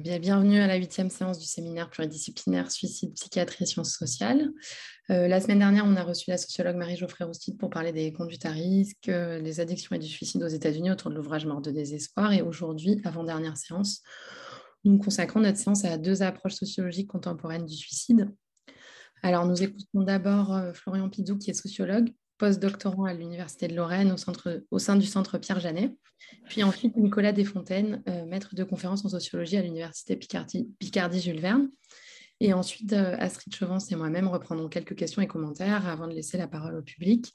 bienvenue à la huitième séance du séminaire pluridisciplinaire Suicide, Psychiatrie et Sciences sociales. Euh, la semaine dernière, on a reçu la sociologue Marie-Geoffrey Roustide pour parler des conduites à risque, euh, des addictions et du suicide aux États-Unis autour de l'ouvrage Mort de désespoir. Et aujourd'hui, avant-dernière séance, nous consacrons notre séance à deux approches sociologiques contemporaines du suicide. Alors, nous écoutons d'abord euh, Florian Pizou, qui est sociologue, post-doctorant à l'Université de Lorraine au, sein du centre Pierre Janet. Puis ensuite, Nicolas Desfontaines, euh, maître de conférence en sociologie à l'Université Picardie-Jules Verne. Et ensuite, euh, Astrid Chevance et moi-même reprendrons quelques questions et commentaires avant de laisser la parole au public.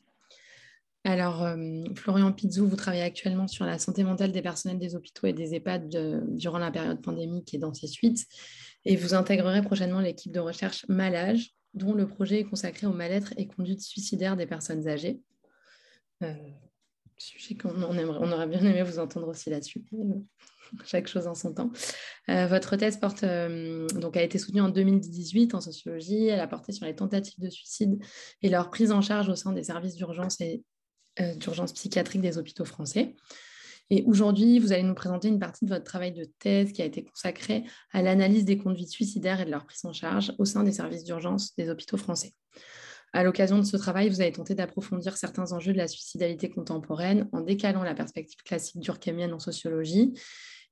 Alors, euh, Florian Pizou, vous travaillez actuellement sur la santé mentale des personnels des hôpitaux et des EHPAD durant la période pandémique et dans ses suites. Et vous intégrerez prochainement l'équipe de recherche Malage, dont le projet est consacré au mal-être et conduite suicidaire des personnes âgées. Euh, sujet qu'on on aurait bien aimé vous entendre aussi là-dessus. Chaque chose en son temps. Euh, votre thèse porte, euh, donc a été soutenue en 2018 en sociologie. Elle a porté sur les tentatives de suicide et leur prise en charge au sein des services d'urgence et d'urgence psychiatrique des hôpitaux français. Et aujourd'hui, vous allez nous présenter une partie de votre travail de thèse qui a été consacrée à l'analyse des conduites suicidaires et de leur prise en charge au sein des services d'urgence des hôpitaux français. À l'occasion de ce travail, vous avez tenté d'approfondir certains enjeux de la suicidalité contemporaine en décalant la perspective classique durkheimienne en sociologie.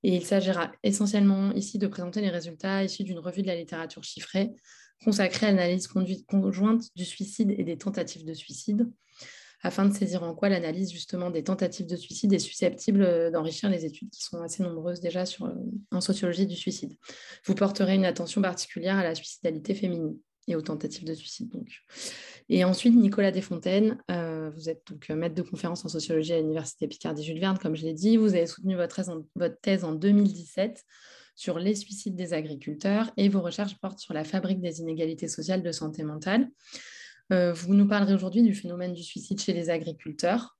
Et il s'agira essentiellement ici de présenter les résultats issus d'une revue de la littérature chiffrée consacrée à l'analyse conjointe du suicide et des tentatives de suicide afin de saisir en quoi l'analyse justement des tentatives de suicide est susceptible euh, d'enrichir les études qui sont assez nombreuses déjà euh, en sociologie du suicide. Vous porterez une attention particulière à la suicidalité féminine et aux tentatives de suicide. Donc. Et ensuite, Nicolas Desfontaines, euh, vous êtes donc maître de conférence en sociologie à l'Université Picardie-Jules Verne, comme je l'ai dit. Vous avez soutenu votre thèse en 2017 sur les suicides des agriculteurs et vos recherches portent sur la fabrique des inégalités sociales de santé mentale. Euh, vous nous parlerez aujourd'hui du phénomène du suicide chez les agriculteurs.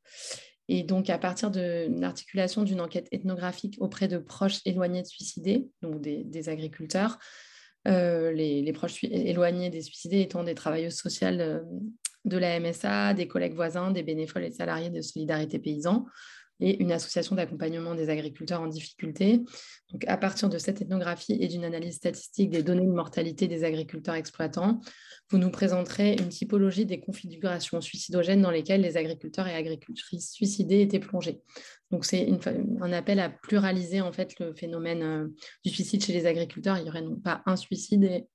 Et donc, à partir de l'articulation d'une enquête ethnographique auprès de proches éloignés de suicidés, donc des, agriculteurs, euh, les, proches éloignés des suicidés étant des travailleuses sociales euh, de la MSA, des collègues voisins, des bénévoles et salariés de Solidarité Paysan, et une association d'accompagnement des agriculteurs en difficulté. Donc, à partir de cette ethnographie et d'une analyse statistique des données de mortalité des agriculteurs exploitants, vous nous présenterez une typologie des configurations suicidogènes dans lesquelles les agriculteurs et agricultrices suicidés étaient plongés. Donc, c'est un appel à pluraliser en fait le phénomène euh, du suicide chez les agriculteurs. Il n'y aurait pas un suicide,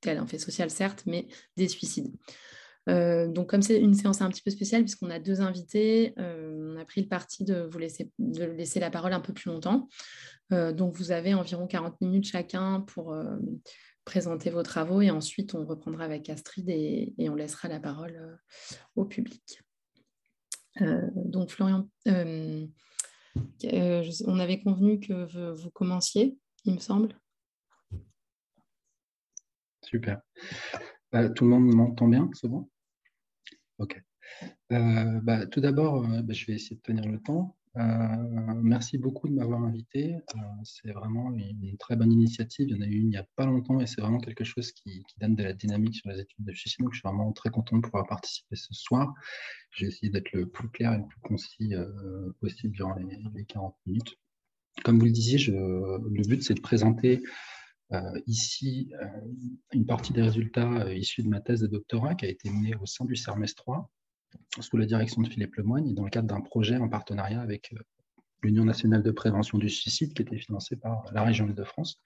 tel un fait social certes, mais des suicides. Euh, donc, comme c'est une séance un petit peu spéciale, puisqu'on a deux invités, euh, on a pris le parti de vous laisser, de laisser la parole un peu plus longtemps. Euh, donc, vous avez environ 40 minutes chacun pour présenter vos travaux et ensuite on reprendra avec Astrid et, on laissera la parole au public. donc, Florian, on avait convenu que vous commenciez, il me semble. Super. tout le monde m'entend bien, c'est bon? Ok. Euh, bah, tout d'abord, euh, bah, je vais essayer de tenir le temps. Euh, merci beaucoup de m'avoir invité. c'est vraiment une, très bonne initiative. Il y en a eu une il n'y a pas longtemps et c'est vraiment quelque chose qui, donne de la dynamique sur les études de suicide. Donc, je suis vraiment très content de pouvoir participer ce soir. J'ai essayé d'être le plus clair et le plus concis possible durant les, 40 minutes. Comme vous le disiez, le but, c'est de présenter ici, euh, une partie des résultats euh, issus de ma thèse de doctorat qui a été menée au sein du CERMES 3, sous la direction de Philippe Lemoigne, et dans le cadre d'un projet en partenariat avec l'Union nationale de prévention du suicide, qui était financé par la région Île-de-France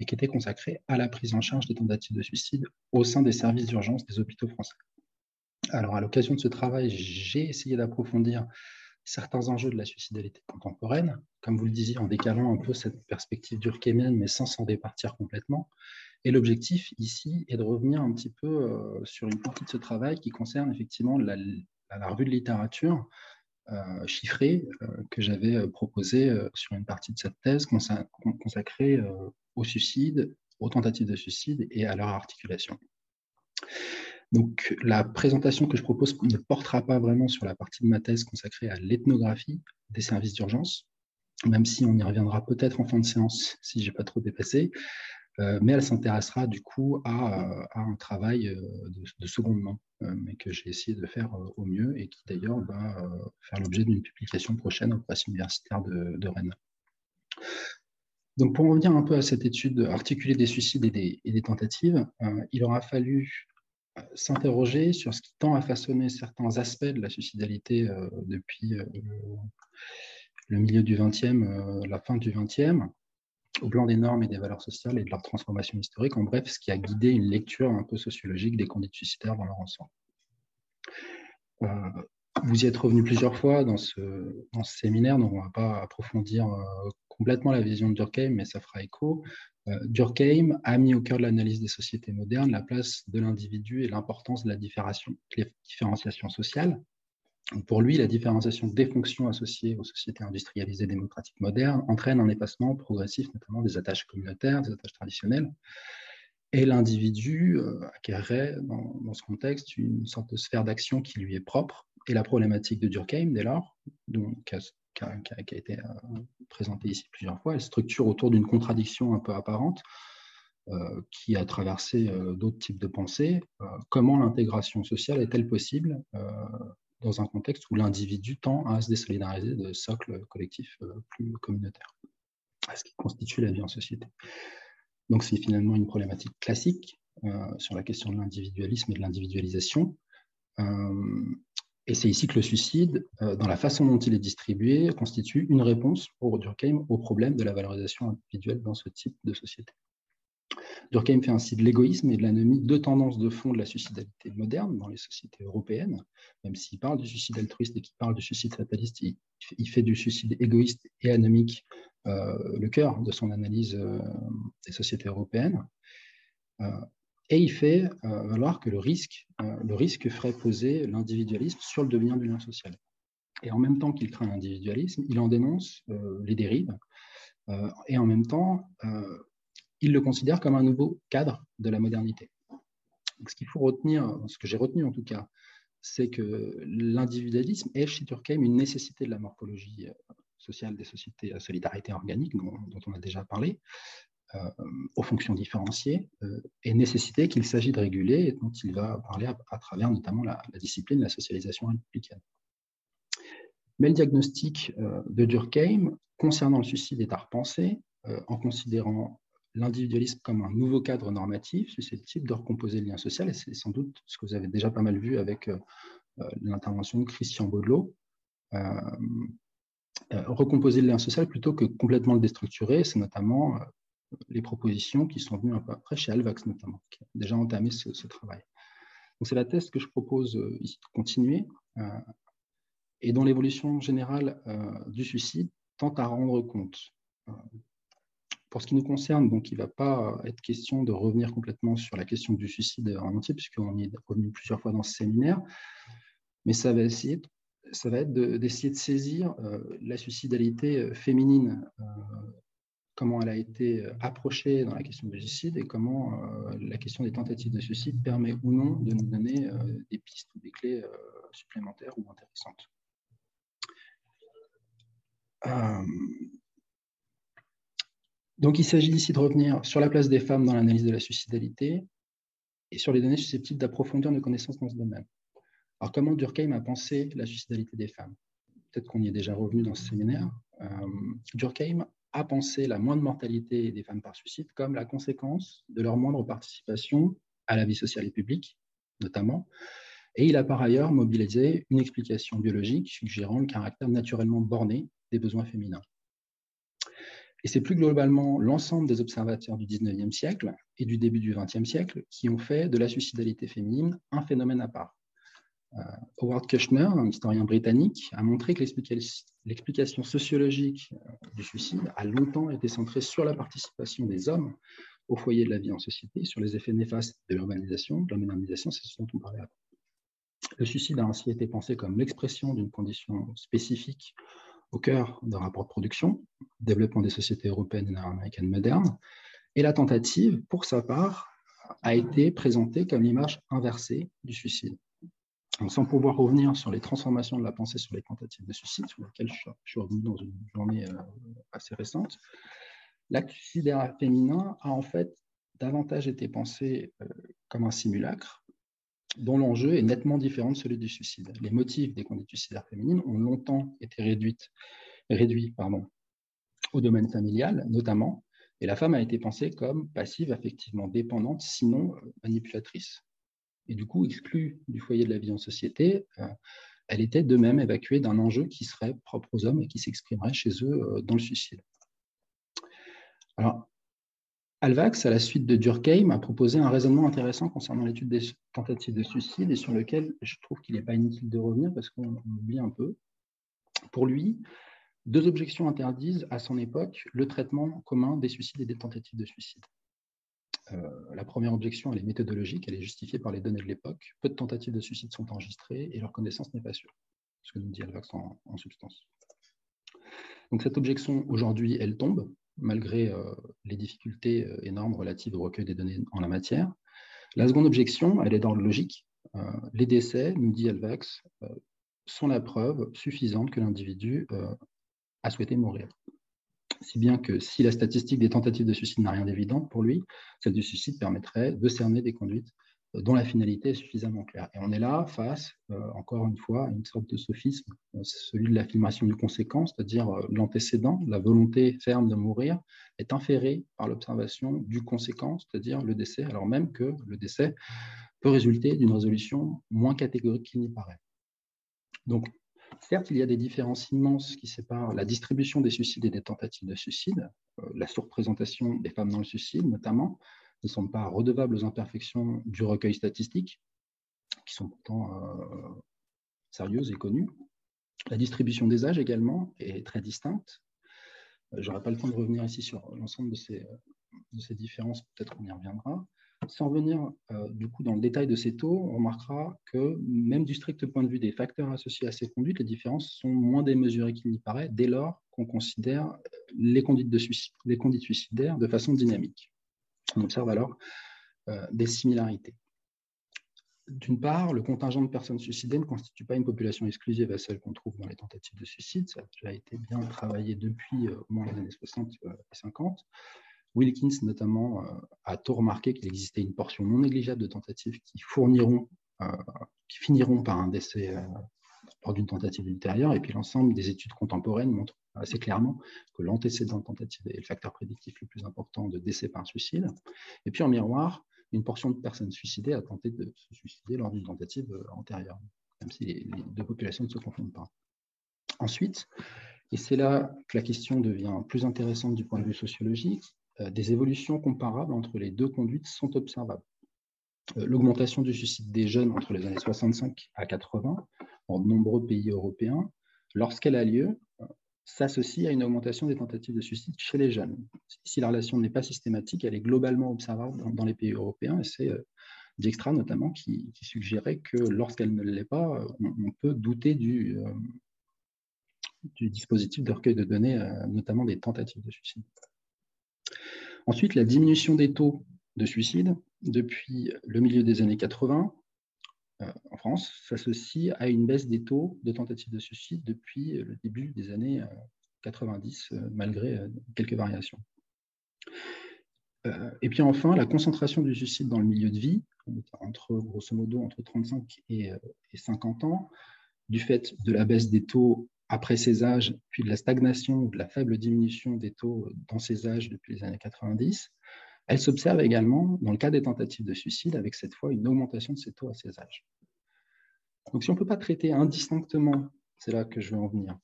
et qui était consacré à la prise en charge des tentatives de suicide au sein des services d'urgence des hôpitaux français. Alors, à l'occasion de ce travail, j'ai essayé d'approfondir certains enjeux de la suicidalité contemporaine, comme vous le disiez, en décalant un peu cette perspective durkheimienne, mais sans s'en départir complètement. Et l'objectif ici est de revenir un petit peu euh, sur une partie de ce travail qui concerne effectivement la, revue de littérature euh, chiffrée euh, que j'avais proposée sur une partie de cette thèse consacrée au suicide, aux tentatives de suicide et à leur articulation. Donc, la présentation que je propose ne portera pas vraiment sur la partie de ma thèse consacrée à l'ethnographie des services d'urgence, même si on y reviendra peut-être en fin de séance si je n'ai pas trop dépassé, euh, mais elle s'intéressera du coup à, un travail euh, de, seconde main, euh, mais que j'ai essayé de faire au mieux et qui d'ailleurs va faire l'objet d'une publication prochaine au presse universitaire de, Rennes. Donc, pour revenir un peu à cette étude articulée des suicides et des, tentatives, euh, il aura fallu euh, s'interroger sur ce qui tend à façonner certains aspects de la suicidalité euh, depuis le milieu du XXe, la fin du XXe, au plan des normes et des valeurs sociales et de leur transformation historique, en bref, ce qui a guidé une lecture un peu sociologique des conduites suicidaires dans leur ensemble. vous y êtes revenu plusieurs fois dans ce, dans ce séminaire, donc on ne va pas approfondir complètement la vision de Durkheim, mais ça fera écho. Euh, Durkheim a mis au cœur de l'analyse des sociétés modernes la place de l'individu et l'importance de la différenciation sociale. pour lui, la différenciation des fonctions associées aux sociétés industrialisées démocratiques modernes entraîne un effacement progressif, notamment des attaches communautaires, des attaches traditionnelles. Et l'individu euh, acquerrait dans, dans, ce contexte une sorte de sphère d'action qui lui est propre. Et la problématique de Durkheim, dès lors, donc, qui a, été euh, présentée ici plusieurs fois, elle structure autour d'une contradiction un peu apparente euh, qui a traversé euh, d'autres types de pensées. comment l'intégration sociale est-elle possible dans un contexte où l'individu tend à se désolidariser de socles collectifs plus communautaires, ce qui constitue la vie en société? Donc c'est finalement une problématique classique sur la question de l'individualisme et de l'individualisation. Et c'est ici que le suicide, euh, dans la façon dont il est distribué, constitue une réponse pour Durkheim au problème de la valorisation individuelle dans ce type de société. Durkheim fait ainsi de l'égoïsme et de l'anomie deux tendances de fond de la suicidalité moderne dans les sociétés européennes. Même s'il parle du suicide altruiste et qu'il parle du suicide fataliste, il, fait du suicide égoïste et anomique euh, le cœur de son analyse euh, des sociétés européennes. Et il fait euh, valoir que le risque, euh, le risque ferait poser l'individualisme sur le devenir du lien social. Et en même temps qu'il craint l'individualisme, il en dénonce euh, les dérives. et en même temps, il le considère comme un nouveau cadre de la modernité. ce qu'il faut retenir, ce que j'ai retenu en tout cas, c'est que l'individualisme est chez Durkheim une nécessité de la morphologie sociale des sociétés à solidarité organique, dont on a déjà parlé, aux fonctions différenciées euh, et nécessité qu'il s'agit de réguler et dont il va parler à, travers notamment la, discipline de la socialisation républicaine. Mais le diagnostic euh, de Durkheim concernant le suicide est à repenser en considérant l'individualisme comme un nouveau cadre normatif susceptible de recomposer le lien social, et c'est sans doute ce que vous avez déjà pas mal vu avec l'intervention de Christian Baudelot. recomposer le lien social plutôt que complètement le déstructurer, c'est notamment les propositions qui sont venues un peu après chez Alvax notamment, qui a déjà entamé ce, travail. Donc c'est la thèse que je propose euh, ici de continuer euh, et dont l'évolution générale euh, du suicide tente à rendre compte. Pour ce qui nous concerne, donc, il ne va pas être question de revenir complètement sur la question du suicide en entier, puisqu'on y est revenu plusieurs fois dans ce séminaire, mais ça va, essayer, ça va être d'essayer de, saisir la suicidalité féminine comment elle a été euh, approchée dans la question du suicide et comment euh, la question des tentatives de suicide permet ou non de nous donner euh, des pistes ou des clés supplémentaires ou intéressantes. donc il s'agit ici de revenir sur la place des femmes dans l'analyse de la suicidalité et sur les données susceptibles d'approfondir nos connaissances dans ce domaine. Alors comment Durkheim a pensé la suicidalité des femmes? Peut-être qu'on y est déjà revenu dans ce séminaire. Durkheim à penser la moindre mortalité des femmes par suicide comme la conséquence de leur moindre participation à la vie sociale et publique, notamment. Et il a par ailleurs mobilisé une explication biologique suggérant le caractère naturellement borné des besoins féminins. Et c'est plus globalement l'ensemble des observateurs du 19e siècle et du début du 20e siècle qui ont fait de la suicidalité féminine un phénomène à part. Euh, Howard Kushner, un historien britannique, a montré que l'explication sociologique euh, du suicide a longtemps été centrée sur la participation des hommes au foyer de la vie en société, sur les effets néfastes de l'urbanisation, de la modernisation, c'est ce dont on parlait avant. Le suicide a ainsi été pensé comme l'expression d'une condition spécifique au cœur d'un rapport de production, développement des sociétés européennes et nord-américaines modernes, et la tentative, pour sa part, a été présentée comme l'image inversée du suicide sans pouvoir revenir sur les transformations de la pensée sur les tentatives de suicide, sur lesquelles je, suis revenu dans une journée euh, assez récente, l'acte suicidaire féminin a en fait davantage été pensé euh, comme un simulacre dont l'enjeu est nettement différent de celui du suicide. Les motifs des conduites suicidaires féminines ont longtemps été réduits pardon, au domaine familial, notamment, Et la femme a été pensée comme passive, effectivement dépendante, sinon manipulatrice. Et du coup, exclue du foyer de la vie en société, elle était de même évacuée d'un enjeu qui serait propre aux hommes et qui s'exprimerait chez eux dans le suicide. Alors, Alvax, à la suite de Durkheim, a proposé un raisonnement intéressant concernant l'étude des tentatives de suicide et sur lequel je trouve qu'il n'est pas inutile de revenir parce qu'on oublie un peu. Pour lui, deux objections interdisent à son époque le traitement commun des suicides et des tentatives de suicide. Euh, la première objection, est méthodologique, elle est justifiée par les données de l'époque. Peu de tentatives de suicide sont enregistrées et leur connaissance n'est pas sûre, ce que nous dit Alvax en, substance. Donc cette objection, aujourd'hui, elle tombe, malgré euh, les difficultés euh, énormes relatives au recueil des données en la matière. La seconde objection, elle est dans le logique. Les décès, nous dit Alvax, sont la preuve suffisante que l'individu a souhaité mourir. Si bien que si la statistique des tentatives de suicide n'a rien d'évident pour lui, celle du suicide permettrait de cerner des conduites dont la finalité est suffisamment claire. Et on est là face, euh, encore une fois, à une sorte de sophisme, euh, celui de l'affirmation du conséquent, c'est-à-dire euh, l'antécédent, la volonté ferme de mourir, est inférée par l'observation du conséquent, c'est-à-dire le décès, alors même que le décès peut résulter d'une résolution moins catégorique qu'il n'y paraît. Donc, certes, il y a des différences immenses qui séparent la distribution des suicides et des tentatives de suicide, la surreprésentation des femmes dans le suicide notamment, ne sont pas redevables aux imperfections du recueil statistique, qui sont pourtant euh, sérieuses et connues. La distribution des âges également est très distincte. Euh, je n'aurai pas le temps de revenir ici sur l'ensemble de ces différences, peut-être qu'on y reviendra. Sans revenir euh, dans le détail de ces taux, on remarquera que même du strict point de vue des facteurs associés à ces conduites, les différences sont moins démesurées qu'il n'y paraît dès lors qu'on considère les conduites suicidaires de façon dynamique on observe alors euh, des similarités. D'une part, le contingent de personnes suicidées ne constitue pas une population exclusive à celle qu'on trouve dans les tentatives de suicide. Ça a déjà été bien travaillé depuis euh, au moins les années 60 et 50. Wilkins, notamment, euh, a tôt remarqué qu'il existait une portion non négligeable de tentatives qui, fourniront, qui finiront par un décès lors d'une tentative ultérieure. Et puis l'ensemble des études contemporaines montrent assez clairement que l'antécédent tentative est le facteur prédictif le plus important de décès par suicide. Et puis en miroir, une portion de personnes suicidées a tenté de se suicider lors d'une tentative euh, antérieure, même si les, deux populations ne se confondent pas. Ensuite, et c'est là que la question devient plus intéressante du point de vue sociologique, euh, des évolutions comparables entre les deux conduites sont observables. Euh, l'augmentation du suicide des jeunes entre les années 65 à 80 en nombreux pays européens, lorsqu'elle a lieu, s'associe à une augmentation des tentatives de suicide chez les jeunes. Si la relation n'est pas systématique, elle est globalement observable dans, les pays européens, c'est euh, Dijkstra notamment qui, suggérait que lorsqu'elle ne l'est pas, on, peut douter du, euh, dispositif de recueil de données, euh, notamment des tentatives de suicide. Ensuite, la diminution des taux de suicide depuis le milieu des années 80 euh, en France s'associe à une baisse des taux de tentatives de suicide depuis le début des années 90, euh, euh, malgré quelques variations. Et puis enfin, la concentration du suicide dans le milieu de vie, entre grosso modo entre 35 et, 50 ans, du fait de la baisse des taux après ces âges, puis de la stagnation ou de la faible diminution des taux dans ces âges depuis les années 90, elle s'observe également dans le cas des tentatives de suicide, avec cette fois une augmentation de ces taux à ces âges. Donc si on ne peut pas traiter indistinctement, c'est là que je veux en venir,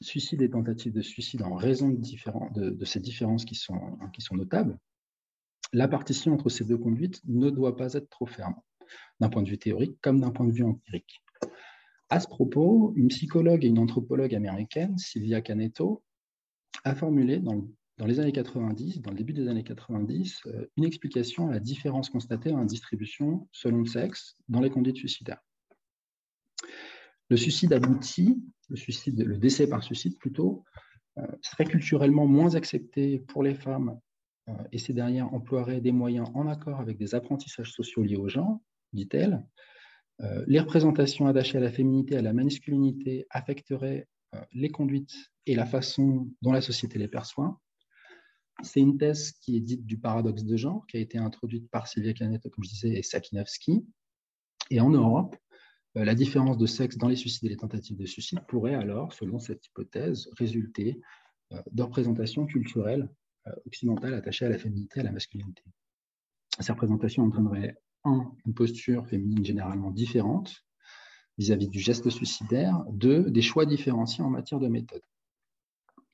suicide et tentatives de suicide en raison de, ces différences qui sont, qui sont notables, la partition entre ces deux conduites ne doit pas être trop ferme, d'un point de vue théorique comme d'un point de vue empirique. À ce propos, une psychologue et une anthropologue américaine, Sylvia Caneto, a formulé dans le dans les années 90, dans le début des années 90, euh, une explication à la différence constatée la distribution selon le sexe dans les conduites suicidaires. Le suicide abouti, le, décès par suicide plutôt, euh, serait culturellement moins accepté pour les femmes euh, et ces dernières emploieraient des moyens en accord avec des apprentissages sociaux liés au genre, dit-elle. Les représentations attachées à la féminité, à la masculinité affecteraient les conduites et la façon dont la société les perçoit. C'est une thèse qui est dite du paradoxe de genre, qui a été introduite par Sylvia Caneto, comme je disais, et Sakinovsky. Et en Europe, euh, la différence de sexe dans les suicides et les tentatives de suicide pourrait alors, selon cette hypothèse, résulter euh, de représentations culturelles occidentale attachée à la féminité, à la masculinité. Ces représentations entraîneraient, un, une posture féminine généralement différente vis-à-vis du geste suicidaire, deux, des choix différenciés en matière de méthode.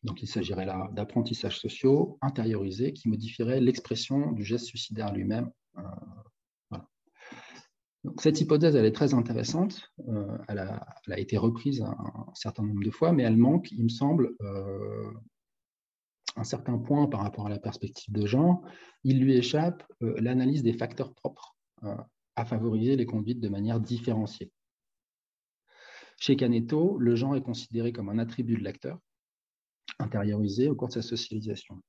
Donc, il s'agirait là d'apprentissages sociaux intériorisés qui modifieraient l'expression du geste suicidaire lui-même. Euh, cette hypothèse, elle est très intéressante. Euh, elle, a, été reprise un, certain nombre de fois, mais elle manque, il me semble, euh, un certain point par rapport à la perspective de genre. Il lui échappe l'analyse des facteurs propres à favoriser les conduites de manière différenciée. Chez Caneto, le genre est considéré comme un attribut de l'acteur, intériorisé au cours de sa socialisation.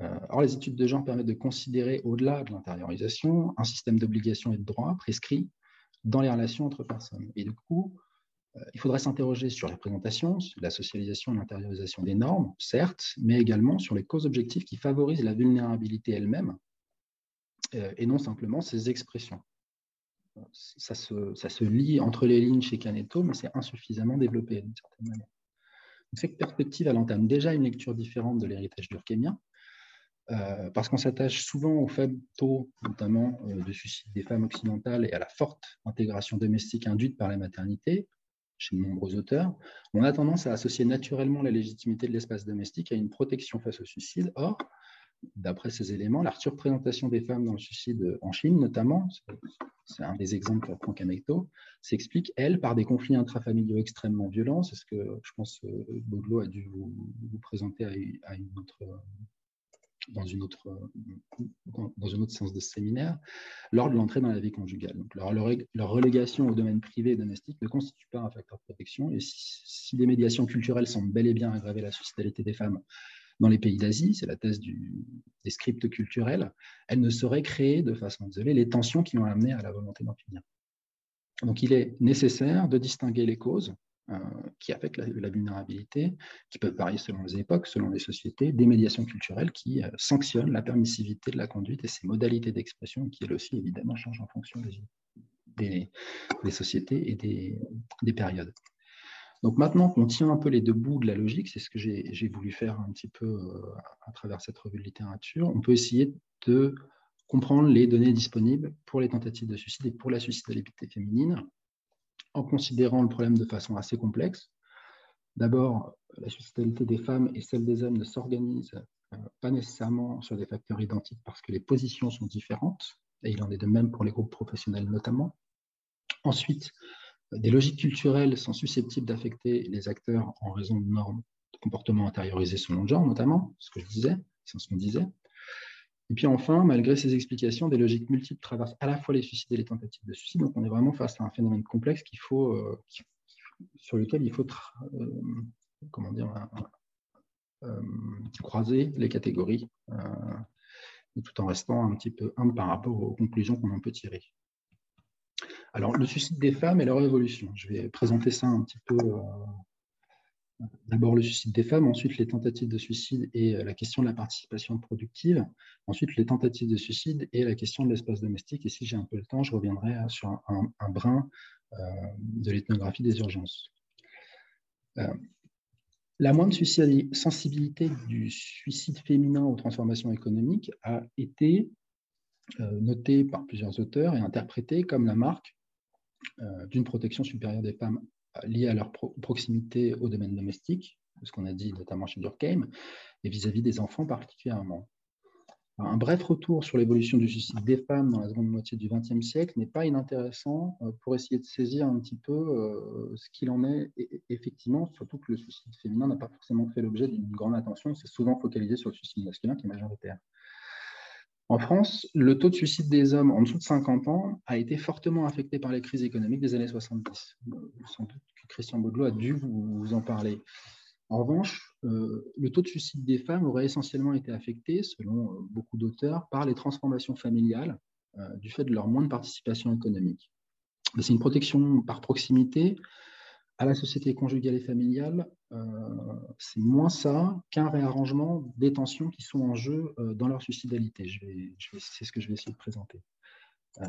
Euh, or, les études de genre permettent de considérer, au-delà de l'intériorisation, un système d'obligations et de droits prescrits dans les relations entre personnes. Et du coup, euh, il faudrait s'interroger sur les présentations, la socialisation et l'intériorisation des normes, certes, mais également sur les causes objectives qui favorisent la vulnérabilité elle-même, euh, et non simplement ses expressions. Ça se, ça se, lit entre les lignes chez Caneto, mais c'est insuffisamment développé d'une certaine manière. Cette perspective, elle entame déjà une lecture différente de l'héritage durkheimien, euh, parce qu'on s'attache souvent au faible taux, notamment euh, de suicide des femmes occidentales et à la forte intégration domestique induite par la maternité, chez de nombreux auteurs, on a tendance à associer naturellement la légitimité de l'espace domestique à une protection face au suicide. Or, d'après ces éléments, la surprésentation des femmes dans le suicide en Chine, notamment, c'est un des exemples pour Franck s'explique, elle, par des conflits intrafamiliaux extrêmement violents. C'est ce que je pense euh, Baudelot a dû vous, présenter à, une autre, dans, une autre, dans une autre séance de séminaire, lors de l'entrée dans la vie conjugale. Donc, leur, leur, relégation au domaine privé et domestique ne constitue pas un facteur de protection. Et si, si des médiations culturelles semblent bel et bien aggraver la suicidalité des femmes dans les pays d'Asie, c'est la thèse des scripts culturels, elle ne saurait créer de façon isolée les tensions qui l'ont amené à la volonté d'en finir. Donc il est nécessaire de distinguer les causes euh, qui affectent la, vulnérabilité, qui peuvent varier selon les époques, selon les sociétés, des médiations culturelles qui euh, sanctionnent la permissivité de la conduite et ses modalités d'expression, qui elles aussi évidemment changent en fonction des, sociétés et des périodes. Donc maintenant qu'on tient un peu les deux bouts de la logique, c'est ce que j'ai voulu faire un petit peu euh, à travers cette revue de littérature, on peut essayer de comprendre les données disponibles pour les tentatives de suicide et pour la suicidalité féminine, en considérant le problème de façon assez complexe. D'abord, la suicidalité des femmes et celle des hommes ne s'organisent euh, pas nécessairement sur des facteurs identiques parce que les positions sont différentes, et il en est de même pour les groupes professionnels notamment. Ensuite, des logiques culturelles sont susceptibles d'affecter les acteurs en raison de normes de comportement intériorisés selon le genre, notamment, ce que je disais, c'est ce qu'on disait. Et puis enfin, malgré ces explications, des logiques multiples traversent à la fois les suicides et les tentatives de suicide. Donc on est vraiment face à un phénomène complexe euh, sur lequel il faut euh, euh, croiser les catégories, tout en restant un petit peu humble par rapport aux conclusions qu'on en peut tirer. Alors, le suicide des femmes et leur évolution. Je vais présenter ça un petit peu. Euh, d'abord le suicide des femmes, ensuite les tentatives de suicide et euh, la question de la participation productive, ensuite les tentatives de suicide et la question de l'espace domestique. Et si j'ai un peu le temps, je reviendrai euh, sur un, brin de l'ethnographie des urgences. la moindre sensibilité du suicide féminin aux transformations économiques a été notée par plusieurs auteurs et interprétée comme la marque d'une protection supérieure des femmes euh, liée à leur proximité au domaine domestique, ce qu'on a dit notamment chez Durkheim, et vis-à-vis des enfants particulièrement. un bref retour sur l'évolution du suicide des femmes dans la seconde moitié du XXe siècle n'est pas inintéressant euh, pour essayer de saisir un petit peu ce qu'il en est effectivement, surtout que le suicide féminin n'a pas forcément fait l'objet d'une grande attention, c'est souvent focalisé sur le suicide masculin qui est majoritaire. En France, le taux de suicide des hommes en dessous de 50 ans a été fortement affecté par les crises économiques des années 70. Sans doute que Christian Baudelot a dû vous, en parler. En revanche, euh, le taux de suicide des femmes aurait essentiellement été affecté, selon euh, beaucoup d'auteurs, par les transformations familiales euh, du fait de leur moindre participation économique. C'est une protection par proximité à la société conjugale et familiale, euh, c'est moins ça qu'un réarrangement des tensions qui sont en jeu euh, dans leur suicidalité. c'est ce que je vais essayer de présenter. Euh,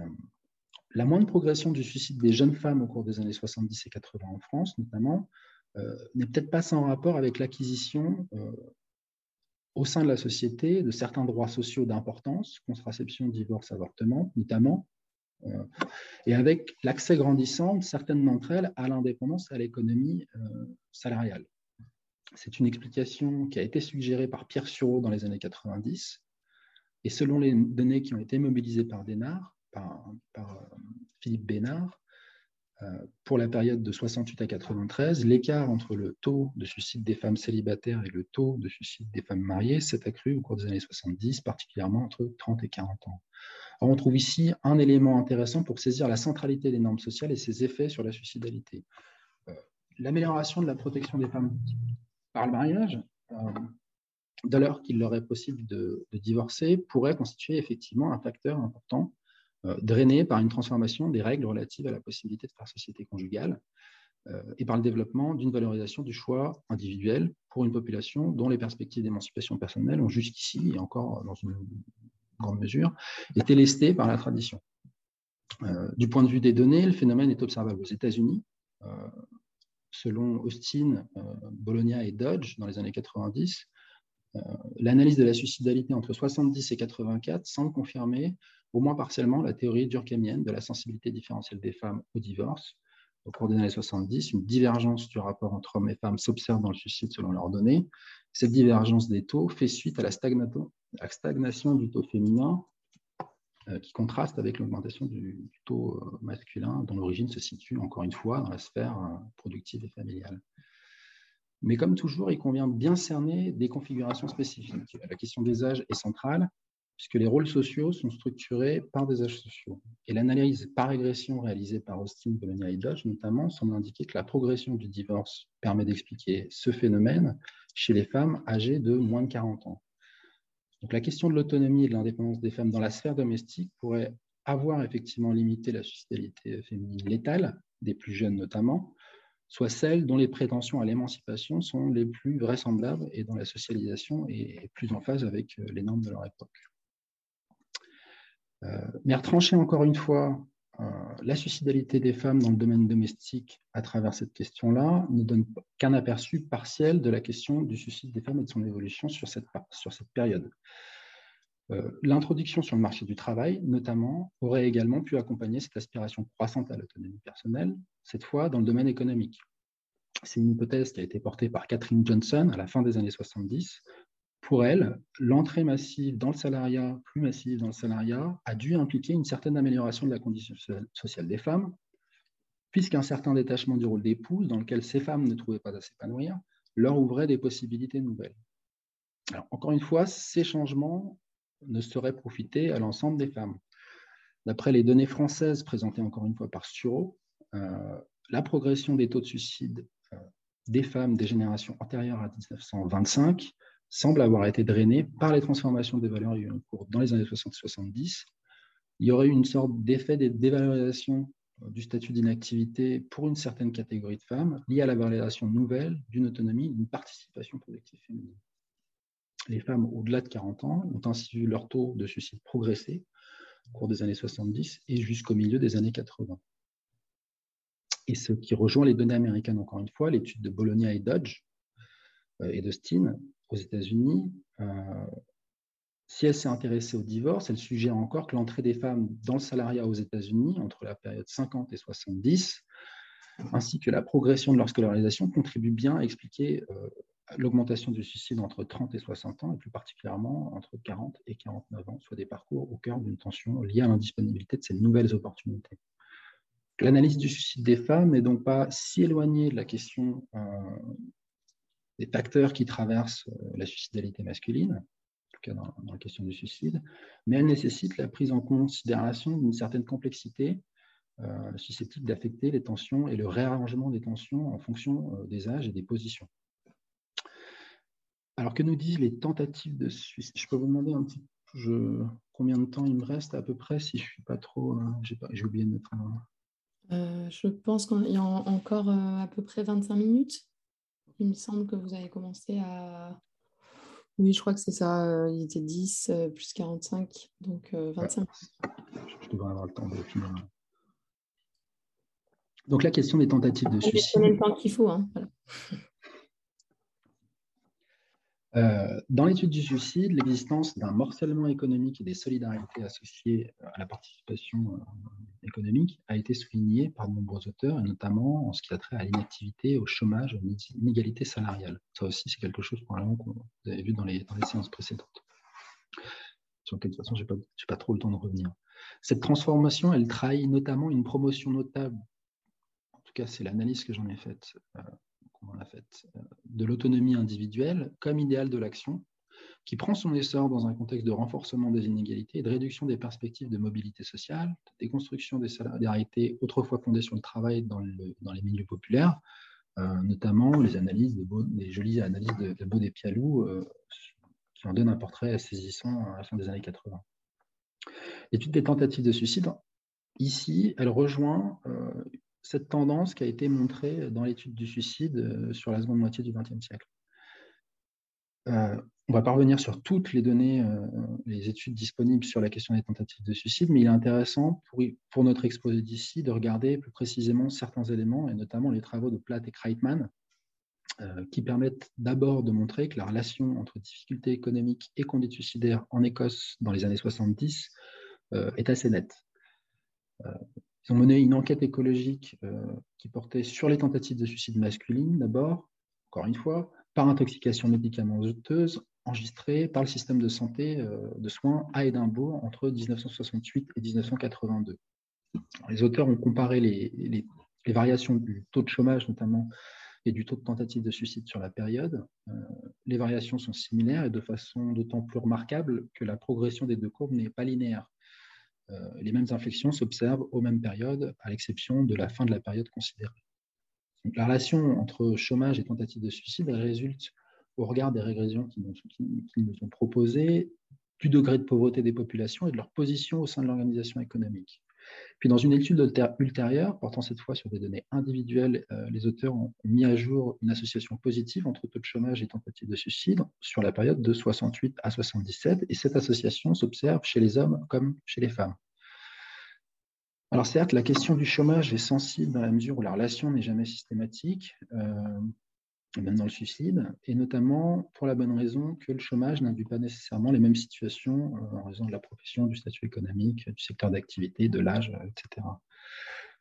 la moindre progression du suicide des jeunes femmes au cours des années 70 et 80 en France, notamment, n'est peut-être pas sans rapport avec l'acquisition au sein de la société de certains droits sociaux d'importance, contraception, divorce, avortement notamment, et avec l'accès grandissant de certaines d'entre elles à l'indépendance, à l'économie euh, salariale. C'est une explication qui a été suggérée par Pierre Sureau dans les années 90, et selon les données qui ont été mobilisées par, Dénard, par, par euh, Philippe Bénard, pour la période de 68 à 93, l'écart entre le taux de suicide des femmes célibataires et le taux de suicide des femmes mariées s'est accru au cours des années 70, particulièrement entre 30 et 40 ans on trouve ici un élément intéressant pour saisir la centralité des normes sociales et ses effets sur la suicidalité. Euh, l'amélioration de la protection des femmes par le mariage, euh, de l'heure qu'il leur est possible de, divorcer, pourrait constituer effectivement un facteur important drainé par une transformation des règles relatives à la possibilité de faire société conjugale et par le développement d'une valorisation du choix individuel pour une population dont les perspectives d'émancipation personnelle ont jusqu'ici, et encore dans une grande mesure, était lesté par la tradition. Euh, du point de vue des données, le phénomène est observable aux États-Unis. Euh, selon Austin, euh, Bologna et Dodge, dans les années 90, l'analyse de la suicidalité entre 70 et 84 semble confirmer, au moins partiellement, la théorie durkheimienne de la sensibilité différentielle des femmes au divorce. Au cours des années 70, une divergence du rapport entre hommes et femmes s'observe dans le suicide selon leurs données. Cette divergence des taux fait suite à la stagnation du taux féminin euh, qui contraste avec l'augmentation du, taux euh, masculin dont l'origine se situe encore une fois dans la sphère euh, productive et familiale. Mais comme toujours, il convient bien cerner des configurations spécifiques. La question des âges est centrale puisque les rôles sociaux sont structurés par des âges sociaux. Et l'analyse par régression réalisée par Austin, Bologna et Dodge, notamment, semble indiquer que la progression du divorce permet d'expliquer ce phénomène chez les femmes âgées de moins de 40 ans. Donc la question de l'autonomie et de l'indépendance des femmes dans la sphère domestique pourrait avoir effectivement limité la suicidalité féminine létale, des plus jeunes notamment, soit celle dont les prétentions à l'émancipation sont les plus vraisemblables et dont la socialisation est plus en phase avec euh, les normes de leur époque. Euh, mais retrancher encore une fois euh, la suicidalité des femmes dans le domaine domestique à travers cette question-là ne donne qu'un aperçu partiel de la question du suicide des femmes et de son évolution sur cette, sur cette période. Euh, l'introduction sur le marché du travail, notamment, aurait également pu accompagner cette aspiration croissante à l'autonomie personnelle, cette fois dans le domaine économique. C'est une hypothèse qui a été portée par Catherine Johnson à la fin des années 70 pour elle, l'entrée massive dans le salariat, plus massive dans le salariat, a dû impliquer une certaine amélioration de la condition sociale des femmes, puisqu'un certain détachement du rôle d'épouse, dans lequel ces femmes ne trouvaient pas à s'épanouir, leur ouvrait des possibilités nouvelles. Encore une fois, ces changements ne seraient profités à l'ensemble des femmes. D'après les données françaises présentées encore une fois par Sturo, euh, la progression des taux de suicide euh, des femmes des générations antérieures à 1925 semble avoir été drainé par les transformations des valeurs eu en cours dans les années 60-70. Il y aurait eu une sorte d'effet de dévalorisation euh, du statut d'inactivité pour une certaine catégorie de femmes liée à la valorisation nouvelle d'une autonomie, d'une participation productive féminine. Les femmes au-delà de 40 ans ont ainsi vu leur taux de suicide progresser au cours des années 70 et jusqu'au milieu des années 80. Et ce qui rejoint les données américaines, encore une fois, l'étude de Bologna et Dodge euh, et d'Austin, aux États-Unis, euh, si elle s'est intéressée au divorce, elle suggère encore que l'entrée des femmes dans le salariat aux États-Unis entre la période 50 et 70, ainsi que la progression de leur scolarisation, contribuent bien à expliquer euh, l'augmentation du suicide entre 30 et 60 ans, et plus particulièrement entre 40 et 49 ans, soit des parcours au cœur d'une tension liée à l'indisponibilité de ces nouvelles opportunités. L'analyse du suicide des femmes n'est donc pas si éloignée de la question euh, des facteurs qui traversent euh, la suicidalité masculine, en tout cas dans, la question du suicide, mais elle nécessite la prise en considération d'une certaine complexité euh, susceptible d'affecter les tensions et le réarrangement des tensions en fonction des âges et des positions. Alors que nous disent les tentatives de suicide? Je peux vous demander un petit peu combien de temps il me reste à peu près si je ne suis pas trop... J'ai oublié de mettre un... je pense qu'il y a encore à peu près 25 minutes. Il me semble que vous avez commencé à. Oui, je crois que c'est ça. Euh, il était 10 euh, plus 45, donc 25. Euh, je devrais avoir le temps de finir. Donc la question des tentatives de suicide. Le temps qu'il faut. Hein, Euh, dans l'étude du suicide, l'existence d'un morcellement économique et des solidarités associées à la participation euh, économique a été soulignée par de nombreux auteurs, et notamment en ce qui a trait à l'inactivité, au chômage, aux inégalités salariales. Ça aussi, c'est quelque chose probablement que vous vu dans les, séances précédentes, sur lequel de toute façon, je n'ai pas, trop le temps de revenir. Cette transformation, elle trahit notamment une promotion notable, en tout cas c'est l'analyse que j'en ai faite, euh, euh, de l'autonomie individuelle comme idéal de l'action, qui prend son essor dans un contexte de renforcement des inégalités et de réduction des perspectives de mobilité sociale, de déconstruction des solidarités autrefois fondées sur le travail dans, les milieux populaires, euh, notamment les analyses, de les jolies analyses de, de Baud et Pialou, euh, qui en donnent un portrait saisissant à la fin des années 80. L'étude des tentatives de suicide, ici, elle rejoint cette tendance qui a été montrée dans l'étude du suicide euh, sur la seconde moitié du XXe siècle. Euh, on va pas revenir sur toutes les données, euh, les études disponibles sur la question des tentatives de suicide, mais il est intéressant pour, notre exposé d'ici de regarder plus précisément certains éléments, et notamment les travaux de Platt et Kreitmann, qui permettent d'abord de montrer que la relation entre difficultés économiques et conduite suicidaire en Écosse dans les années 70 est assez nette. Ils ont mené une enquête écologique euh, qui portait sur les tentatives de suicide masculines d'abord, encore une fois, par intoxication médicamenteuse enregistrée par le système de santé euh, de soins à Édimbourg entre 1968 et 1982. les auteurs ont comparé les, variations du taux de chômage notamment et du taux de tentative de suicide sur la période. Euh, les variations sont similaires et de façon d'autant plus remarquable que la progression des deux courbes n'est pas linéaire. Euh, les mêmes inflexions s'observent aux mêmes périodes, à l'exception de la fin de la période considérée. la relation entre chômage et tentative de suicide résulte, au regard des régressions qui nous, sont proposées, du degré de pauvreté des populations et de leur position au sein de l'organisation économique. Puis dans une étude ultérieure, portant cette fois sur des données individuelles, euh, les auteurs ont mis à jour une association positive entre taux de chômage et tentative de suicide sur la période de 68 à 77, et cette association s'observe chez les hommes comme chez les femmes. Alors certes, la question du chômage est sensible dans la mesure où la relation n'est jamais systématique. Euh, même dans le suicide, et notamment pour la bonne raison que le chômage n'induit pas nécessairement les mêmes situations euh, en raison de la profession, du statut économique, du secteur d'activité, de l'âge, etc.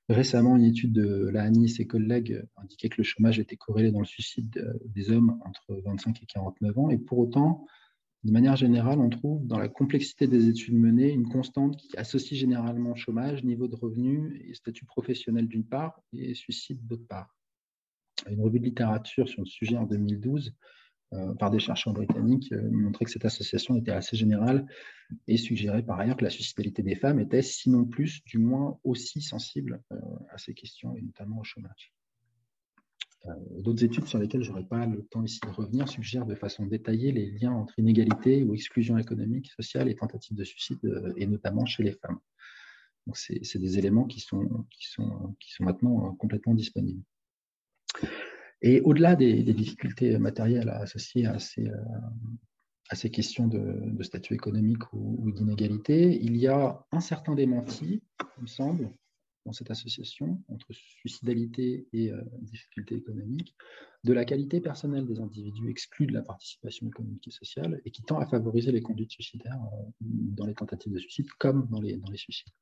Récemment, une étude de la et ses collègues indiquait que le chômage était corrélé dans le suicide euh, des hommes entre 25 et 49 ans, et pour autant, de manière générale, on trouve dans la complexité des études menées une constante qui associe généralement chômage, niveau de revenus et statut professionnel d'une part, et suicide d'autre part une revue de littérature sur le sujet en 2012 euh, par des chercheurs britanniques euh, montrait que cette association était assez générale et suggérait par ailleurs que la suicidalité des femmes était, sinon plus, du moins aussi sensible euh, à ces questions et notamment au chômage. D'autres études sur lesquelles je n'aurai pas le temps ici de revenir suggèrent de façon détaillée les liens entre inégalité ou exclusion économique, sociale et tentative de suicide, et notamment chez les femmes. C'est des éléments qui sont, qui sont, qui sont maintenant complètement disponibles. Et au-delà des, difficultés matérielles associées à ces, euh, à ces questions de, statut économique ou, d'inégalité, il y a un certain démenti, il me semble, dans cette association entre suicidalité et euh, difficultés économiques, de la qualité personnelle des individus exclus de la participation économique et sociale et qui tend à favoriser les conduites suicidaires euh, dans les tentatives de suicide comme dans les, dans les suicides.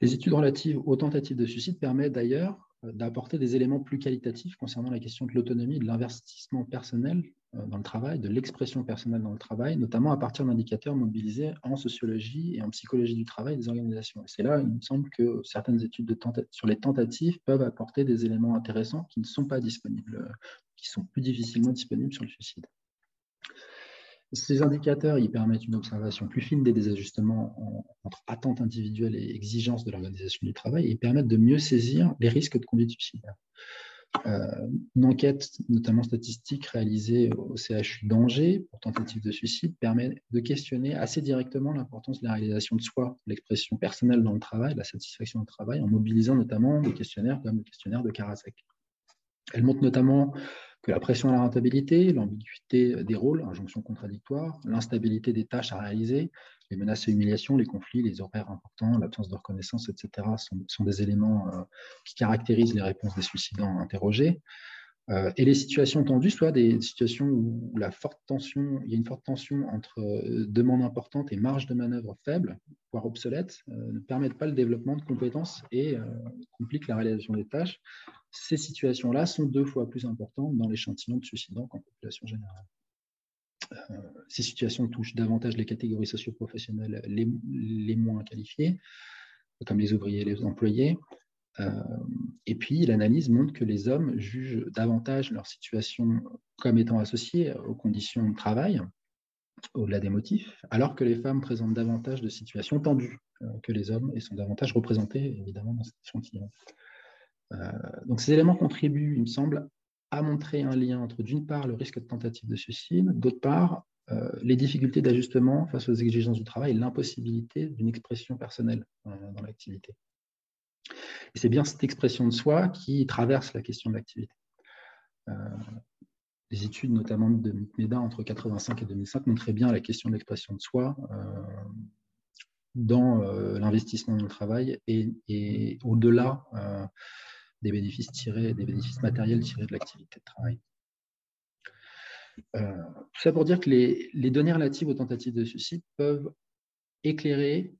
Les études relatives aux tentatives de suicide permettent d'ailleurs d'apporter des éléments plus qualitatifs concernant la question de l'autonomie, de l'investissement personnel euh, dans le travail, de l'expression personnelle dans le travail, notamment à partir d'indicateurs mobilisés en sociologie et en psychologie du travail des organisations. Et c'est là, il me semble que certaines études sur les tentatives peuvent apporter des éléments intéressants qui ne sont pas disponibles, euh, qui sont plus difficilement disponibles sur le suicide. Ces indicateurs ils permettent une observation plus fine des désajustements entre attentes individuelles et exigences de l'organisation du travail et permettent de mieux saisir les risques de conduite suicidaire. Euh, une enquête, notamment statistique, réalisée au CHU d'Angers pour tentative de suicide, permet de questionner assez directement l'importance de la réalisation de soi, l'expression personnelle dans le travail, la satisfaction au travail, en mobilisant notamment des questionnaires comme le questionnaire de Karasek. Elle montre notamment que la pression à la rentabilité, l'ambiguïté des rôles, injonction contradictoire, l'instabilité des tâches à réaliser, les menaces et humiliations, les conflits, les horaires importants, l'absence de reconnaissance, etc., sont, des éléments euh, qui caractérisent les réponses des suicidants interrogés. Euh, et les situations tendues, soit des situations où il y a une forte tension entre euh, demande importante et marge de manœuvre faible, voire obsolète, euh, ne permettent pas le développement de compétences et compliquent la réalisation des tâches. Ces situations-là sont deux fois plus importantes dans l'échantillon de suicidants qu'en population générale. ces situations touchent davantage les catégories socioprofessionnelles les, les moins qualifiées, comme les ouvriers et les employés, euh, et puis, l'analyse montre que les hommes jugent davantage leur situation comme étant associée aux conditions de travail, au-delà des motifs, alors que les femmes présentent davantage de situations tendues euh, que les hommes et sont davantage représentées, évidemment, dans cette échantillon. Euh, donc, ces éléments contribuent, il me semble, à montrer un lien entre, d'une part, le risque de tentative de suicide, d'autre part, les difficultés d'ajustement face aux exigences du travail et l'impossibilité d'une expression personnelle dans l'activité. Et c'est bien cette expression de soi qui traverse la question de l'activité. Euh, les études, notamment de MEDA entre 1985 et 2005, montraient bien la question de l'expression de soi euh, dans euh, l'investissement dans le travail et, au-delà des bénéfices matériels tirés de l'activité de travail. tout ça pour dire que les, données relatives aux tentatives de suicide peuvent éclairer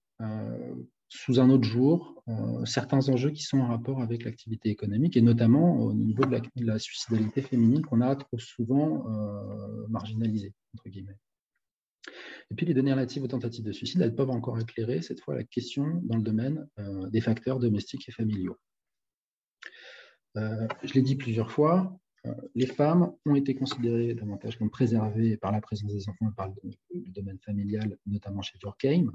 sous un autre jour euh, certains enjeux qui sont en rapport avec l'activité économique et notamment au niveau de la, suicidalité féminine qu'on a trop souvent euh, marginalisée, entre guillemets. Et puis les données relatives aux tentatives de suicide, elles peuvent encore éclairer cette fois la question dans le domaine euh, des facteurs domestiques et familiaux. Je l'ai dit plusieurs fois, les femmes ont été considérées davantage comme préservées par la présence des enfants et par le, domaine familial, notamment chez Durkheim.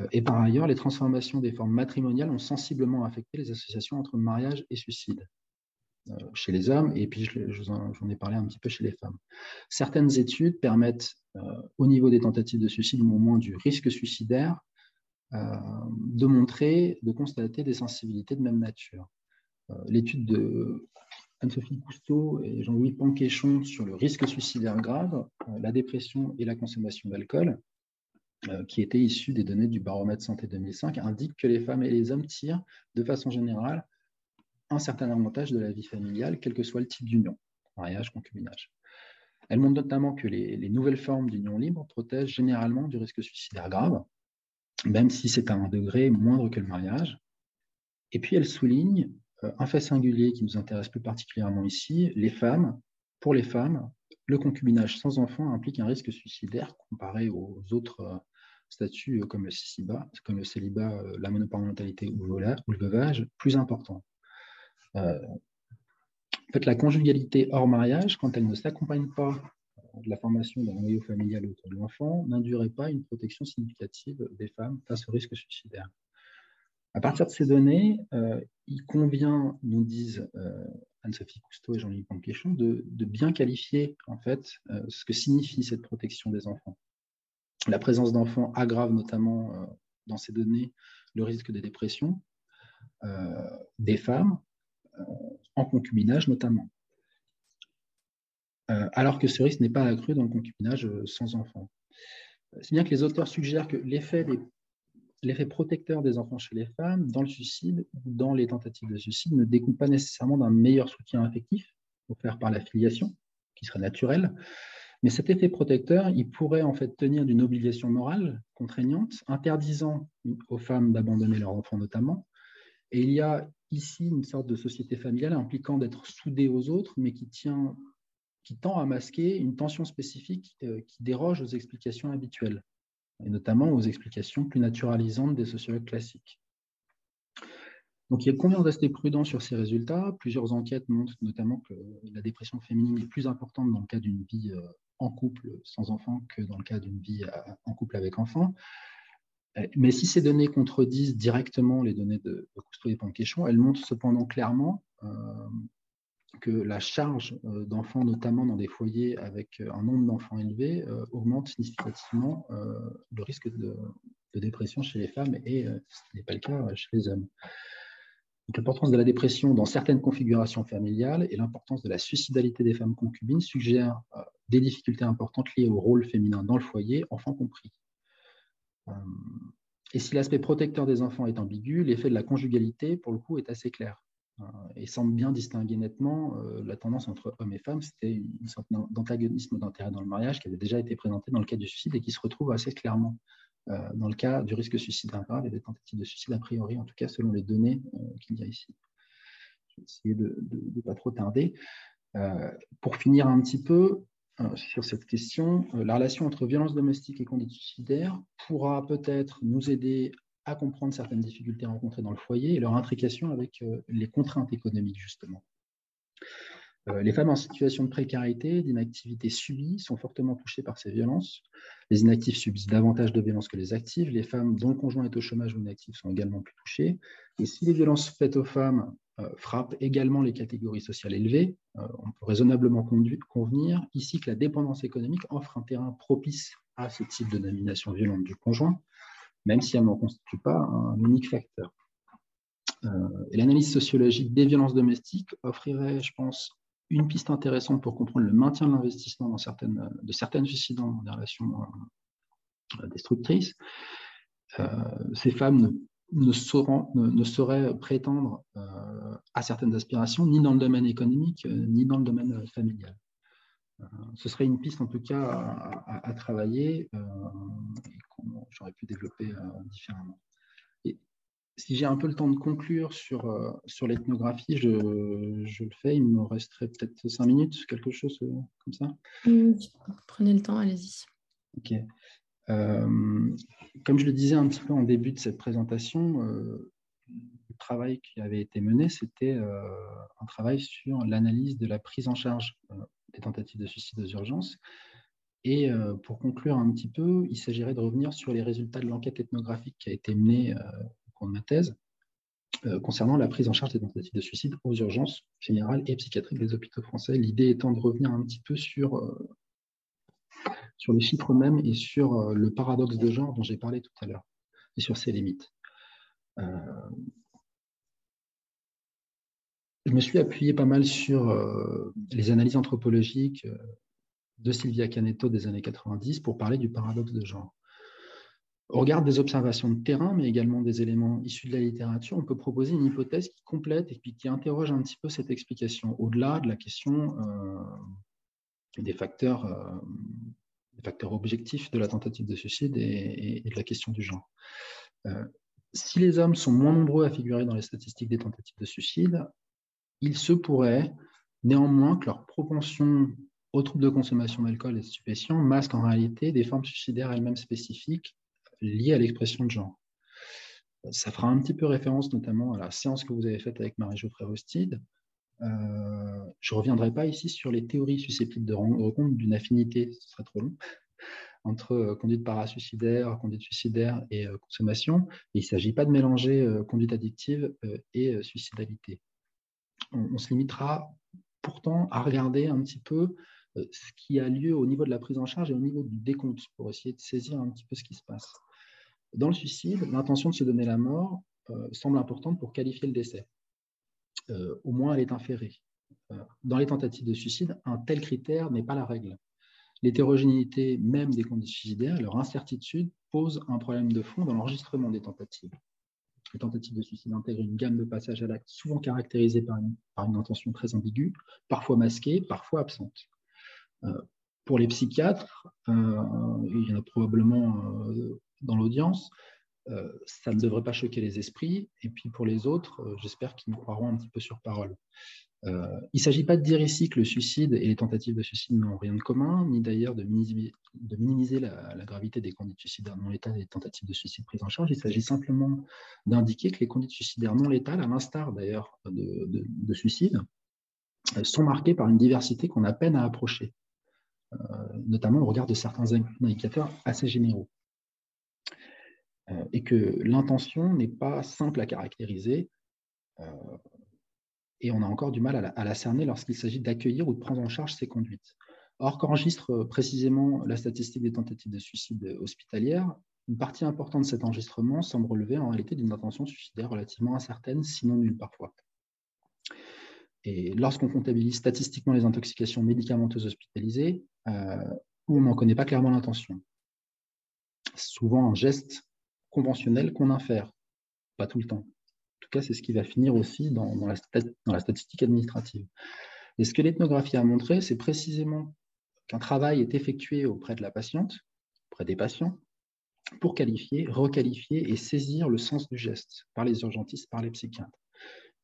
Euh, et par ailleurs, les transformations des formes matrimoniales ont sensiblement affecté les associations entre mariage et suicide euh, chez les hommes, et puis j'en ai parlé un petit peu chez les femmes. Certaines études permettent, euh, au niveau des tentatives de suicide, ou au moins du risque suicidaire, de montrer, de constater des sensibilités de même nature. L'étude de Anne-Sophie Cousteau et Jean-Louis Panquéchon sur le risque suicidaire grave, la dépression et la consommation d'alcool euh, qui était issu des données du baromètre santé 2005, indique que les femmes et les hommes tirent de façon générale un certain avantage de la vie familiale, quel que soit le type d'union, mariage, concubinage. Elle montre notamment que les, nouvelles formes d'union libre protègent généralement du risque suicidaire grave, même si c'est à un degré moindre que le mariage. Et puis elle souligne euh, un fait singulier qui nous intéresse plus particulièrement ici, les femmes, pour les femmes, le concubinage sans enfant implique un risque suicidaire comparé aux autres euh, statuts euh, comme le célibat, euh, la monoparentalité ou le veuvage, plus important. en fait, la conjugalité hors mariage, quand elle ne s'accompagne pas de la formation d'un noyau familial autour de l'enfant, n'induirait pas une protection significative des femmes face au risque suicidaire. À partir de ces données, il convient, nous disent Anne-Sophie Cousteau et Jean-Louis Panquéchon, de, bien qualifier en fait euh, ce que signifie cette protection des enfants. La présence d'enfants aggrave notamment euh, dans ces données le risque de dépression euh, des femmes, en concubinage notamment. alors que ce risque n'est pas accru dans le concubinage sans enfants. C'est bien que les auteurs suggèrent que l'effet des l'effet protecteur des enfants chez les femmes dans le suicide ou dans les tentatives de suicide ne découle pas nécessairement d'un meilleur soutien affectif offert par la filiation, qui serait naturelle, mais cet effet protecteur, il pourrait en fait tenir d'une obligation morale contraignante, interdisant aux femmes d'abandonner leurs enfants notamment. Et il y a ici une sorte de société familiale impliquant d'être soudée aux autres, mais qui tend à masquer une tension spécifique euh, qui déroge aux explications habituelles et notamment aux explications plus naturalisantes des sociologues classiques. Donc, il convient de rester prudent sur ces résultats? Plusieurs enquêtes montrent notamment que la dépression féminine est plus importante dans le cas d'une vie euh, en couple sans enfant que dans le cas d'une vie euh, en couple avec enfant. Euh, mais si ces données contredisent directement les données de, Cousteau et Panquéchon, elles montrent cependant clairement que la charge euh, d'enfants, notamment dans des foyers avec euh, un nombre d'enfants élevé, euh, augmente significativement le risque de, dépression chez les femmes et ce n'est pas le cas chez les hommes. L'importance de la dépression dans certaines configurations familiales et l'importance de la suicidalité des femmes concubines suggèrent des difficultés importantes liées au rôle féminin dans le foyer, enfants compris. Et si l'aspect protecteur des enfants est ambigu, l'effet de la conjugalité, pour le coup, est assez clair. Et semble bien distinguer nettement la tendance entre hommes et femmes. C'était une sorte d'antagonisme d'intérêt dans le mariage qui avait déjà été présenté dans le cas du suicide et qui se retrouve assez clairement dans le cas du risque suicidaire grave et des tentatives de suicide a priori, en tout cas selon les données qu'il y a ici. Je vais essayer de ne pas trop tarder. pour finir un petit peu, sur cette question, la relation entre violence domestique et conduite suicidaire pourra peut-être nous aider à comprendre certaines difficultés rencontrées dans le foyer et leur intrication avec euh, les contraintes économiques, justement. Euh, les femmes en situation de précarité, d'inactivité subie, sont fortement touchées par ces violences. Les inactifs subissent davantage de violences que les actifs. Les femmes dont le conjoint est au chômage ou inactif sont également plus touchées. Et si les violences faites aux femmes euh, frappent également les catégories sociales élevées, on peut raisonnablement convenir ici que la dépendance économique offre un terrain propice à ce type de nomination violente du conjoint, même si elle n'en constitue pas un unique facteur. Euh, l'analyse sociologique des violences domestiques offrirait, je pense, une piste intéressante pour comprendre le maintien de l'investissement de certaines suicides dans des relations euh, destructrices. Euh, ces femmes ne, sauraient prétendre à certaines aspirations ni dans le domaine économique, ni dans le domaine familial. Ce serait une piste en tout cas à, travailler j'aurais pu développer euh, différemment. Et si j'ai un peu le temps de conclure sur, euh, sur l'ethnographie, je, le fais. Il me resterait peut-être cinq minutes, quelque chose euh, comme ça. Prenez le temps, allez-y. Ok. comme je le disais un petit peu en début de cette présentation, le travail qui avait été mené, c'était un travail sur l'analyse de la prise en charge des tentatives de suicide aux urgences et euh, pour conclure un petit peu, il s'agirait de revenir sur les résultats de l'enquête ethnographique qui a été menée euh, au cours de ma thèse euh, concernant la prise en charge des tentatives de suicide aux urgences générales et psychiatriques des hôpitaux français. L'idée étant de revenir un petit peu sur, sur les chiffres mêmes et sur le paradoxe de genre dont j'ai parlé tout à l'heure et sur ses limites. Je me suis appuyé pas mal sur les analyses anthropologiques de Sylvia Canetto des années 90 pour parler du paradoxe de genre. Au regard des observations de terrain, mais également des éléments issus de la littérature, on peut proposer une hypothèse qui complète et qui interroge un petit peu cette explication, au-delà de la question euh, des, facteurs, euh, objectifs de la tentative de suicide et, de la question du genre. Euh, si les hommes sont moins nombreux à figurer dans les statistiques des tentatives de suicide, il se pourrait néanmoins que leur propension aux troubles de consommation d'alcool et de stupéfiants masquent en réalité des formes suicidaires elles-mêmes spécifiques liées à l'expression de genre. Ça fera un petit peu référence notamment à la séance que vous avez faite avec Marie-Geoffrey Rostide. Euh, je ne reviendrai pas ici sur les théories susceptibles de rendre compte d'une affinité, ce serait trop long, entre euh, conduite parasuicidaire, conduite suicidaire et euh, consommation. il ne s'agit pas de mélanger conduite addictive et suicidalité. On, se limitera pourtant à regarder un petit peu euh, ce qui a lieu au niveau de la prise en charge et au niveau du décompte pour essayer de saisir un petit peu ce qui se passe. Dans le suicide, l'intention de se donner la mort euh, semble importante pour qualifier le décès. Euh, au moins, elle est inférée. dans les tentatives de suicide, un tel critère n'est pas la règle. L'hétérogénéité même des conditions suicidaires leur incertitude posent un problème de fond dans l'enregistrement des tentatives. Les tentatives de suicide intègrent une gamme de passages à l'acte souvent caractérisée par une intention très ambiguë, parfois masquée, parfois absente. Euh, pour les psychiatres, euh, il y en a probablement euh, dans l'audience, ça ne devrait pas choquer les esprits. Et puis pour les autres, j'espère qu'ils me croiront un petit peu sur parole. Il ne s'agit pas de dire ici que le suicide et les tentatives de suicide n'ont rien de commun, ni d'ailleurs de minimiser, la, gravité des conduites suicidaires non létales et des tentatives de suicide prises en charge. Il s'agit simplement d'indiquer que les conduites suicidaires non létales, à l'instar d'ailleurs de, de suicide, sont marquées par une diversité qu'on a peine à approcher. Euh, notamment au regard de certains indicateurs assez généraux. Euh, et que l'intention n'est pas simple à caractériser euh, et on a encore du mal à la, cerner lorsqu'il s'agit d'accueillir ou de prendre en charge ces conduites. Or, qu'enregistre précisément la statistique des tentatives de suicide hospitalières, une partie importante de cet enregistrement semble relever en réalité d'une intention suicidaire relativement incertaine, sinon nulle parfois. Et lorsqu'on comptabilise statistiquement les intoxications médicamenteuses hospitalisées, euh, on n'en connaît pas clairement l'intention. Souvent un geste conventionnel qu'on infère, pas tout le temps. C'est ce qui va finir aussi dans, la, dans la statistique administrative. Et ce que l'ethnographie a montré, c'est précisément qu'un travail est effectué auprès de la patiente, auprès des patients, pour qualifier, requalifier et saisir le sens du geste par les urgentistes, par les psychiatres.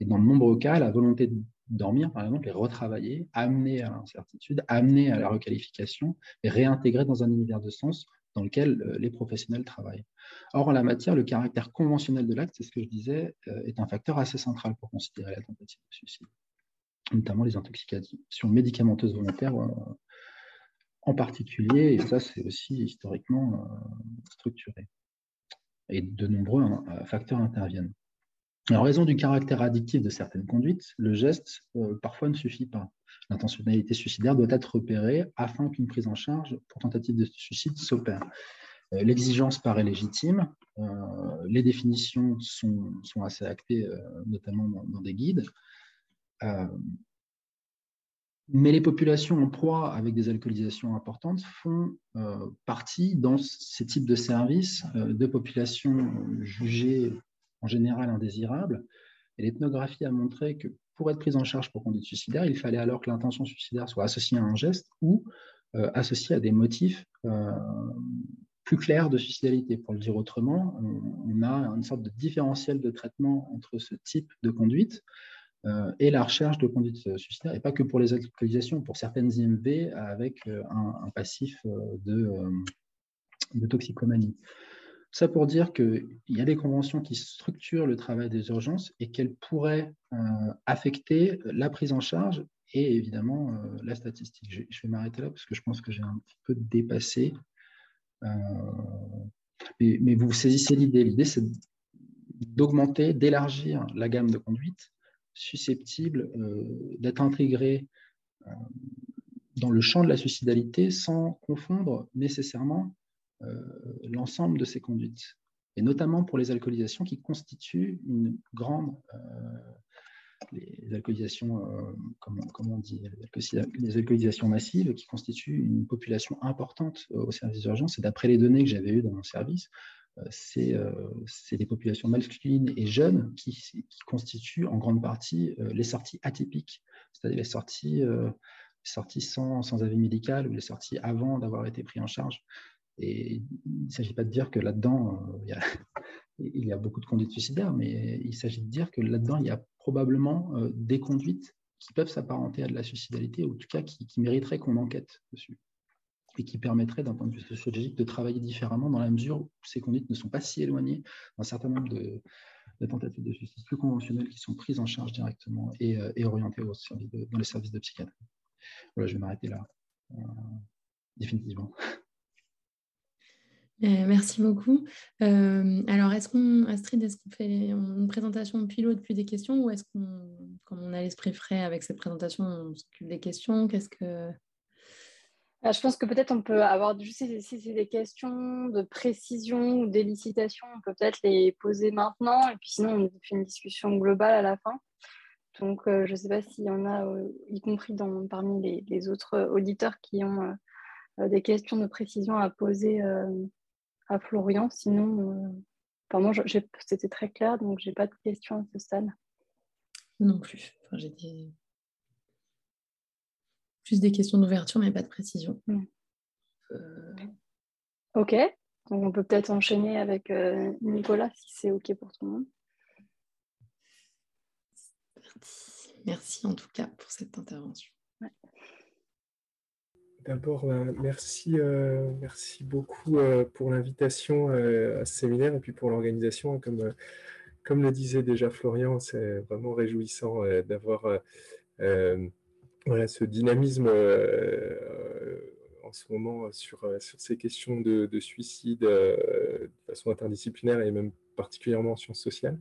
Et dans de nombreux cas, la volonté de dormir, par exemple, est retravaillée, amenée à l'incertitude, amenée à la requalification et réintégrée dans un univers de sens dans lequel euh, les professionnels travaillent. Or, en la matière, le caractère conventionnel de l'acte, c'est ce que je disais, euh, est un facteur assez central pour considérer la tentative de suicide, notamment les intoxications médicamenteuses volontaires euh, en particulier, et ça, c'est aussi historiquement structuré. Et de nombreux hein, facteurs interviennent. En raison du caractère addictif de certaines conduites, le geste euh, parfois ne suffit pas. L'intentionnalité suicidaire doit être repérée afin qu'une prise en charge pour tentative de suicide s'opère. Euh, l'exigence paraît légitime, euh, les définitions sont, assez actées, notamment dans, des guides. mais les populations en proie avec des alcoolisations importantes font partie dans ces types de services de populations jugées en général indésirable. Et l'ethnographie a montré que pour être prise en charge pour conduite suicidaire, il fallait alors que l'intention suicidaire soit associée à un geste ou euh, associée à des motifs euh, plus clairs de suicidalité. Pour le dire autrement, on, a une sorte de différentiel de traitement entre ce type de conduite euh, et la recherche de conduite suicidaire, et pas que pour les alcoolisations, pour certaines IMV avec un, passif de toxicomanie. Ça pour dire qu'il y a des conventions qui structurent le travail des urgences et qu'elles pourraient euh, affecter la prise en charge et évidemment euh, la statistique. Je, vais m'arrêter là parce que je pense que j'ai un petit peu dépassé. Euh, mais, vous saisissez l'idée. L'idée, c'est d'augmenter, d'élargir la gamme de conduites susceptibles d'être intégrées dans le champ de la suicidalité sans confondre nécessairement l'ensemble de ces conduites, et notamment pour les alcoolisations qui constituent une grande euh, les alcoolisations, euh, comme, on dit, les alcoolisations massives qui constituent une population importante au service d'urgence. Et d'après les données que j'avais eues dans mon service, c'est des populations masculines et jeunes qui, constituent en grande partie les sorties atypiques, c'est-à-dire les sorties, sorties sans, sans, avis médical ou les sorties avant d'avoir été pris en charge. Et il ne s'agit pas de dire que là-dedans, euh, il, y a beaucoup de conduites suicidaires, mais il s'agit de dire que là-dedans, il y a probablement euh, des conduites qui peuvent s'apparenter à de la suicidalité, ou en tout cas qui, mériteraient qu'on enquête dessus, et qui permettraient, d'un point de vue sociologique, de travailler différemment dans la mesure où ces conduites ne sont pas si éloignées d'un certain nombre de, tentatives de suicide plus conventionnelles qui sont prises en charge directement et, euh, orientées dans les services de psychiatrie. Voilà, je vais m'arrêter là, définitivement. Euh, merci beaucoup. Euh, alors, est-ce qu'on, Astrid, est-ce qu'on fait une présentation pilote puis des questions ou est-ce qu'on, comme on a l'esprit frais avec cette présentation, on s'occupe des questions? Qu'est-ce que ah, je pense que peut-être on peut avoir, sais si c'est des questions de précision ou d'élicitation, on peut peut-être les poser maintenant et puis sinon on fait une discussion globale à la fin. Donc euh, je ne sais pas s'il y en a, y compris parmi les, autres auditeurs qui ont des questions de précision à poser à Florian. Sinon, euh... moi, c'était très clair, donc j'ai pas de questions à ce stade. Non plus. j'ai des... plus des questions d'ouverture, mais pas de précision. Hmm. Euh, ok. Donc on peut peut-être enchaîner avec euh, Nicolas si c'est ok pour tout le monde. Merci en tout cas pour cette intervention. D'abord, euh, merci, euh, merci beaucoup euh, pour l'invitation à ce séminaire et puis pour l'organisation. Comme, comme le disait déjà Florian, c'est vraiment réjouissant d'avoir ce dynamisme en ce moment sur, sur ces questions de, de suicide de façon interdisciplinaire et même particulièrement en sciences sociales.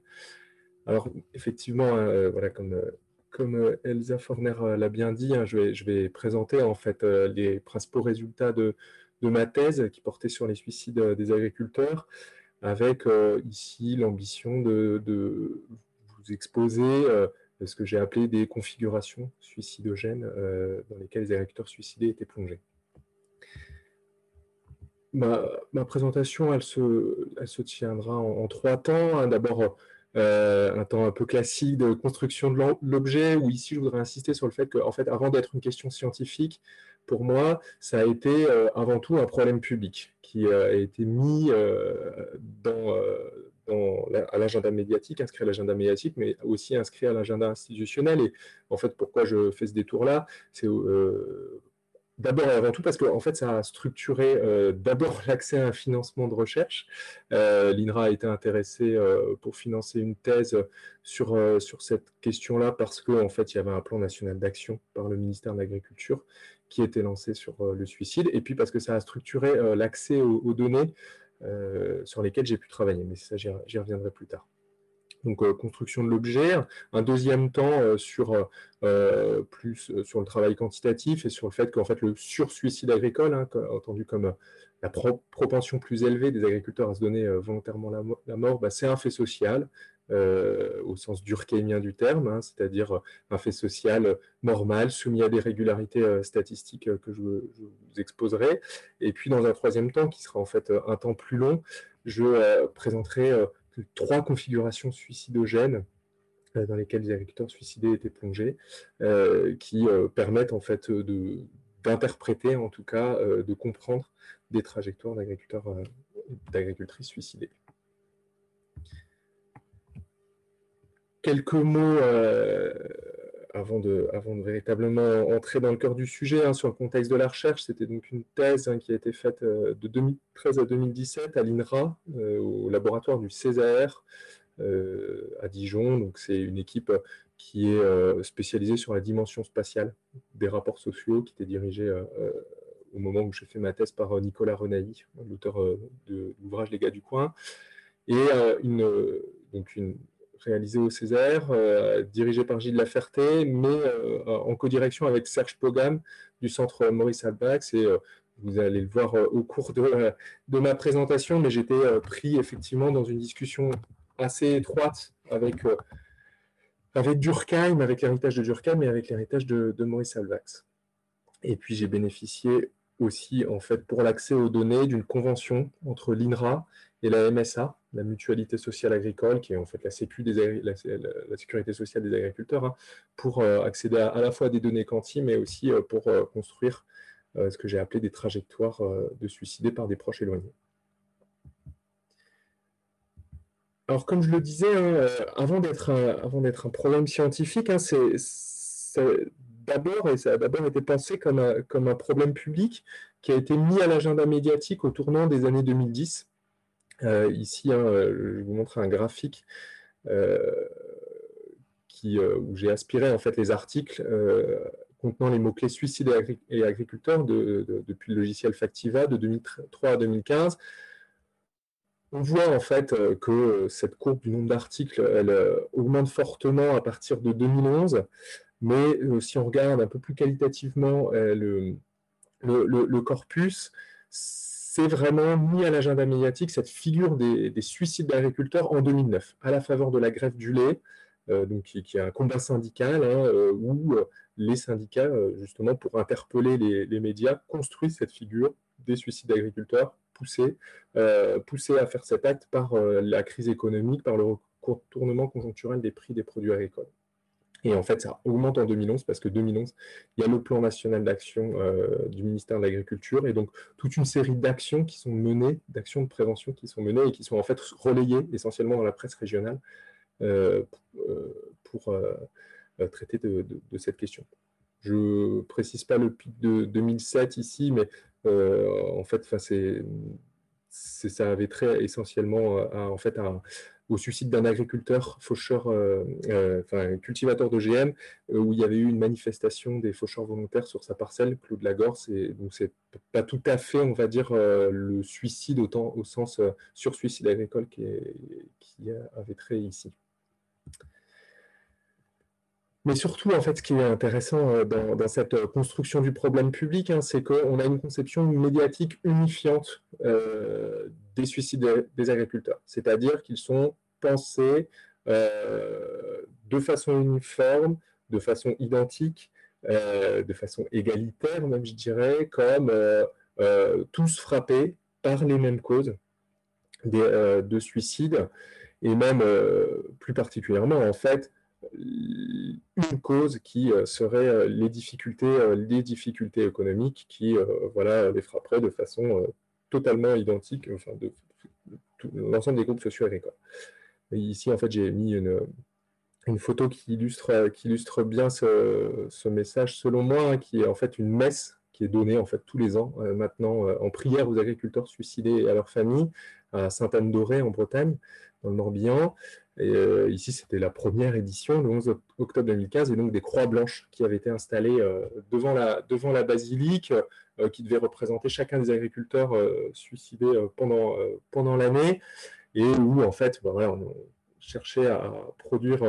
Alors, effectivement, voilà, comme comme euh, Elsa Forner euh, l'a bien dit, hein, je, vais, présenter en fait euh, les principaux résultats de, ma thèse qui portait sur les suicides des agriculteurs, avec ici l'ambition de, vous exposer ce que j'ai appelé des configurations suicidogènes dans lesquelles les agriculteurs suicidés étaient plongés. Ma, présentation, elle se, tiendra en, trois temps. Hein. D'abord, un temps un peu classique de construction de l'objet, où ici je voudrais insister sur le fait que, en fait, avant d'être une question scientifique, pour moi, ça a été avant tout un problème public qui a été mis à l'agenda médiatique, inscrit à l'agenda médiatique, mais aussi inscrit à l'agenda institutionnel. Et en fait, pourquoi je fais ce détour-là? Euh, d'abord et avant tout parce que ça a structuré euh, d'abord l'accès à un financement de recherche. Euh, L'INRA a été intéressé pour financer une thèse sur, cette question-là parce qu'en en fait, il y avait un plan national d'action par le ministère de l'Agriculture qui était lancé sur le suicide, et puis parce que ça a structuré l'accès aux, données euh, sur lesquels j'ai pu travailler, mais ça j'y reviendrai plus tard. Donc euh, construction de l'objet, un deuxième temps euh, sur plus sur le travail quantitatif et sur le fait qu'en fait le sursuicide agricole, hein, entendu comme la propension plus élevée des agriculteurs à se donner volontairement la, mort, bah, c'est un fait social euh, au sens durkheimien du terme, hein, c'est-à-dire un fait social normal, soumis à des régularités euh, statistiques euh, que je, vous exposerai. Et puis, dans un troisième temps, qui sera en fait un temps plus long, je présenterai trois configurations suicidogènes dans lesquelles les agriculteurs suicidés étaient plongés, qui permettent en fait d'interpréter, en tout cas, de comprendre des trajectoires d'agriculteurs, d'agricultrices suicidées. quelques mots euh, avant, de, de véritablement entrer dans le cœur du sujet hein, sur le contexte de la recherche. C'était donc une thèse hein, qui a été faite euh, de 2013 à 2017 à l'INRA, euh, au laboratoire du César à Dijon. Donc c'est une équipe qui est spécialisée sur la dimension spatiale des rapports sociaux, qui était dirigée au moment où j'ai fait ma thèse par Nicolas Renaï, l'auteur de l'ouvrage Les gars du coin. Et une, donc une, réalisé au Césaire, euh, dirigé par Gilles Laferté, mais euh, en codirection avec Serge Pogam du centre Maurice Albax. Et euh, vous allez le voir au cours de, ma présentation, mais j'étais pris effectivement dans une discussion assez étroite avec, avec Durkheim, avec l'héritage de Durkheim et avec l'héritage de, de Maurice Albax. Et puis j'ai bénéficié aussi, en fait, pour l'accès aux données d'une convention entre l'INRA et la MSA, la Mutualité sociale agricole, qui est en fait la, sécu des, la, sécurité sociale des agriculteurs, hein, pour euh, accéder à, la fois à des données quanti, mais aussi euh, pour euh, construire ce que j'ai appelé des trajectoires de suicidés par des proches éloignés. Alors, comme je le disais, hein, avant d'être un, un, problème scientifique, hein, c'est d'abord, et ça a d'abord été pensé comme comme un problème public qui a été mis à l'agenda médiatique au tournant des années 2010 euh, ici, hein, euh, je vous montre un graphique euh, où j'ai aspiré en fait les articles contenant les mots-clés suicide et, agriculteur depuis le logiciel Factiva de 2003 à 2015. On voit en fait que cette courbe du nombre d'articles augmente fortement à partir de 2011, mais si on regarde un peu plus qualitativement le, le, corpus, c'est vraiment mis à l'agenda médiatique cette figure des, suicides d'agriculteurs en 2009, à la faveur de la grève du lait, euh, donc, qui, est un combat syndical hein, euh, où euh, les syndicats, justement, pour interpeller les, médias, construisent cette figure des suicides d'agriculteurs, poussés, poussés à faire cet acte par la crise économique, par le retournement conjoncturel des prix des produits agricoles. Et en fait, ça augmente en 2011 parce que 2011, il y a le plan national d'action euh, du ministère de l'Agriculture et donc toute une série d'actions qui sont menées, d'actions de prévention qui sont menées et qui sont en fait relayées essentiellement dans la presse régionale euh, pour euh, traiter de, cette question. Je ne précise pas le pic de 2007 ici, mais en fait, ça avait trait essentiellement en fait, à, au suicide d'un agriculteur faucheur, euh, euh, enfin cultivateur d'OGM, euh, où il y avait eu une manifestation des faucheurs volontaires sur sa parcelle, Clos de la Gorse, et donc c'est pas tout à fait, on va dire, le suicide autant au sens sur suicide agricole qui avait trait ici. Mais surtout, en fait, ce qui est intéressant dans, cette construction du problème public, hein, c'est qu'on a une conception médiatique unifiante des suicides des agriculteurs. C'est-à-dire qu'ils sont pensés euh, de façon uniforme, de façon identique, euh, de façon égalitaire, même je dirais, comme euh, tous frappés par les mêmes causes de suicide. et même plus particulièrement, en fait, une cause qui serait les difficultés, les difficultés économiques qui voilà, les frapperaient de façon totalement identique, enfin, de, l'ensemble des groupes sociaux agricoles. Ici, en fait, j'ai mis une, photo qui illustre, bien ce, message, selon moi, hein, qui est en fait une messe qui est donnée en fait tous les ans euh, maintenant euh, en prière aux agriculteurs suicidés et à leurs familles à Sainte-Anne-d'Auray en Bretagne, dans le Morbihan. Euh, ici, c'était la première édition, le 11 octobre 2015, et donc des croix blanches qui avaient été installées devant, la, devant la basilique, qui devaient représenter chacun des agriculteurs suicidés pendant, pendant l'année, et où en fait, bah, on cherchait à produire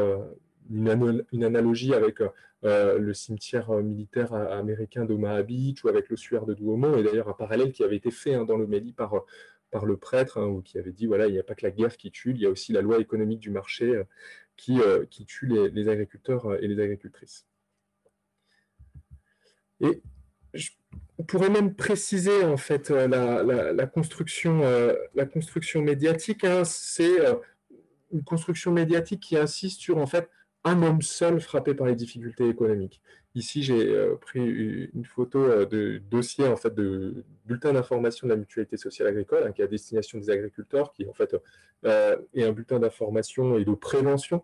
une, analogie avec euh, le cimetière euh, militaire américain d'Omaha Beach ou avec l'ossuaire de Douaumont, et d'ailleurs un parallèle qui avait été fait hein, dans l'homélie par, euh, par le prêtre, hein, qui avait dit, voilà, il n'y a pas que la guerre qui tue, il y a aussi la loi économique du marché qui, qui tue les, agriculteurs et les agricultrices. Et on pourrait même préciser en fait la, construction, la construction médiatique. Hein, c'est une construction médiatique qui insiste sur en fait un homme seul frappé par les difficultés économiques. Ici, j'ai euh, pris une photo euh, de dossier en fait de bulletin d'information de la mutualité sociale agricole, hein, qui est à destination des agriculteurs, qui en fait euh, est un bulletin d'information et de prévention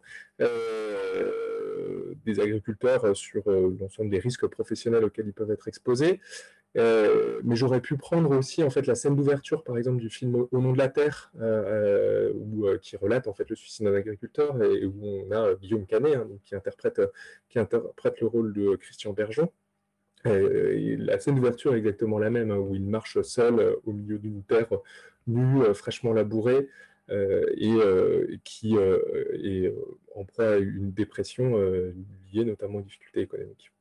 des agriculteurs sur l'ensemble des risques professionnels auxquels ils peuvent être exposés. Euh, mais j'aurais pu prendre aussi en fait la scène d'ouverture, par exemple, du film Au nom de la terre, euh, euh, qui relate en fait le suicide d'un agriculteur et, où on a Guillaume Canet hein, qui interprète le rôle de Christian Bergeon. la scène d'ouverture est exactement la même, hein, où il marche seul au milieu d'une terre nue, fraîchement labourée, et qui est en proie à une dépression liée notamment aux difficultés économiques.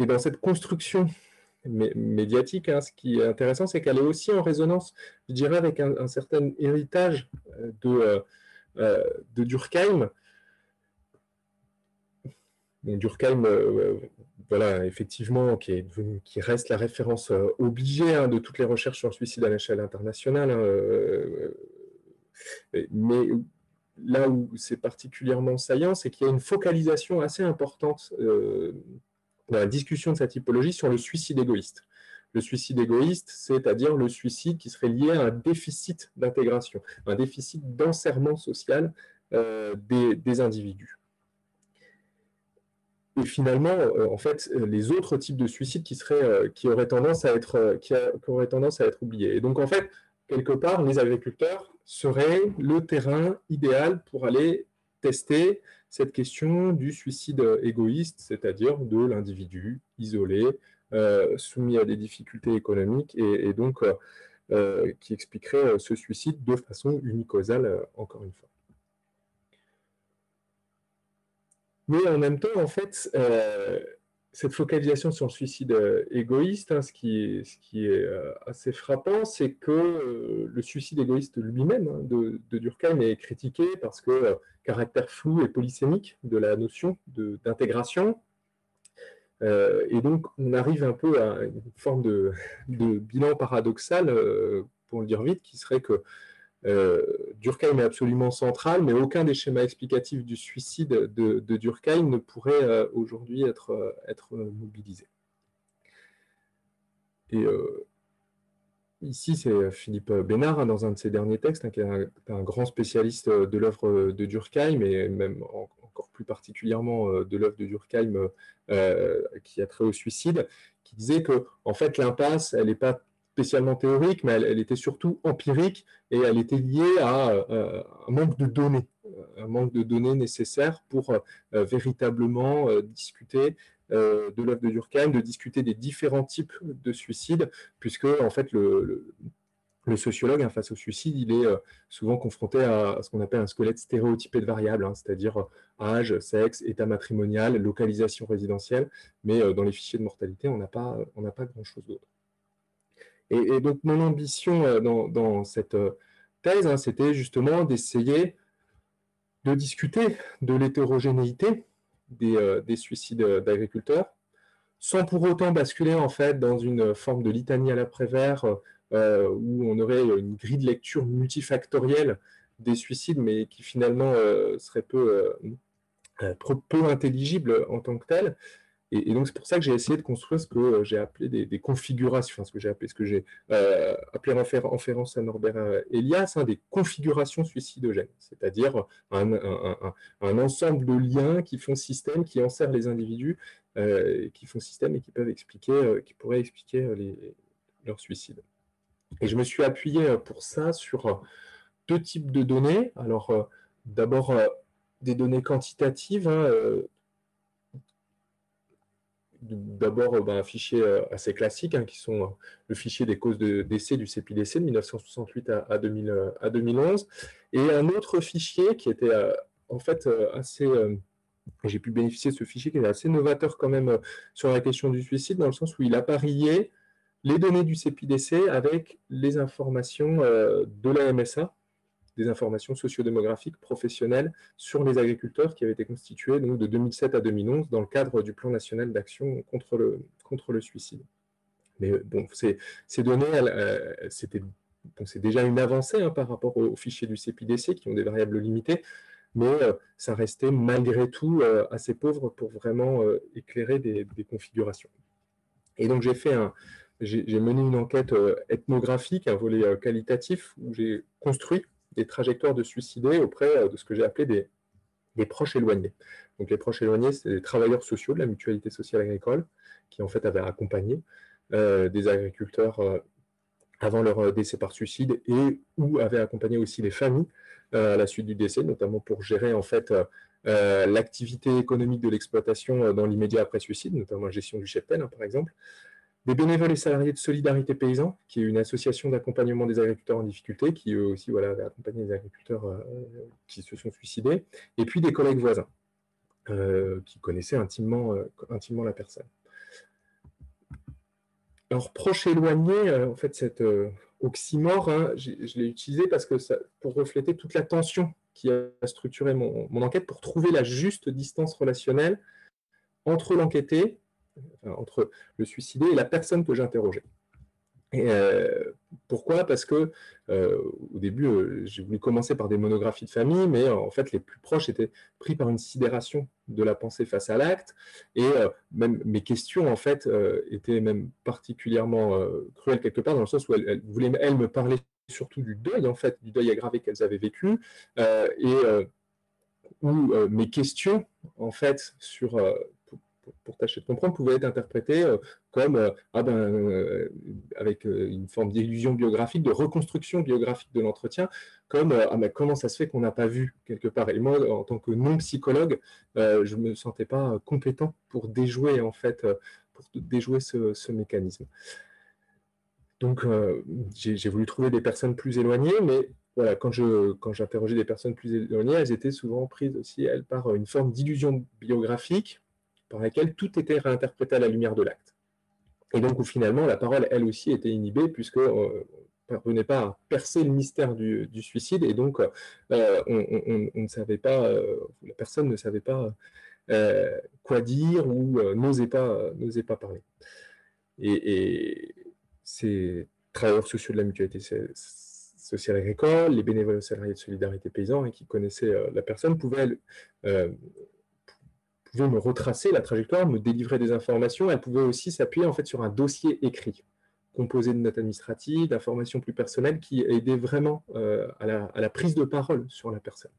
Et dans cette construction médiatique, hein, ce qui est intéressant, c'est qu'elle est aussi en résonance, je dirais, avec un, certain héritage euh, de, euh, euh, de Durkheim. Durkheim, voilà, effectivement, qui, est reste la référence obligée hein, de toutes les recherches sur le suicide à l'échelle internationale. Hein, mais là où c'est particulièrement saillant, c'est qu'il y a une focalisation assez importante dans la discussion de cette typologie sur le suicide égoïste. Le suicide égoïste, c'est-à-dire le suicide qui serait lié à un déficit d'intégration, un déficit d'enserrement social euh, des, individus. Et finalement, euh, en fait, les autres types de suicides qui, auraient tendance à être oubliés. Et donc, en fait, quelque part, les agriculteurs seraient le terrain idéal pour aller tester cette question du suicide égoïste, c'est-à-dire de l'individu isolé, euh, soumis à des difficultés économiques, et, donc euh, euh, qui expliquerait ce suicide de façon unicausale, encore une fois. Mais en même temps, en fait, cette focalisation sur le suicide euh, égoïste, hein, ce, qui est, euh, assez frappant, c'est que euh, le suicide égoïste lui-même hein, de, Durkheim est critiqué parce que caractère flou et polysémique de la notion d'intégration. et donc, on arrive un peu à une forme de, bilan paradoxal, pour le dire vite, qui serait que Durkheim est absolument central, mais aucun des schémas explicatifs du suicide de, Durkheim ne pourrait euh, aujourd'hui être, euh, être mobilisé. Et ici, c'est Philippe Bénard, hein, dans un de ses derniers textes, hein, qui est un, grand spécialiste de l'œuvre de Durkheim, et même encore plus particulièrement de l'œuvre de Durkheim qui a trait au suicide, qui disait que en fait l'impasse, elle n'est pas spécialement théorique, mais elle, était surtout empirique et elle était liée à euh, un manque de données, un manque de données nécessaires pour euh, véritablement euh, discuter de l'œuvre de Durkheim, de discuter des différents types de suicides, puisque en fait le, sociologue hein, face au suicide, il est souvent confronté à, ce qu'on appelle un squelette stéréotypé de variables, hein, c'est-à-dire âge, sexe, état matrimonial, localisation résidentielle, mais dans les fichiers de mortalité, on n'a pas, on n'a pas grand-chose d'autre. Et, donc, mon ambition euh, dans, cette euh, thèse, hein, c'était justement d'essayer de discuter de l'hétérogénéité des, euh, suicides d'agriculteurs, sans pour autant basculer en fait dans une forme de litanie à l'après-vert où on aurait une grille de lecture multifactorielle des suicides, mais qui finalement seraient peu, peu intelligibles en tant que tels. Et, donc, c'est pour ça que j'ai essayé de construire ce que euh, j'ai appelé des, configurations, ce que j'ai appelé, ce que j'ai euh, appelé en référence à Norbert euh, Elias, hein, des configurations suicidogènes, c'est-à-dire un, ensemble de liens qui font système, qui enserrent les individus, qui font système et qui peuvent expliquer, qui pourraient expliquer les, leur suicide. Et je me suis appuyé pour ça sur deux types de données. Alors, d'abord, des données quantitatives, hein, d'abord euh, ben, un fichier euh, assez classique, hein, qui sont euh, le fichier des causes de décès du CPDC de 1968 à, 2011, et un autre fichier qui était en fait assez... j'ai pu bénéficier de ce fichier qui est assez novateur quand même sur la question du suicide, dans le sens où il appariait les données du CPDC avec les informations de la MSA, des informations sociodémographiques professionnelles sur les agriculteurs qui avaient été constituées donc, de 2007 à 2011 dans le cadre du plan national d'action contre le, contre le suicide. Mais bon, ces, données, euh, c'était c'est déjà une avancée hein, par rapport aux fichiers du CPDC qui ont des variables limitées, mais euh, ça restait malgré tout euh, assez pauvre pour vraiment éclairer des, des, configurations. Et donc j'ai fait un, j'ai mené une enquête ethnographique, un volet qualitatif, où j'ai construit des trajectoires de suicidés auprès euh, de ce que j'ai appelé des, proches éloignés. Donc les proches éloignés, c'est des travailleurs sociaux de la mutualité sociale agricole qui en fait avaient accompagné euh, des agriculteurs euh, avant leur décès par suicide et ou avaient accompagné aussi les familles à la suite du décès, notamment pour gérer en fait l'activité économique de l'exploitation dans l'immédiat après suicide, notamment la gestion du cheptel, hein, par exemple des bénévoles et salariés de Solidarité Paysan, qui est une association d'accompagnement des agriculteurs en difficulté, qui eux aussi voilà, accompagné les agriculteurs euh, qui se sont suicidés, et puis des collègues voisins euh, qui connaissaient intimement, euh, intimement la personne. Alors, proche éloigné, en fait, cet oxymore, hein, je l'ai utilisé parce que pour refléter toute la tension qui a structuré mon enquête, pour trouver la juste distance relationnelle entre l'enquêté entre le suicidé et la personne que j'interrogeais. Et euh, pourquoi? Parce que euh, au début, euh, j'ai voulu commencer par des monographies de famille, mais en fait, les plus proches étaient pris par une sidération de la pensée face à l'acte, et même mes questions en fait étaient même particulièrement cruelles quelque part dans le sens où elles, voulaient elles me parler surtout du deuil en fait, du deuil aggravé qu'elles avaient vécu, et où mes questions en fait sur pour, tâcher de comprendre, pouvait être interprété euh, comme euh, ah ben, euh, avec une forme d'illusion biographique, de reconstruction biographique de l'entretien, comme ah ben, comment ça se fait qu'on n'a pas vu quelque part. Et moi, en tant que non-psychologue, je ne me sentais pas compétent pour déjouer, en fait, pour déjouer ce, mécanisme. Donc, j'ai voulu trouver des personnes plus éloignées, mais voilà, quand quand j'interrogeais des personnes plus éloignées, elles étaient souvent prises aussi, elles, par une forme d'illusion biographique par laquelle tout était réinterprété à la lumière de l'acte. Et donc, finalement, la parole, elle aussi, était inhibée, puisque euh, ne parvenait pas à percer le mystère du, suicide, et donc euh, on, ne savait pas, euh, la personne ne savait pas euh, quoi dire ou n'osait pas, n'osait pas parler. Et, ces travailleurs sociaux de la mutualité sociale agricole, les bénévoles salariés de solidarité paysan, hein, qui connaissaient la personne, pouvaient pouvait me retracer la trajectoire, me délivrer des informations. Elle pouvait aussi s'appuyer en fait sur un dossier écrit, composé de notes administratives, d'informations plus personnelles, qui aidaient vraiment euh, à, la, prise de parole sur la personne.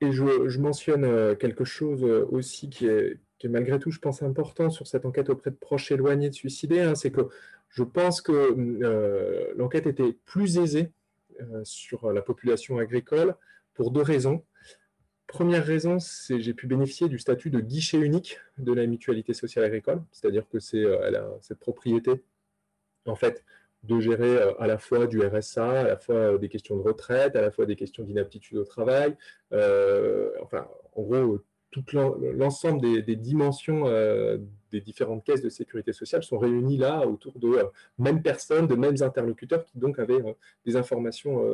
Et je, mentionne euh, quelque chose euh, aussi qui est, malgré tout, je pense, important sur cette enquête auprès de proches éloignés de suicidés, hein, c'est que je pense que l'enquête était plus aisée sur la population agricole pour deux raisons. Première raison, c'est j'ai pu bénéficier du statut de guichet unique de la mutualité sociale agricole, c'est-à-dire que c'est euh, elle a cette propriété en fait de gérer euh, à la fois du RSA, à la fois euh, des questions de retraite, à la fois des questions d'inaptitude au travail, enfin en gros tout l'ensemble des, dimensions euh, des différentes caisses de sécurité sociale sont réunies là autour de euh, mêmes personnes, de mêmes interlocuteurs qui donc avaient euh, des informations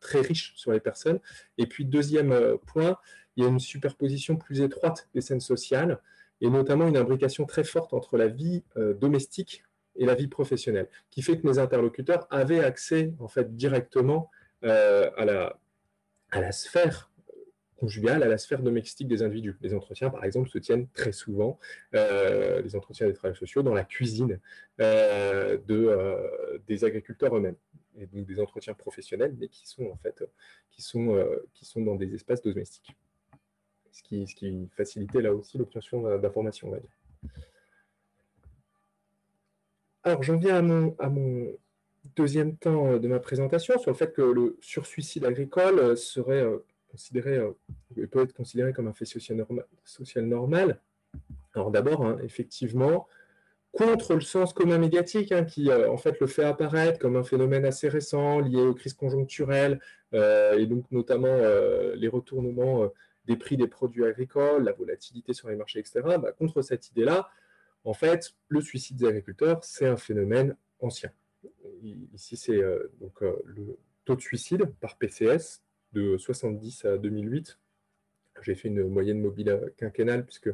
très riches sur les personnes. Et puis deuxième point, il y a une superposition plus étroite des scènes sociales et notamment une imbrication très forte entre la vie domestique et la vie professionnelle, qui fait que mes interlocuteurs avaient accès en fait directement à, la, à la sphère conjugale, à la sphère domestique des individus. Les entretiens, par exemple, se tiennent très souvent, les entretiens des travailleurs sociaux, dans la cuisine de, des agriculteurs eux-mêmes et donc des entretiens professionnels, mais qui sont en fait qui sont, euh, qui sont dans des espaces domestiques. Ce qui, ce qui facilitait là aussi l'obtention d'informations, on va dire. Alors, j'en viens à mon, à mon deuxième temps de ma présentation sur le fait que le sursuicide agricole serait euh, considéré, euh, peut être considéré comme un fait social normal. Alors d'abord, hein, effectivement, contre le sens commun médiatique, hein, qui euh, en fait le fait apparaître comme un phénomène assez récent, lié aux crises conjoncturelles, euh, et donc notamment les retournements des prix des produits agricoles, la volatilité sur les marchés, etc. Bah, contre cette idée-là, en fait, le suicide des agriculteurs, c'est un phénomène ancien. Ici, c'est donc le taux de suicide par PCS de 70 à 2008. J'ai fait une moyenne mobile quinquennale, puisque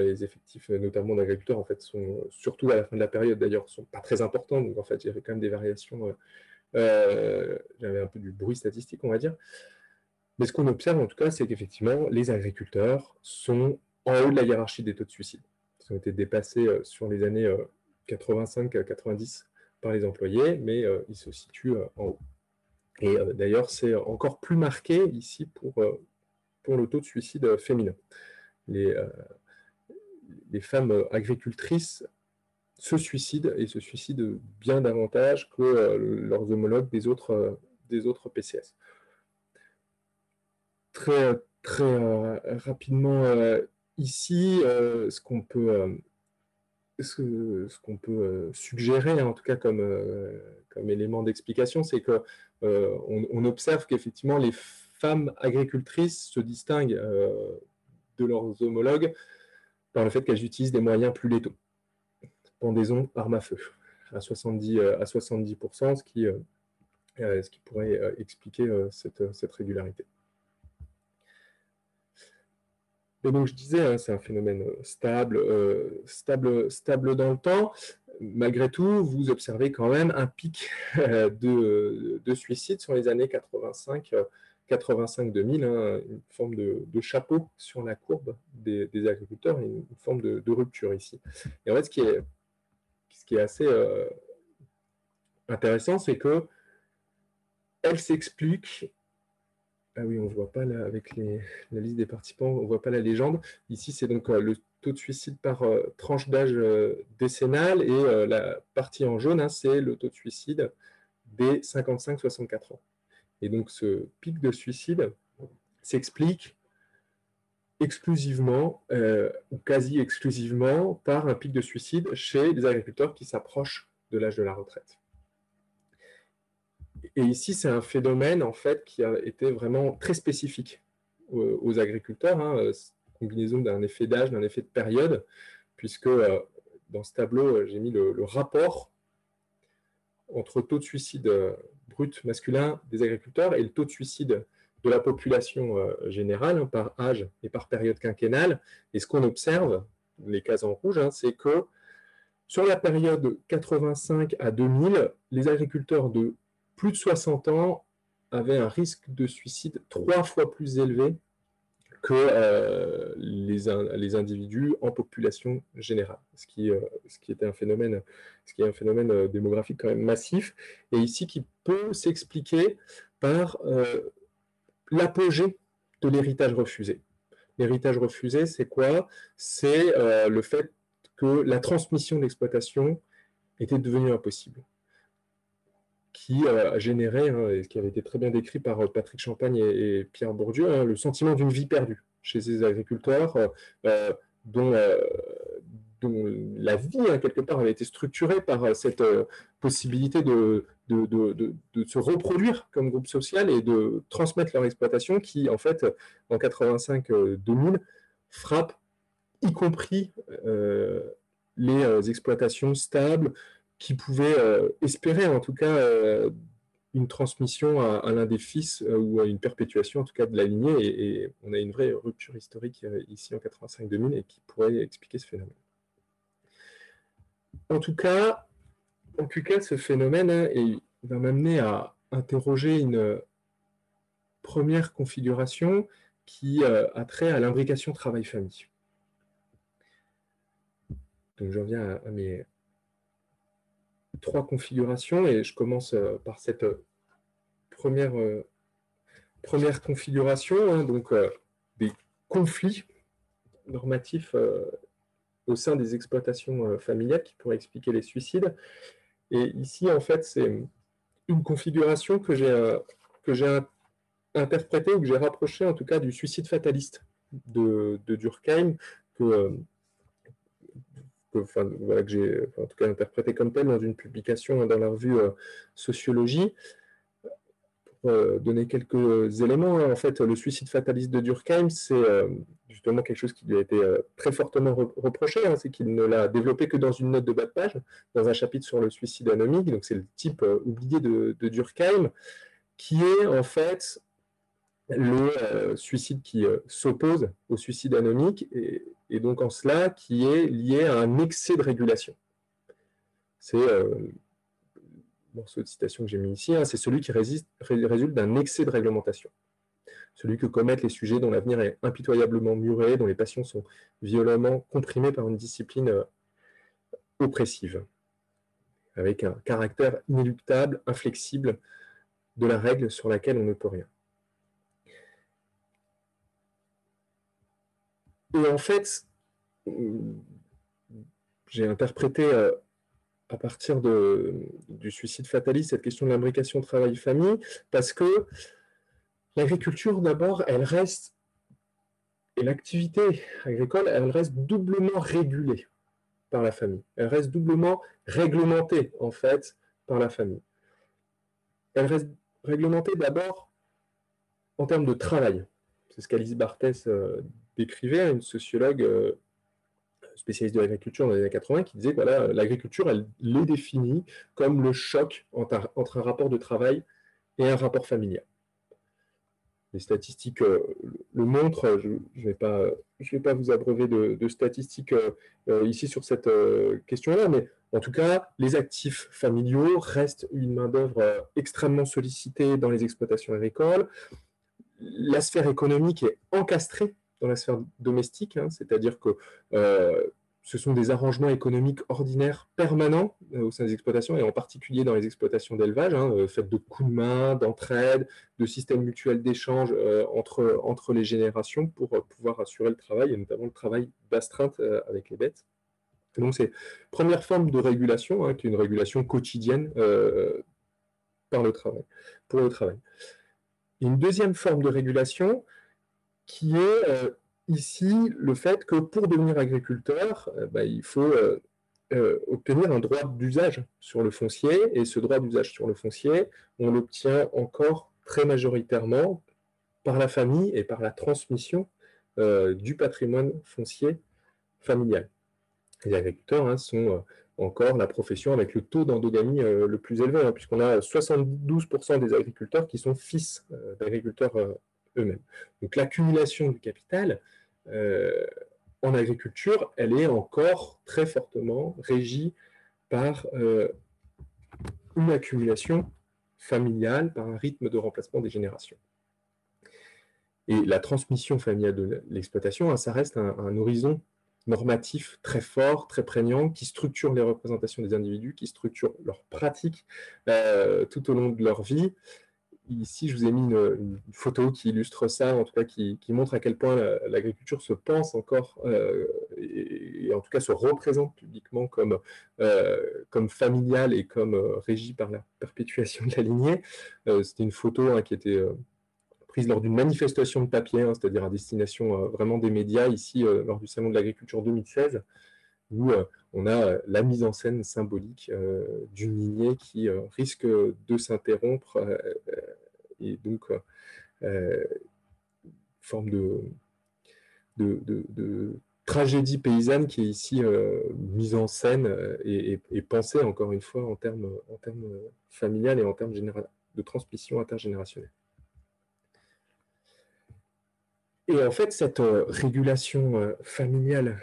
les effectifs, euh, notamment d'agriculteurs, en fait, sont surtout à la fin de la période d'ailleurs, sont pas très importants. Donc en fait, il y avait quand même des variations. Euh, euh, j'avais un peu du bruit statistique, on va dire. Mais ce qu'on observe en tout cas, c'est qu'effectivement, les agriculteurs sont en haut de la hiérarchie des taux de suicide. Ils ont été dépassés sur les années 85-90 par les employés, mais ils se situent en haut. Et d'ailleurs, c'est encore plus marqué ici pour, pour le taux de suicide féminin. Les, les femmes agricultrices se suicident et se suicident bien davantage que euh, leurs homologues des autres, euh, des autres PCS. Très, très euh, rapidement, ici, ce qu'on peut, ce, qu'on peut suggérer, en tout cas comme, comme élément d'explication, c'est qu'on on observe qu'effectivement les femmes agricultrices se distinguent de leurs homologues par le fait qu'elles utilisent des moyens plus létaux. Pendaison, arme à feu, à 70%, euh, à 70% ce, qui, euh, euh, ce qui pourrait expliquer cette, cette, régularité. Et donc, je disais, hein, c'est un phénomène stable, stable, stable dans le temps. Malgré tout, vous observez quand même un pic de, de suicides sur les années 85 85-2000, hein, une forme de, chapeau sur la courbe des, agriculteurs une, forme de, rupture ici. Et en fait, ce qui est, assez euh, intéressant, c'est que elle s'explique. Ah oui, on ne voit pas avec la liste des participants, on ne voit pas la légende. Ici, c'est donc euh, le taux de suicide par euh, tranche d'âge décennale et la partie en jaune, hein, c'est le taux de suicide des 55-64 ans. Et donc ce pic de suicide s'explique exclusivement euh, ou quasi exclusivement par un pic de suicide chez les agriculteurs qui s'approchent de l'âge de la retraite. Et ici, c'est un phénomène en fait qui a été vraiment très spécifique aux, agriculteurs, hein, euh, combinaison d'un effet d'âge, d'un effet de période, puisque euh, dans ce tableau, j'ai mis le, rapport entre taux de suicide brut masculin des agriculteurs et le taux de suicide de la population euh, générale hein, par âge et par période quinquennale. Et ce qu'on observe, les cases en rouge, hein, c'est que sur la période 85 à 2000, les agriculteurs de plus de 60 ans avaient un risque de suicide trois fois plus élevé que euh, les, individus en population générale, ce qui, euh, ce qui était un phénomène, ce qui est un phénomène euh, démographique quand même massif, et ici qui peut s'expliquer par l'apogée de l'héritage refusé. L'héritage refusé, c'est quoi? C'est le fait que la transmission de l'exploitation était devenue impossible qui a généré, hein, et ce qui avait été très bien décrit par euh, Patrick Champagne et, Pierre Bourdieu, hein, le sentiment d'une vie perdue chez ces agriculteurs euh, euh, dont, la vie, hein, quelque part, avait été structurée par cette possibilité de, de, se reproduire comme groupe social et de transmettre leur exploitation qui, en fait, en 85-2000, frappe y compris les exploitations stables, qui pouvait euh, espérer en tout cas euh, une transmission à, l'un des fils euh, ou à une perpétuation en tout cas de la lignée. Et, on a une vraie rupture historique ici en 85-2000 et qui pourrait expliquer ce phénomène. En tout cas, en tout cas, ce phénomène hein, va m'amener à interroger une première configuration qui a trait à l'imbrication travail-famille. Donc, je reviens à, mes trois configurations et je commence par cette première, première configuration, hein, donc des conflits normatifs au sein des exploitations familiales qui pourraient expliquer les suicides. Et ici, en fait, c'est une configuration que j'ai euh, interprétée ou que j'ai rapprochée, en tout cas, du suicide fataliste de, Durkheim, que, que j'ai en tout cas interprété comme tel dans une publication dans la revue euh, Sociologie. Euh, donner quelques éléments. Hein. En fait, le suicide fataliste de Durkheim, c'est euh, justement quelque chose qui lui a été très fortement reproché, hein. c'est qu'il ne l'a développé que dans une note de bas de page, dans un chapitre sur le suicide anomique. Donc, c'est le type oublié de, Durkheim, qui est en fait le suicide qui s'oppose au suicide anomique, et, donc en cela qui est lié à un excès de régulation. C'est morceau de citation que j'ai mis ici, hein, c'est celui qui résulte d'un excès de réglementation. Celui que commettent les sujets dont l'avenir est impitoyablement muré, dont les passions sont violemment comprimées par une discipline euh, oppressive, avec un caractère inéluctable, inflexible de la règle sur laquelle on ne peut rien. Et en fait, j'ai interprété euh, à partir du suicide fataliste, cette question de l'imbrication travail-famille, parce que l'agriculture, d'abord, elle reste, et l'activité agricole, elle reste doublement régulée par la famille. Elle reste doublement réglementée, en fait, par la famille. Elle reste réglementée d'abord en termes de travail. C'est ce qu'Alice Barthès euh, décrivait, une sociologue euh, spécialiste de l'agriculture dans les années 80, qui disait que voilà, l'agriculture, elle les définit comme le choc entre, un rapport de travail et un rapport familial. Les statistiques euh, le montrent, je ne vais, pas, vous abreuver de, statistiques ici sur cette question-là, mais en tout cas, les actifs familiaux restent une main-d'œuvre extrêmement sollicitée dans les exploitations agricoles. La sphère économique est encastrée dans la sphère domestique, hein, c'est-à-dire que euh, ce sont des arrangements économiques ordinaires permanents euh, au sein des exploitations, et en particulier dans les exploitations d'élevage, hein, euh, faites de coups de main, d'entraide, de systèmes mutuels d'échange entre, entre les générations pour pouvoir assurer le travail, et notamment le travail d'astreinte avec les bêtes. Donc c'est première forme de régulation, hein, qui est une régulation quotidienne par le travail, pour le travail. Une deuxième forme de régulation, qui est euh, ici le fait que pour devenir agriculteur, euh, bah, il faut euh, obtenir un droit d'usage sur le foncier, et ce droit d'usage sur le foncier, on l'obtient encore très majoritairement par la famille et par la transmission du patrimoine foncier familial. Les agriculteurs hein, sont encore la profession avec le taux d'endogamie le plus élevé, hein, puisqu'on a 72% des agriculteurs qui sont fils d'agriculteurs eux-mêmes. Donc l'accumulation du capital euh, en agriculture, elle est encore très fortement régie par euh, une accumulation familiale, par un rythme de remplacement des générations. Et la transmission familiale de l'exploitation, hein, ça reste un, horizon normatif très fort, très prégnant, qui structure les représentations des individus, qui structure leurs pratiques euh, tout au long de leur vie, Ici, je vous ai mis une, photo qui illustre ça, en tout cas qui, montre à quel point l'agriculture se pense encore euh, et, en tout cas se représente publiquement comme, euh, comme familiale et comme régie par la perpétuation de la lignée. C'était une photo hein, qui était lors d'une manifestation de papier, hein, c'est-à-dire à destination vraiment des médias, ici lors du Salon de l'agriculture 2016 où euh, on a euh, la mise en scène symbolique euh, d'une lignée qui risque de s'interrompre et donc forme de, de, tragédie paysanne qui est ici mise en scène et, pensée encore une fois en termes, en termes familial et en termes de transmission intergénérationnelle. Et en fait, cette régulation familiale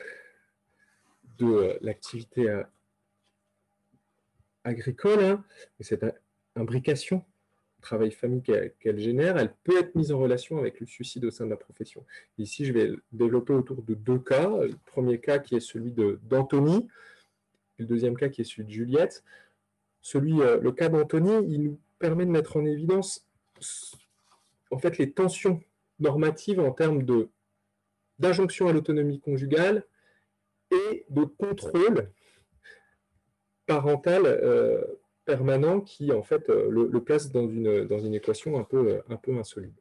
de euh, l'activité euh, agricole, hein, cette imbrication travail famille qu'elle génère, elle peut être mise en relation avec le suicide au sein de la profession. Ici, je vais développer autour de deux cas. Le premier cas qui est celui d'Anthony, le deuxième cas qui est celui de Juliette. Celui, euh, le cas d'Anthony, il nous permet de mettre en évidence en fait les tensions normatives en termes d'injonction à l'autonomie conjugale et de contrôle parental euh, permanent qui, en fait, euh, le, place dans une, dans une équation un peu, un peu insolite.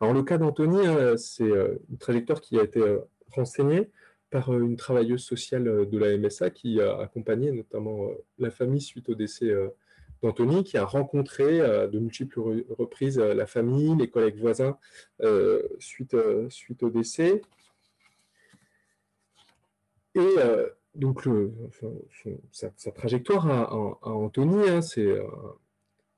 Alors, le cas d'Anthony, hein, c'est euh, une trajectoire qui a été euh, renseignée par une travailleuse sociale de la MSA qui a accompagné notamment la famille suite au décès d'Anthony, qui a rencontré de multiples reprises la famille, les collègues voisins suite, suite au décès. Et donc, sa, trajectoire à, Anthony, hein, c'est euh,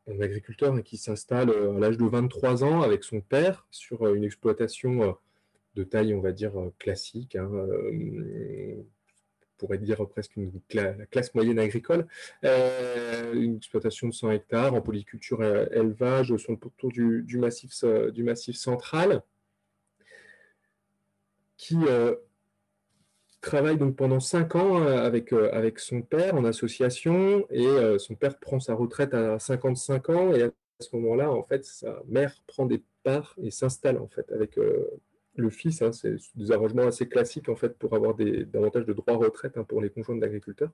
un agriculteur qui s'installe euh, à l'âge de 23 ans avec son père sur euh, une exploitation de taille, on va dire, classique. Hein, pourrait dire presque une la classe moyenne agricole, une exploitation de 100 hectares en polyculture et élevage sur le du, massif, du massif central, qui travaille donc pendant cinq ans euh, avec, euh, avec son père en association et euh, son père prend sa retraite à 55 ans et à ce moment-là, en fait, sa mère prend des parts et s'installe en fait avec le fils. Hein. c'est des arrangements assez classiques en fait pour avoir davantage de droits retraite hein, pour les conjoints d'agriculteurs.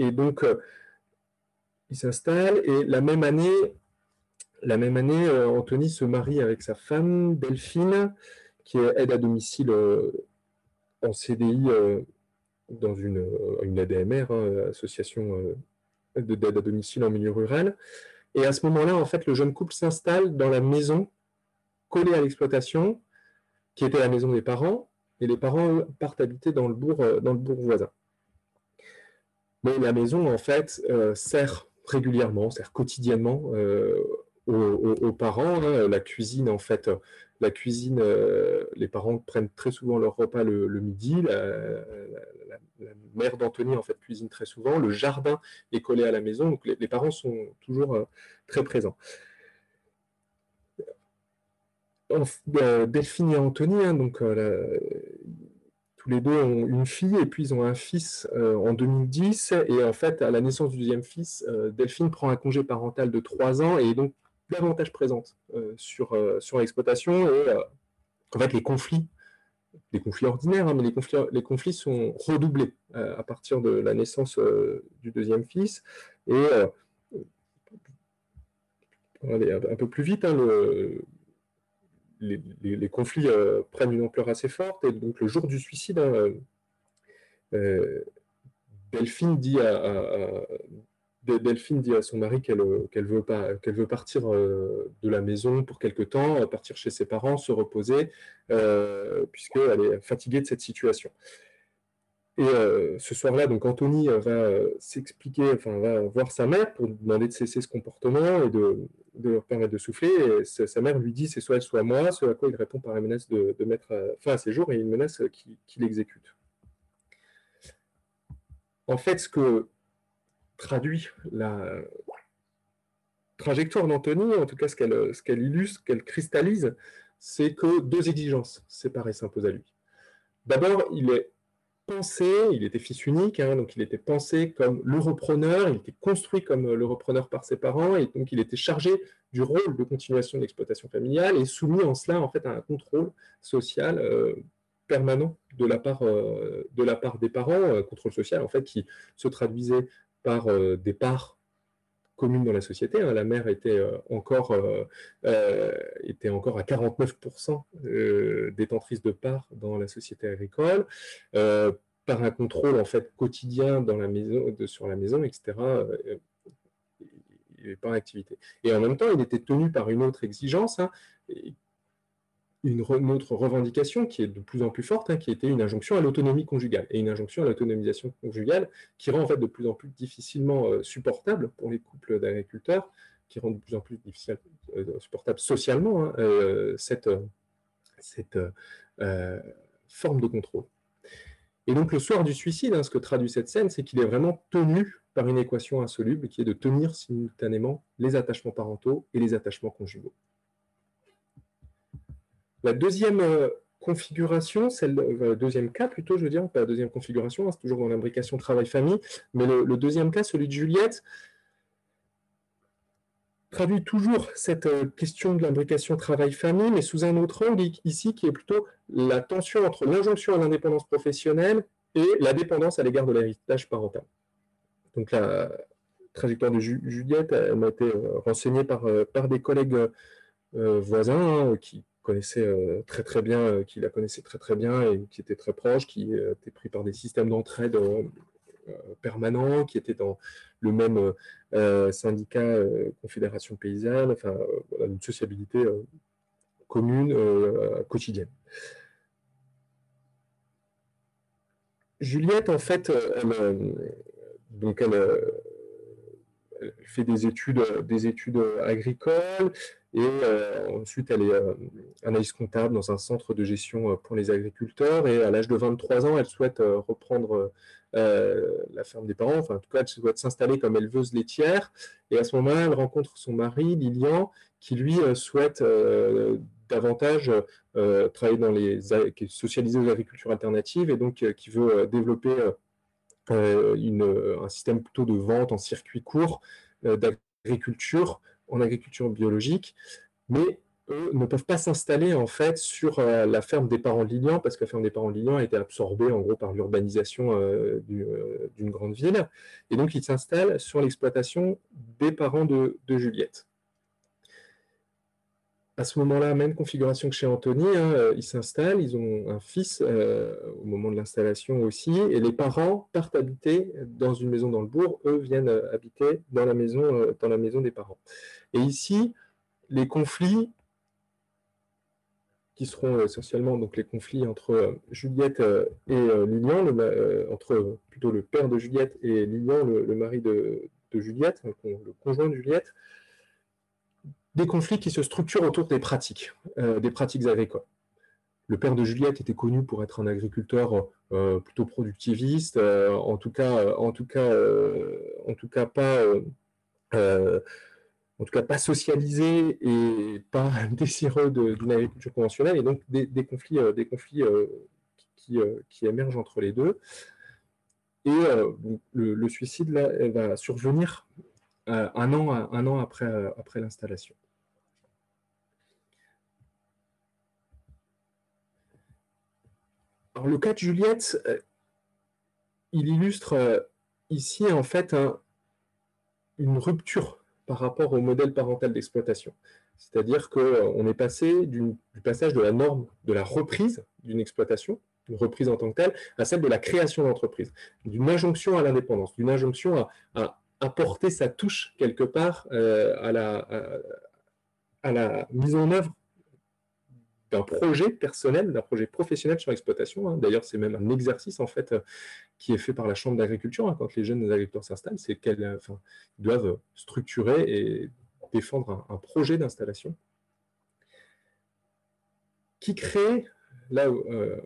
Et, donc, il s'installe et la même année, année, Anthony se marie avec sa femme Delphine qui est aide à domicile euh, en CDI euh, dans une, euh, une ADMR, hein, association d'aide à domicile en milieu rural. Et à ce moment-là, en fait, le jeune couple s'installe dans la maison collée à l'exploitation, qui était la maison des parents, et les parents partent habiter dans le bourg, dans le bourg voisin. Mais la maison, en fait, sert régulièrement, sert quotidiennement aux, parents. Hein. La cuisine, en fait, la cuisine, euh, les parents prennent très souvent leur repas le, midi. La, mère d'Anthony, en fait, cuisine très souvent. Le jardin est collé à la maison. Donc, les, parents sont toujours euh, très présents. Euh, Delphine et Anthony, hein, donc, tous les deux ont une fille et puis ils ont un fils en 2010. Et en fait, à la naissance du deuxième fils, Delphine prend un congé parental de trois ans et donc davantage présente euh, sur, euh, sur l'exploitation. Et euh, en fait, les conflits, les conflits ordinaires, hein, mais les conflits, les conflits sont redoublés à partir de la naissance du deuxième fils. Et aller un peu plus vite, hein, le, les, conflits prennent une ampleur assez forte. Et donc, le jour du suicide, hein, Delphine dit à, Delphine dit à son mari qu'elle euh, veut, veut partir euh, de la maison pour quelque temps, partir chez ses parents, se reposer, euh, puisqu'elle est fatiguée de cette situation. Et ce soir-là, donc Anthony va s'expliquer, enfin va voir sa mère pour demander de cesser ce comportement et de, leur permettre de souffler. Sa mère lui dit c'est soit elle, soit moi, ce à quoi il répond par une menace de, mettre fin à ses jours et une menace qu'il exécute. En fait, ce que traduit la trajectoire d'Anthony, en tout cas ce qu'elle qu'elle illustre, qu'elle cristallise, c'est que deux exigences séparées s'imposent à lui. D'abord, il est pensé, il était fils unique, hein, donc il était pensé comme le repreneur, il était construit comme le repreneur par ses parents, et donc il était chargé du rôle de continuation de l'exploitation familiale et soumis en cela en fait à un contrôle social euh, permanent de la part, euh, de la part des parents, contrôle social en fait qui se traduisait par euh, des parts communes dans la société. Hein. La mère était, euh, encore, euh, était encore à 49% détentrice de parts dans la société agricole, par un contrôle en fait quotidien dans la maison, de, sur la maison, etc. il pas en activité. Et en même temps, il était tenu par une autre exigence, hein, une, autre revendication qui est de plus en plus forte, hein, qui était une injonction à l'autonomie conjugale et une injonction à l'autonomisation conjugale qui rend de plus en plus difficilement euh, supportable pour les couples d'agriculteurs, qui rend de plus en plus difficile, euh, supportable socialement hein, euh, cette, cette forme de contrôle. Et donc le soir du suicide, hein, ce que traduit cette scène, c'est qu'il est vraiment tenu par une équation insoluble qui est de tenir simultanément les attachements parentaux et les attachements conjugaux. La deuxième euh, configuration, c'est le, deuxième cas plutôt, je veux dire, pas la deuxième configuration, hein, c'est toujours dans l'imbrication travail-famille, mais le, deuxième cas, celui de Juliette, traduit toujours cette euh, question de l'imbrication travail-famille, mais sous un autre angle ici, qui est plutôt la tension entre l'injonction à l'indépendance professionnelle et la dépendance à l'égard de l'héritage parental. Donc la trajectoire de Juliette, elle m'a été euh, renseignée par, par des collègues voisins hein, qui connaissait euh, très très bien, euh, qui la connaissait très très bien et qui était très proche, qui euh, était pris par des systèmes d'entraide permanents, qui était dans le même syndicat Confédération paysanne, enfin voilà, une sociabilité commune quotidienne. Juliette, en fait, donc elle, fait des études, des études agricoles, et euh, ensuite, elle est euh, analyse comptable dans un centre de gestion euh, pour les agriculteurs. Et à l'âge de 23 ans, elle souhaite reprendre la ferme des parents. Enfin, en tout cas, elle souhaite s'installer comme éleveuse laitière. Et à ce moment-là, elle rencontre son mari, Lilian, qui lui souhaite davantage travailler dans les qui est socialisé aux agricultures alternatives et donc qui veut développer un système plutôt de vente en circuit court d'agriculture en agriculture biologique, mais eux ne peuvent pas s'installer en fait sur euh, la ferme des parents Lilian, parce que la ferme des parents de Lilian a été absorbée en gros par l'urbanisation euh, euh, d'une grande ville, et donc ils s'installent sur l'exploitation des parents de, Juliette. À ce moment-là, même configuration que chez Anthony, hein, ils s'installent, ils ont un fils au moment de l'installation aussi, et les parents partent habiter dans une maison dans le bourg, eux viennent habiter dans la maison, dans la maison des parents. Et ici, les conflits qui seront euh, essentiellement donc les conflits entre euh, Juliette euh, et Lilian, entre plutôt le père de Juliette et Lilian, le, mari de, Juliette, le conjoint de Juliette, des conflits qui se structurent autour des pratiques, des pratiques agricoles. Le père de Juliette était connu pour être un agriculteur plutôt productiviste, en tout cas, en tout cas, en tout cas pas en tout cas pas socialisés et pas désireux d'une agriculture conventionnelle, et donc des, conflits, des conflits euh, euh, qui, émergent entre les deux. Et euh, le, suicide va survenir un an, après l'installation. Alors, le cas de Juliette, il illustre ici en fait une rupture par rapport au modèle parental d'exploitation. C'est-à-dire qu'on est passé du passage de la norme de la reprise d'une exploitation, une reprise en tant que telle, à celle de la création d'entreprise, d'une injonction à l'indépendance, d'une injonction à, apporter sa touche quelque part euh, à, la mise en œuvre d'un projet personnel, d'un projet professionnel sur l'exploitation. Hein. D'ailleurs, c'est même un exercice en fait euh, qui est fait par la Chambre d'agriculture hein, quand les jeunes agriculteurs s'installent, c'est qu'ils euh, doivent structurer et défendre un, projet d'installation qui crée là, euh,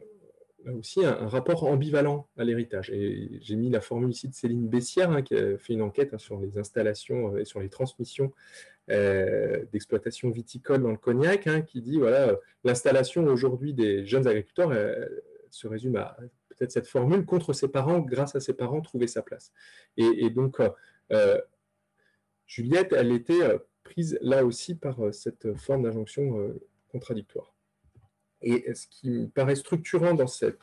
aussi un, rapport ambivalent à l'héritage. Et j'ai mis la formule ici de Céline Bessière hein, qui a fait une enquête sur les installations et sur les transmissions euh, d'exploitation viticole dans le cognac, hein, qui dit voilà, l'installation aujourd'hui des jeunes agriculteurs se résume à peut-être cette formule contre ses parents, grâce à ses parents, trouver sa place. Et, donc, euh, Juliette, elle était euh, prise là aussi par cette forme d'injonction contradictoire. Et ce qui me paraît structurant dans cette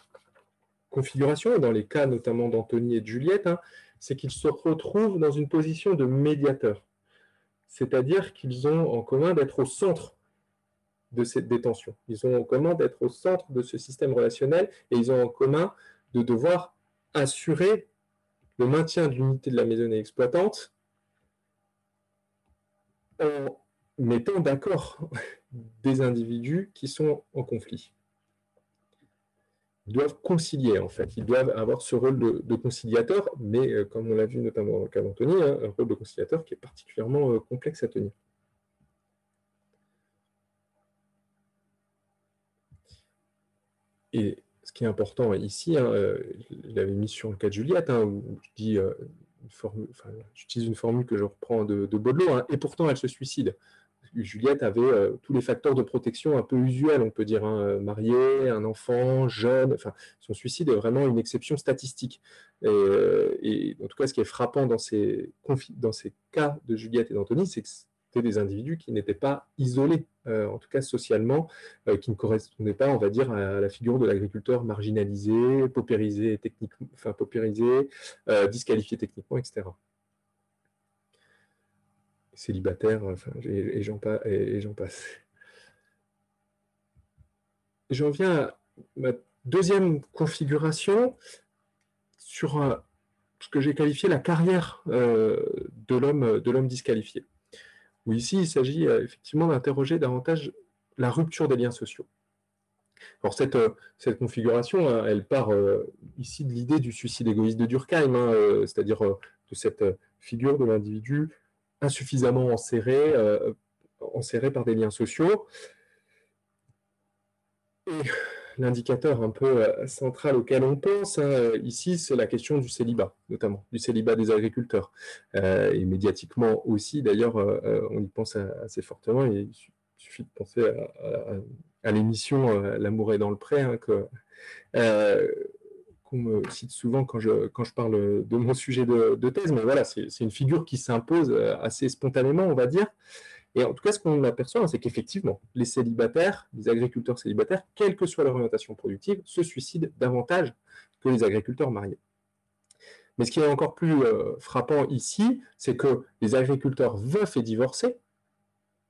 configuration, dans les cas notamment d'Anthony et de Juliette, hein, c'est qu'ils se retrouvent dans une position de médiateur c'est-à-dire qu'ils ont en commun d'être au centre de cette détention. Ils ont en commun d'être au centre de ce système relationnel et ils ont en commun de devoir assurer le maintien de l'unité de la maisonnée exploitante en mettant d'accord des individus qui sont en conflit doivent concilier, en fait. Ils doivent avoir ce rôle de, conciliateur, mais euh, comme on l'a vu notamment dans le cas d'Anthony, hein, un rôle de conciliateur qui est particulièrement euh, complexe à tenir. Et ce qui est important ici, hein, il avait mis sur le cas de Juliette, hein, où je dis, j'utilise une formule que je reprends de, de Baudelot, et pourtant elle se suicide. Juliette avait euh, tous les facteurs de protection un peu usuels, on peut dire, hein, euh, mariée, un enfant, jeune. Enfin, son suicide est vraiment une exception statistique. Euh, et, en tout cas, ce qui est frappant dans ces, cas de Juliette et d'Anthony, c'est que c'était des individus qui n'étaient pas isolés, en tout cas socialement, qui ne correspondaient pas, à la figure de l'agriculteur marginalisé, paupérisé, techniquement, enfin, paupérisé, disqualifié techniquement, etc célibataire, enfin, et, j'en passe. J'en viens à ma deuxième configuration sur euh, ce que j'ai qualifié la carrière euh, de l'homme disqualifié. Ici, il s'agit euh, effectivement d'interroger davantage la rupture des liens sociaux. Alors cette, cette configuration, elle part ici de l'idée du suicide égoïste de Durkheim, hein, c'est-à-dire de cette figure de l'individu insuffisamment enserré, euh, par des liens sociaux. Et l'indicateur un peu euh, central auquel on pense hein, ici, c'est la question du célibat, notamment du célibat des agriculteurs. Euh, et médiatiquement aussi, d'ailleurs, on y pense assez fortement. il suffit de penser à, l'émission L'amour est dans le pré, hein, que, qu'on me cite souvent quand je, parle de mon sujet de, thèse, mais voilà, c'est une figure qui s'impose euh, assez spontanément, on va dire. Et en tout cas, ce qu'on aperçoit, c'est qu'effectivement, les célibataires, les agriculteurs célibataires, quelle que soit leur orientation productive, se suicident davantage que les agriculteurs mariés. Mais ce qui est encore plus euh, frappant ici, c'est que les agriculteurs veufs et divorcés,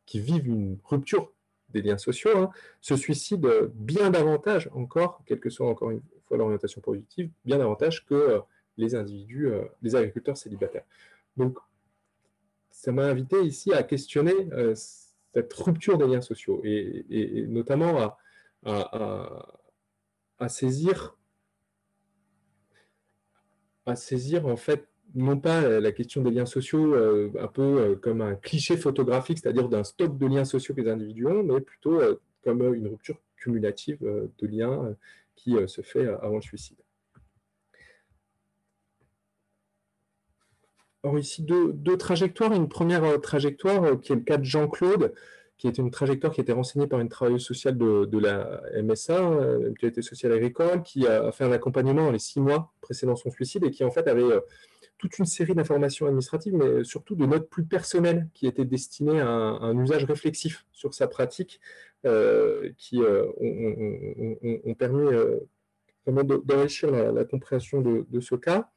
qui vivent une rupture des liens sociaux, hein, se suicident bien davantage encore, quelle que soit encore une, l'orientation productive, bien davantage que euh, les individus, euh, les agriculteurs célibataires. Donc, ça m'a invité ici à questionner euh, cette rupture des liens sociaux et, notamment à, saisir à saisir en fait non pas la question des liens sociaux un peu comme un cliché photographique, c'est-à-dire d'un stock de liens sociaux que les individus ont, mais plutôt comme une rupture cumulative de liens qui euh, se fait euh, avant le suicide. Alors ici, deux, trajectoires. Une première euh, trajectoire qui est le cas de Jean-Claude, qui est une trajectoire qui a été renseignée par une travailleuse sociale de, la MSA, Mutualité sociale agricole, qui a fait un accompagnement les six mois précédant son suicide et qui en fait avait toute une série d'informations administratives, mais surtout de notes plus personnelles qui étaient destinées à un, usage réflexif sur sa pratique, euh, qui euh, ont, permis euh, vraiment d'enrichir la, compréhension de, ce cas.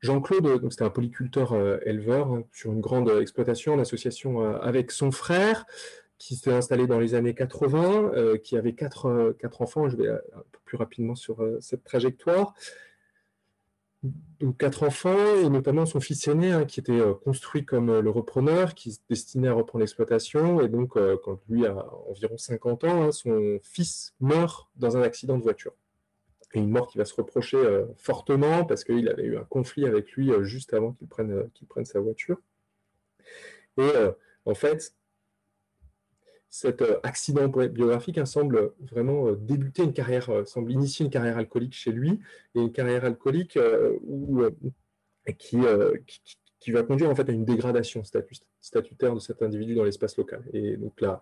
Jean-Claude, c'était un polyculteur éleveur hein, sur une grande exploitation en association avec son frère, qui s'est installé dans les années 80, qui avait quatre, quatre enfants. Je vais un peu plus rapidement sur cette trajectoire donc quatre enfants, et notamment son fils aîné, hein, qui était euh, construit comme euh, le repreneur, qui se destinait à reprendre l'exploitation. Et donc, euh, quand lui a environ 50 ans, hein, son fils meurt dans un accident de voiture. Et une mort qui va se reprocher fortement parce qu'il avait eu un conflit avec lui juste avant qu'il prenne, qu'il prenne sa voiture. Et en fait, cet euh, accident biographique hein, semble vraiment euh, débuter une carrière, euh, semble initier une carrière alcoolique chez lui, et une carrière alcoolique où, qui, qui, va conduire en fait à une dégradation statutaire de cet individu dans l'espace local. Et donc la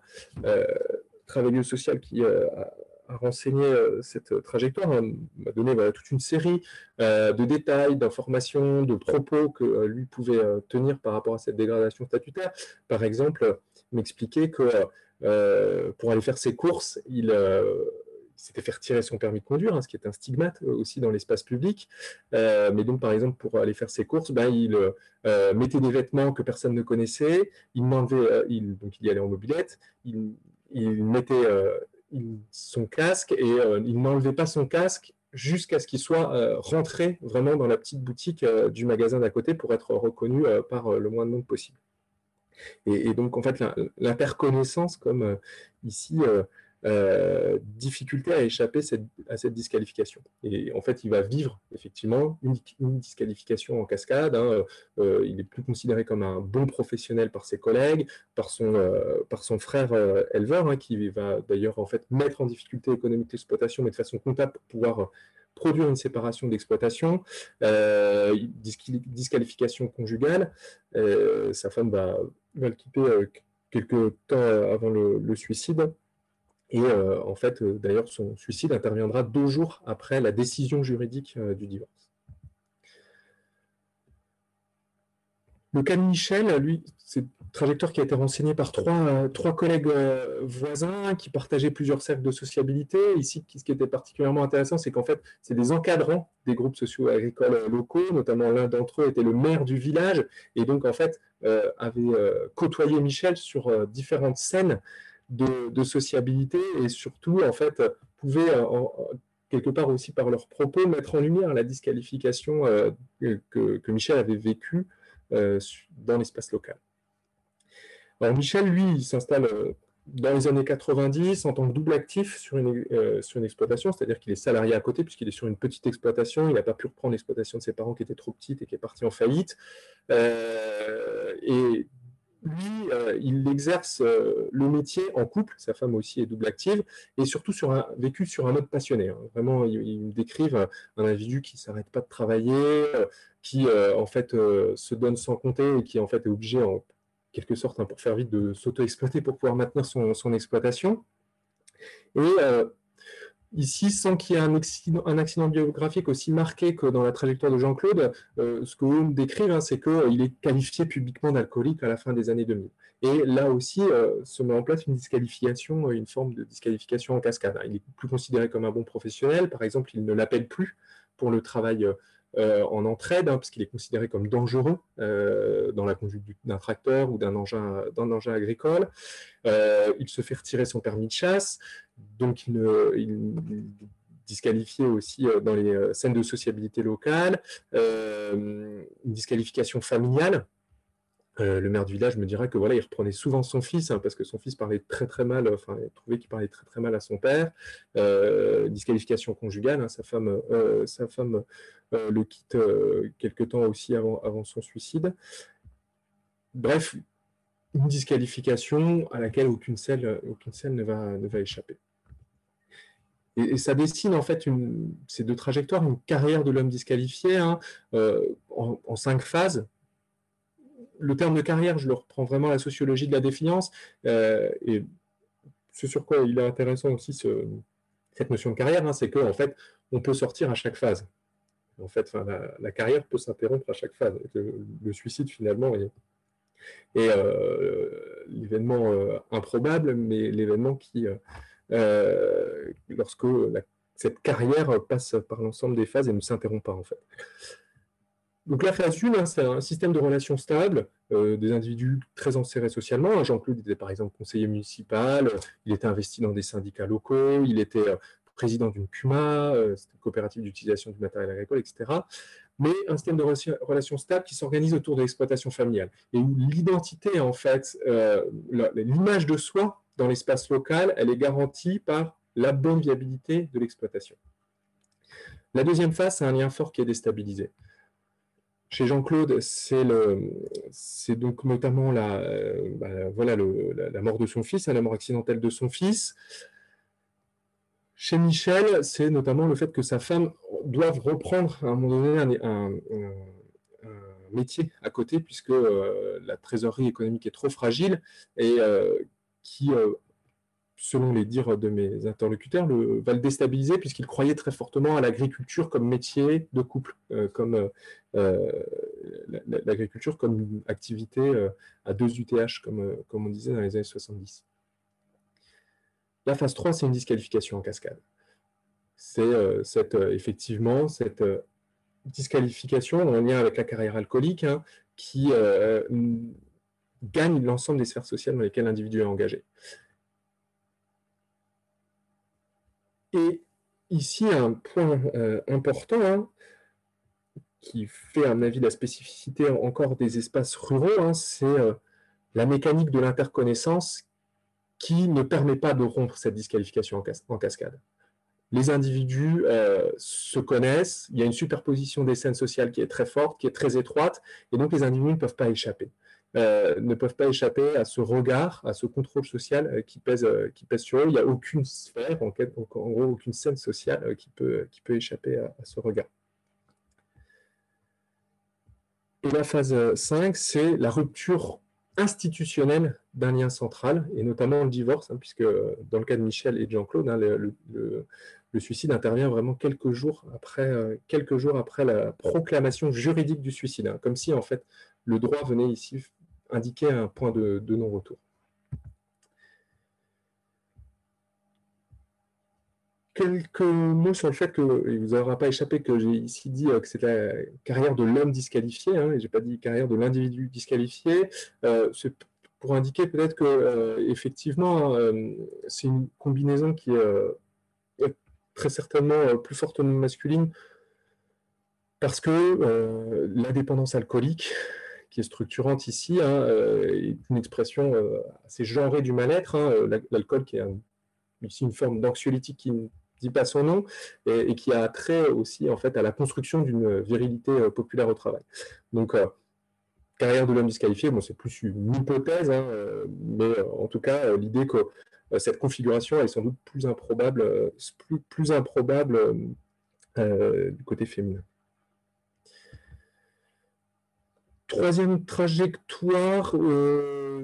travailleuse sociale qui a, renseigné cette trajectoire hein, m'a donné toute une série de détails, d'informations, de propos que lui pouvait tenir par rapport à cette dégradation statutaire. Par exemple, m'expliquer que euh, pour aller faire ses courses, il euh, s'était fait retirer son permis de conduire, hein, ce qui est un stigmate euh, aussi dans l'espace public. mais donc, par exemple, pour aller faire ses courses, ben, il mettait des vêtements que personne ne connaissait, il il, donc il y allait en mobilette, il, mettait son casque et il n'enlevait pas son casque jusqu'à ce qu'il soit rentré vraiment dans la petite boutique du magasin d'à côté pour être reconnu par le moins de monde possible. Et, donc, en fait, l'interconnaissance, comme euh, ici, euh, euh, difficulté à échapper à cette disqualification. Et en fait, il va vivre effectivement une, disqualification en cascade. Hein. Il est plus considéré comme un bon professionnel par ses collègues, par son, par son frère éleveur, hein, qui va d'ailleurs en fait mettre en difficulté économique l'exploitation, mais de façon comptable pour pouvoir produire une séparation d'exploitation, disqualification conjugale. sa femme va, va le quitter quelques temps avant le suicide. Et euh, en fait, euh, d'ailleurs, son suicide interviendra deux jours après la décision juridique euh, du divorce. Le cas de Michel, lui, c'est trajectoire qui a été renseignée par trois, trois collègues voisins qui partageaient plusieurs cercles de sociabilité. Ici, ce qui était particulièrement intéressant, c'est qu'en fait, c'est des encadrants des groupes socio-agricoles locaux, notamment l'un d'entre eux était le maire du village, et donc en fait, avait côtoyé Michel sur différentes scènes de, sociabilité et surtout, en fait, pouvaient, euh, quelque part aussi par leurs propos, mettre en lumière la disqualification euh, que, Michel avait vécue euh, dans l'espace local. Alors Michel, lui, il s'installe dans les années 90 en tant que double actif sur une, sur une exploitation, c'est-à-dire qu'il est salarié à côté puisqu'il est sur une petite exploitation, il n'a pas pu reprendre l'exploitation de ses parents qui étaient trop petites et qui est parti en faillite. et lui, euh, il exerce euh, le métier en couple, sa femme aussi est double active, et surtout sur un, vécu sur un mode passionné. Hein. Vraiment, ils me décrivent un individu qui ne s'arrête pas de travailler, euh, qui en fait se donne sans compter et qui en fait est obligé en quelque sorte, hein, pour faire vite, de s'auto-exploiter pour pouvoir maintenir son, son exploitation. Et Ici, sans qu'il y ait un accident, biographique aussi marqué que dans la trajectoire de Jean-Claude, euh, ce que vous décrivez, hein, c'est qu'il est qualifié publiquement d'alcoolique à la fin des années 2000. Et là aussi, euh, se met en place une disqualification, une forme de disqualification en cascade. Il n'est plus considéré comme un bon professionnel. Par exemple, il ne l'appelle plus pour le travail euh, en entraide, hein, parce qu'il est considéré comme dangereux dans la conduite d'un tracteur ou d'un engin, engin, agricole. il se fait retirer son permis de chasse donc il, disqualifié aussi euh, dans les euh, scènes de sociabilité locale, euh, une disqualification familiale. Le maire du village me dirait que voilà, il reprenait souvent son fils hein, parce que son fils parlait très mal, enfin, il trouvait qu'il parlait très mal à son père. disqualification conjugale, hein, sa femme, sa femme le quitte quelque temps aussi avant, son suicide. Bref, une disqualification à laquelle aucune selle, ne, va, échapper. Et, ça dessine en fait une, ces deux trajectoires, une carrière de l'homme disqualifié hein, euh, en, cinq phases. Le terme de carrière, je le reprends vraiment à la sociologie de la défiance, euh, et ce sur quoi il est intéressant aussi cette notion de carrière, hein, c'est qu'en fait, on peut sortir à chaque phase. En fait, la, carrière peut s'interrompre à chaque phase. Le, suicide, finalement, est, euh, l'événement improbable, mais l'événement qui, euh, lorsque cette carrière passe par l'ensemble des phases et ne s'interrompt pas en fait. Donc la phase 1, hein, c'est un système de relations stable, euh, des individus très insérés socialement. Jean-Claude était par exemple conseiller municipal, il était investi dans des syndicats locaux, il était euh, président d'une CUMA, une coopérative d'utilisation du matériel agricole, etc. Mais un système de relations stable qui s'organise autour de l'exploitation familiale et où l'identité, en fait, l'image de soi dans l'espace local, elle est garantie par la bonne viabilité de l'exploitation. La deuxième phase, c'est un lien fort qui est déstabilisé. Chez Jean-Claude, c'est donc notamment la, euh, bah, voilà la, mort de son fils, hein, la mort accidentelle de son fils. Chez Michel, c'est notamment le fait que sa femme doive reprendre à un moment donné un, métier à côté, puisque euh, la trésorerie économique est trop fragile et euh, qui, selon les dires de mes interlocuteurs, le, va le déstabiliser puisqu'il croyait très fortement à l'agriculture comme métier de couple, euh, comme euh, l'agriculture comme activité à deux UTH, comme, comme on disait dans les années 70. La phase 3, c'est une disqualification en cascade. C'est cette, effectivement cette disqualification en lien avec la carrière alcoolique hein, qui gagne l'ensemble des sphères sociales dans lesquelles l'individu est engagé. Et ici, un point euh, important hein, qui fait, à mon avis, la spécificité encore des espaces ruraux, hein, c'est euh, la mécanique de l'interconnaissance qui ne permet pas de rompre cette disqualification en, cascade. Les individus euh, se connaissent, il y a une superposition des scènes sociales qui est très forte, qui est très étroite, et donc les individus ne peuvent pas échapper. Euh, ne peuvent pas échapper à ce regard, à ce contrôle social euh, qui, pèse, qui pèse sur eux. Il n'y a aucune sphère, en, gros aucune scène sociale qui, peut, échapper à, ce regard. Et la phase 5, c'est la rupture institutionnelle d'un lien central, et notamment le divorce, hein, puisque dans le cas de Michel et Jean-Claude, hein, le, suicide intervient vraiment quelques jours après, euh, quelques jours après la proclamation juridique du suicide, hein, comme si en fait le droit venait ici indiquer un point de non-retour. quelques mots sur le fait que, il vous aura pas échappé que j'ai ici dit euh, que c'est la carrière de l'homme disqualifié, hein, et je n'ai pas dit carrière de l'individu disqualifié. Euh, c'est pour indiquer peut-être que euh, effectivement c'est une combinaison qui est très certainement plus fortement masculine parce que la dépendance alcoolique qui est structurante ici hein, est une expression assez genrée du mal-être. Hein, l'alcool qui est ici une forme d'anxiolytique qui dit pas son nom, et, qui a trait aussi en fait à la construction d'une virilité euh, populaire au travail. Donc, euh, carrière de l'homme disqualifié, bon, c'est plus une hypothèse, hein, euh, mais en tout cas, l'idée que cette configuration est sans doute plus improbable, plus improbable du côté féminin. Troisième trajectoire,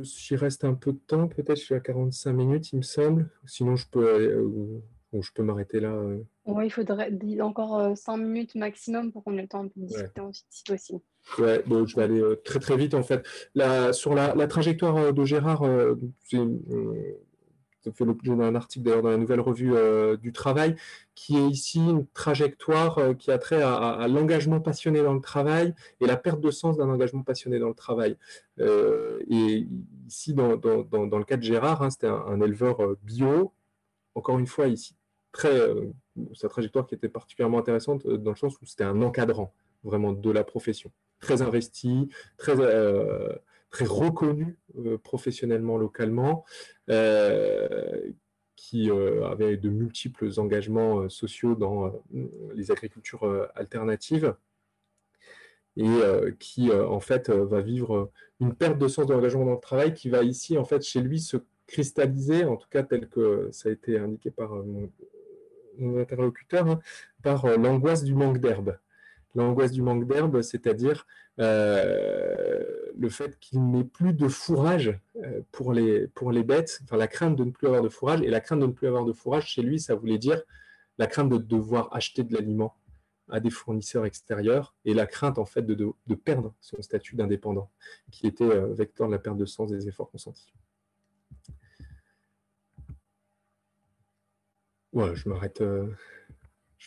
j'y reste un peu de temps, peut-être je suis à 45 minutes, il me semble. Sinon, je peux je peux m'arrêter là euh. Oui, il faudrait encore 5 euh, minutes maximum pour qu'on ait le temps de discuter ensuite, si possible. Ouais, bon, je vais aller euh, très très vite en fait. sur la, trajectoire de Gérard, ça fait l'objet d'un article d'ailleurs dans la nouvelle revue du travail, qui est ici une trajectoire qui a trait à, l'engagement passionné dans le travail et la perte de sens d'un engagement passionné dans le travail. et ici, dans, le cas de Gérard, hein, c'était un, éleveur bio, encore une fois ici, très, euh, sa trajectoire qui était particulièrement intéressante euh, dans le sens où c'était un encadrant vraiment de la profession, très investi, très, euh, très reconnu professionnellement localement, qui avait de multiples engagements sociaux dans les agricultures alternatives et qui en fait va vivre une perte de sens de l'engagement dans le travail qui va ici en fait chez lui se cristalliser, en tout cas tel que ça a été indiqué par mon, interlocuteur, hein, par euh, l'angoisse du manque d'herbe. L'angoisse du manque d'herbe, c'est-à-dire euh, le fait qu'il n'ait plus de fourrage euh, pour, les, bêtes, enfin la crainte de ne plus avoir de fourrage, et la crainte de ne plus avoir de fourrage, chez lui, ça voulait dire la crainte de devoir acheter de l'aliment à des fournisseurs extérieurs et la crainte en fait de, perdre son statut d'indépendant, qui était vecteur de la perte de sens des efforts consentis. Ouais, je m'arrête. Euh.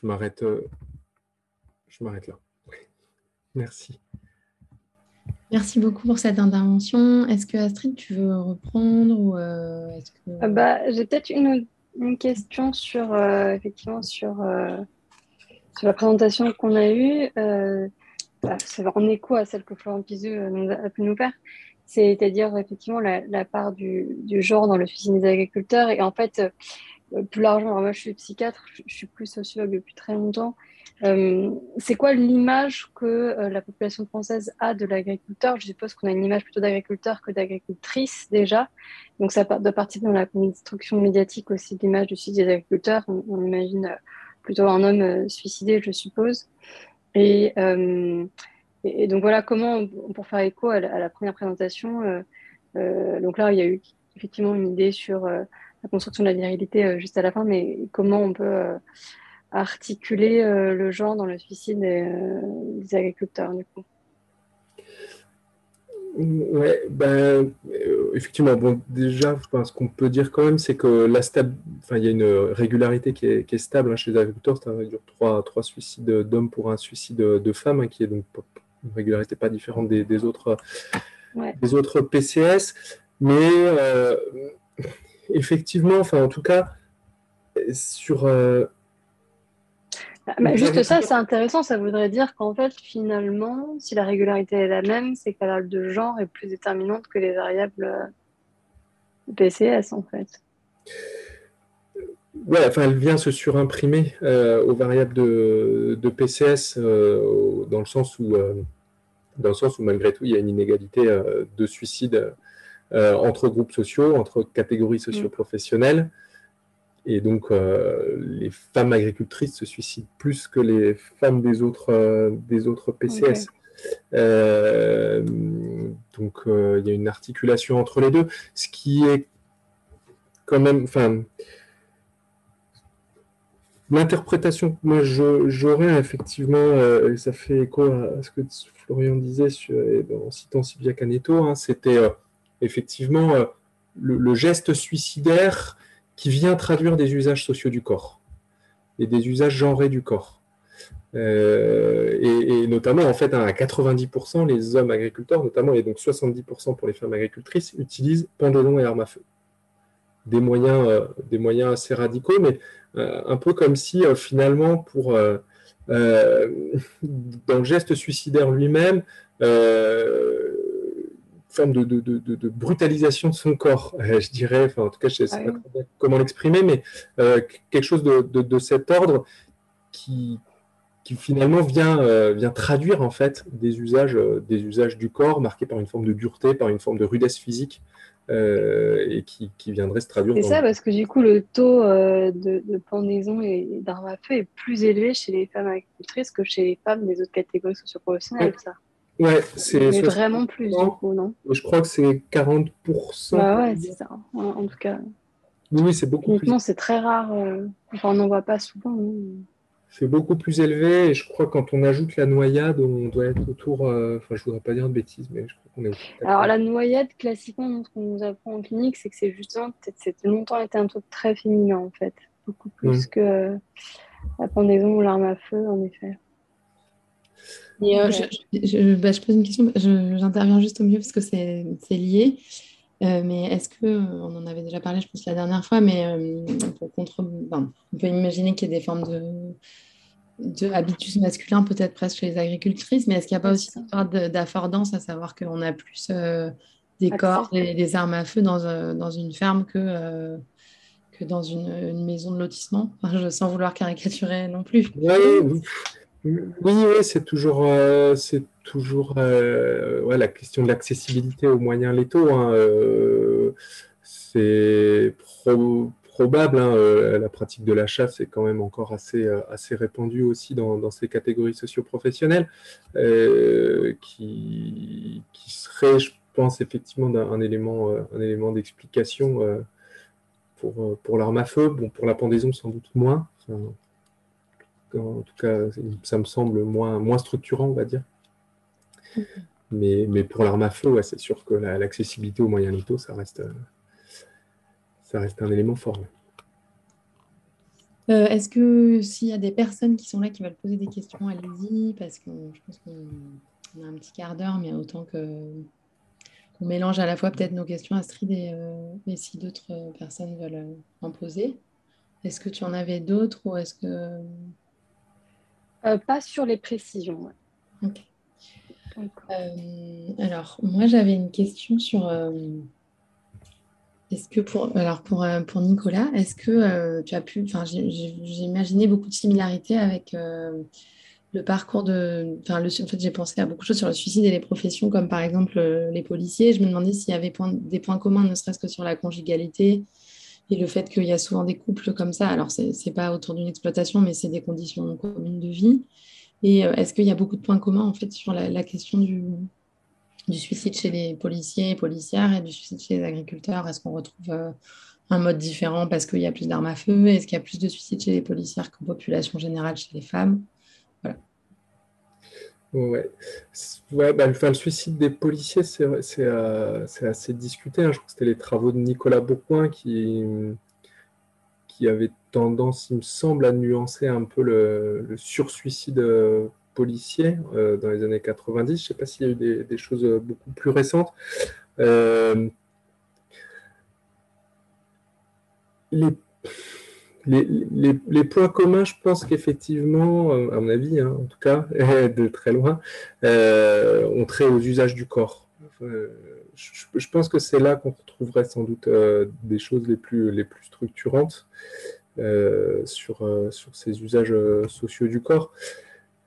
Euh, je m'arrête là. Merci. Merci beaucoup pour cette intervention. Est-ce que Astrid, tu veux reprendre ou euh, ah bah, J'ai peut-être une, question sur effectivement sur, sur la présentation qu'on a eue. Bah, c'est en écho à celle que Florent Pizou a pu nous faire c'est-à-dire effectivement la, part du, du, genre dans le suicide des agriculteurs. Et en fait, euh, plus largement, moi je suis psychiatre, je, suis plus sociologue depuis très longtemps. Euh, c'est quoi l'image que euh, la population française a de l'agriculteur? Je suppose qu'on a une image plutôt d'agriculteur que d'agricultrice déjà. Donc ça doit partir dans la construction médiatique aussi de l'image du suicide des agriculteurs. On, imagine plutôt un homme suicidé, je suppose. Et, donc voilà comment, pour faire écho à la, première présentation, donc là il y a eu effectivement une idée sur la construction de la virilité euh, juste à la fin, mais comment on peut euh, articuler euh, le genre dans le suicide des, agriculteurs, du coup? Oui, ben, effectivement, bon, déjà, ce qu'on peut dire quand même, c'est que la enfin, il y a une régularité qui est, stable hein, chez les agriculteurs, c'est trois, trois suicides d'hommes pour un suicide de femmes, hein, qui est donc une régularité pas différente des, autres, des autres PCS. Mais effectivement, enfin en tout cas, sur... Euh, bah, juste ça, c'est intéressant. Ça voudrait dire qu'en fait, finalement, si la régularité est la même, c'est que la variable de genre est plus déterminante que les variables. PCS en fait. Ouais, enfin, elle vient se surimprimer aux variables de, de PCS dans le sens où, dans le sens où malgré tout, il y a une inégalité de suicide entre groupes sociaux, entre catégories mm. socio-professionnelles. Et donc, euh, les femmes agricultrices se suicident plus que les femmes des autres, euh, des autres PCS. Euh, donc, il y a une articulation entre les deux, ce qui est quand même, enfin, l'interprétation moi j'aurais effectivement, et ça fait écho à, ce que Florian disait en citant Sylvia Caneto, hein, c'était effectivement le, geste suicidaire qui vient traduire des usages sociaux du corps et des usages genrés du corps. Euh, et, notamment, en fait, à 90%, les hommes agriculteurs, notamment, et donc 70% pour les femmes agricultrices, utilisent pendelon et armes à feu. Des moyens, euh, des moyens assez radicaux, mais euh, un peu comme si, finalement, pour, dans le geste suicidaire lui-même, forme de, de, brutalisation de son corps, euh, je dirais, enfin, en tout cas, je ne sais pas comment l'exprimer, mais euh, quelque chose de, cet ordre qui, qui finalement vient, euh, vient traduire en fait des usages, des usages du corps marqués par une forme de dureté, par une forme de rudesse physique, et qui, qui, viendrait se traduire. C'est ça, parce que du coup, le taux de, pendaison et d'armes à feu est plus élevé chez les femmes agricultrices que chez les femmes des autres catégories socioprofessionnelles, ça. Ouais, c'est vraiment plus du coup, non Je crois que c'est 40%. Bah ouais, c'est ça. En, tout cas. Oui, c'est beaucoup plus. c'est très rare. Euh, enfin, on n'en voit pas souvent. C'est beaucoup plus élevé et je crois que quand on ajoute la noyade, on doit être autour. Euh, enfin, je voudrais pas dire de bêtises, mais je crois qu'on est. Alors, la noyade, classiquement, ce qu'on nous apprend en clinique, c'est que c'est justement, c'est longtemps été un truc très féminin en fait. Beaucoup plus que euh, la pendaison ou l'arme à feu, en effet. Euh, je, bah, je, pose une question, j'interviens juste au milieu parce que c'est lié. Euh, mais est-ce que, on en avait déjà parlé, je pense, la dernière fois, mais euh, pour contre, on peut imaginer qu'il y ait des formes de, de habitus masculins, peut-être presque chez les agricultrices, mais est-ce qu'il n'y a pas aussi une histoire d'affordance, à savoir qu'on a plus des corps et des armes à feu dans, dans une ferme que, que dans une, maison de lotissement? Enfin, Sans vouloir caricaturer non plus. Oui, oui, c'est toujours, euh, toujours euh, la question de l'accessibilité aux moyens létaux. Hein, euh, c'est probable. Hein, la pratique de la chasse est quand même encore assez, assez répandue aussi dans, ces catégories socio-professionnelles, qui, qui serait, je pense, effectivement un élément, d'explication pour, pour feu. Bon, pour la pendaison, sans doute moins. En tout cas, ça me semble moins, moins structurant, on va dire. Mais, mais, pour l'arme à feu, c'est sûr que l'accessibilité aux moyens létaux, ça reste, ça reste un élément fort. Euh, est-ce que s'il y a des personnes qui sont là qui veulent poser des questions, allez-y, parce que je pense qu'on a un petit quart d'heure, mais autant que qu'on mélange à la fois peut-être nos questions, Astrid, et, euh, et si d'autres personnes veulent en poser. Est-ce que tu en avais d'autres ou est-ce que euh, pas sur les précisions. Euh, alors, moi, j'avais une question sur. Euh, est-ce que pour, alors pour, pour Nicolas, est-ce que tu as pu. Enfin, j'ai imaginé beaucoup de similarités avec le parcours de. Enfin, le, en fait, j'ai pensé à beaucoup de choses sur le suicide et les professions, comme par exemple les policiers. Je me demandais s'il y avait des points communs, ne serait-ce que sur la conjugalité, et le fait qu'il y a souvent des couples comme ça, alors ce n'est pas autour d'une exploitation, mais c'est des conditions communes de vie. Et euh, est-ce qu'il y a beaucoup de points communs en fait sur la, question du, suicide chez les policiers et policières et du suicide chez les agriculteurs? Est-ce qu'on retrouve euh, un mode différent parce qu'il y a plus d'armes à feu? Est-ce qu'il y a plus de suicides chez les policières qu'en population générale chez les femmes? Ouais, bah, le suicide des policiers, c'est euh, assez discuté. Hein. Je crois que c'était les travaux de Nicolas Beaucoin qui, qui avaient tendance, il me semble, à nuancer un peu le, le sursuicide euh, policier euh, dans les années 90. Je ne sais pas s'il y a eu des, choses beaucoup plus récentes. les les, points communs, je pense qu'effectivement, euh, à mon avis, hein, en tout cas, de très loin, euh, ont trait aux usages du corps. je, pense que c'est là qu'on retrouverait sans doute des choses les plus, les plus structurantes sur, sur ces usages sociaux du corps.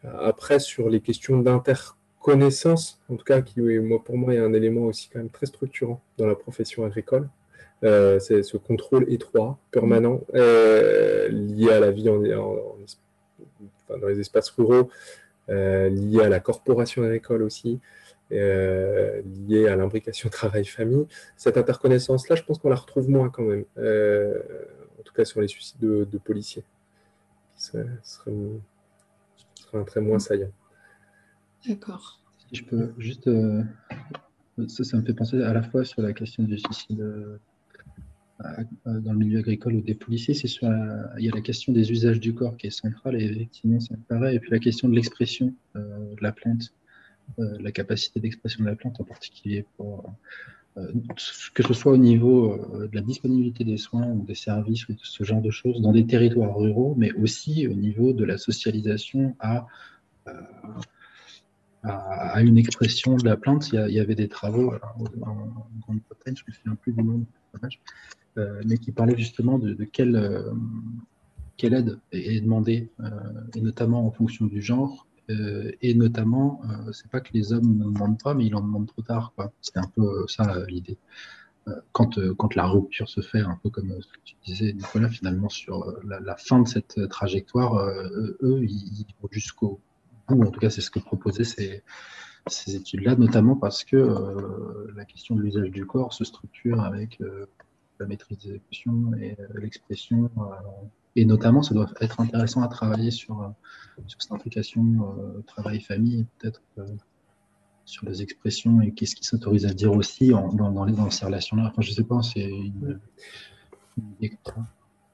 Après, sur les questions d'interconnaissance, en tout cas, qui moi, pour moi est un élément aussi quand même très structurant dans la profession agricole, euh, c'est ce contrôle étroit, permanent, euh, lié à la vie en, dans les espaces ruraux, euh, lié à la corporation agricole aussi, lié à l'imbrication travail-famille. Cette interconnaissance-là, je pense qu'on la retrouve moins quand même, en tout cas sur les suicides de, policiers. Ce serait, un trait moins saillant. D'accord. Si je peux juste. Ça, ça, me fait penser à la fois sur la question du suicide dans le milieu agricole ou des policiers, c'est il y a la question des usages du corps qui est centrale et effectivement ça me et puis la question de l'expression euh, de la plante, euh, la capacité d'expression de la plante en particulier pour euh, que ce soit au niveau de la disponibilité des soins ou des services ou ce genre de choses dans des territoires ruraux, mais aussi au niveau de la socialisation à une expression de la plante. Il y, avait des travaux en, Grande-Bretagne, je me souviens plus du nom, euh, mais qui parlait justement de, quelle, euh, quelle, aide est demandée, euh, et notamment en fonction du genre, et notamment, c'est pas que les hommes ne demandent pas, mais ils en demandent trop tard. C'est un peu ça l'idée. Quand, quand, la rupture se fait, un peu comme ce que tu disais, Nicolas, finalement, sur la, fin de cette trajectoire, eux, ils, vont jusqu'au bout. En tout cas, c'est ce que proposaient ces, ces études-là, notamment parce que la question de l'usage du corps se structure avec la maîtrise des émotions et euh, l'expression. Euh, et notamment, ça doit être intéressant à travailler sur, euh, sur cette implication travail-famille, peut-être sur les expressions et qu'est-ce qui s'autorise à dire aussi dans, dans, ces relations-là. Enfin, je ne sais pas, c'est une, idée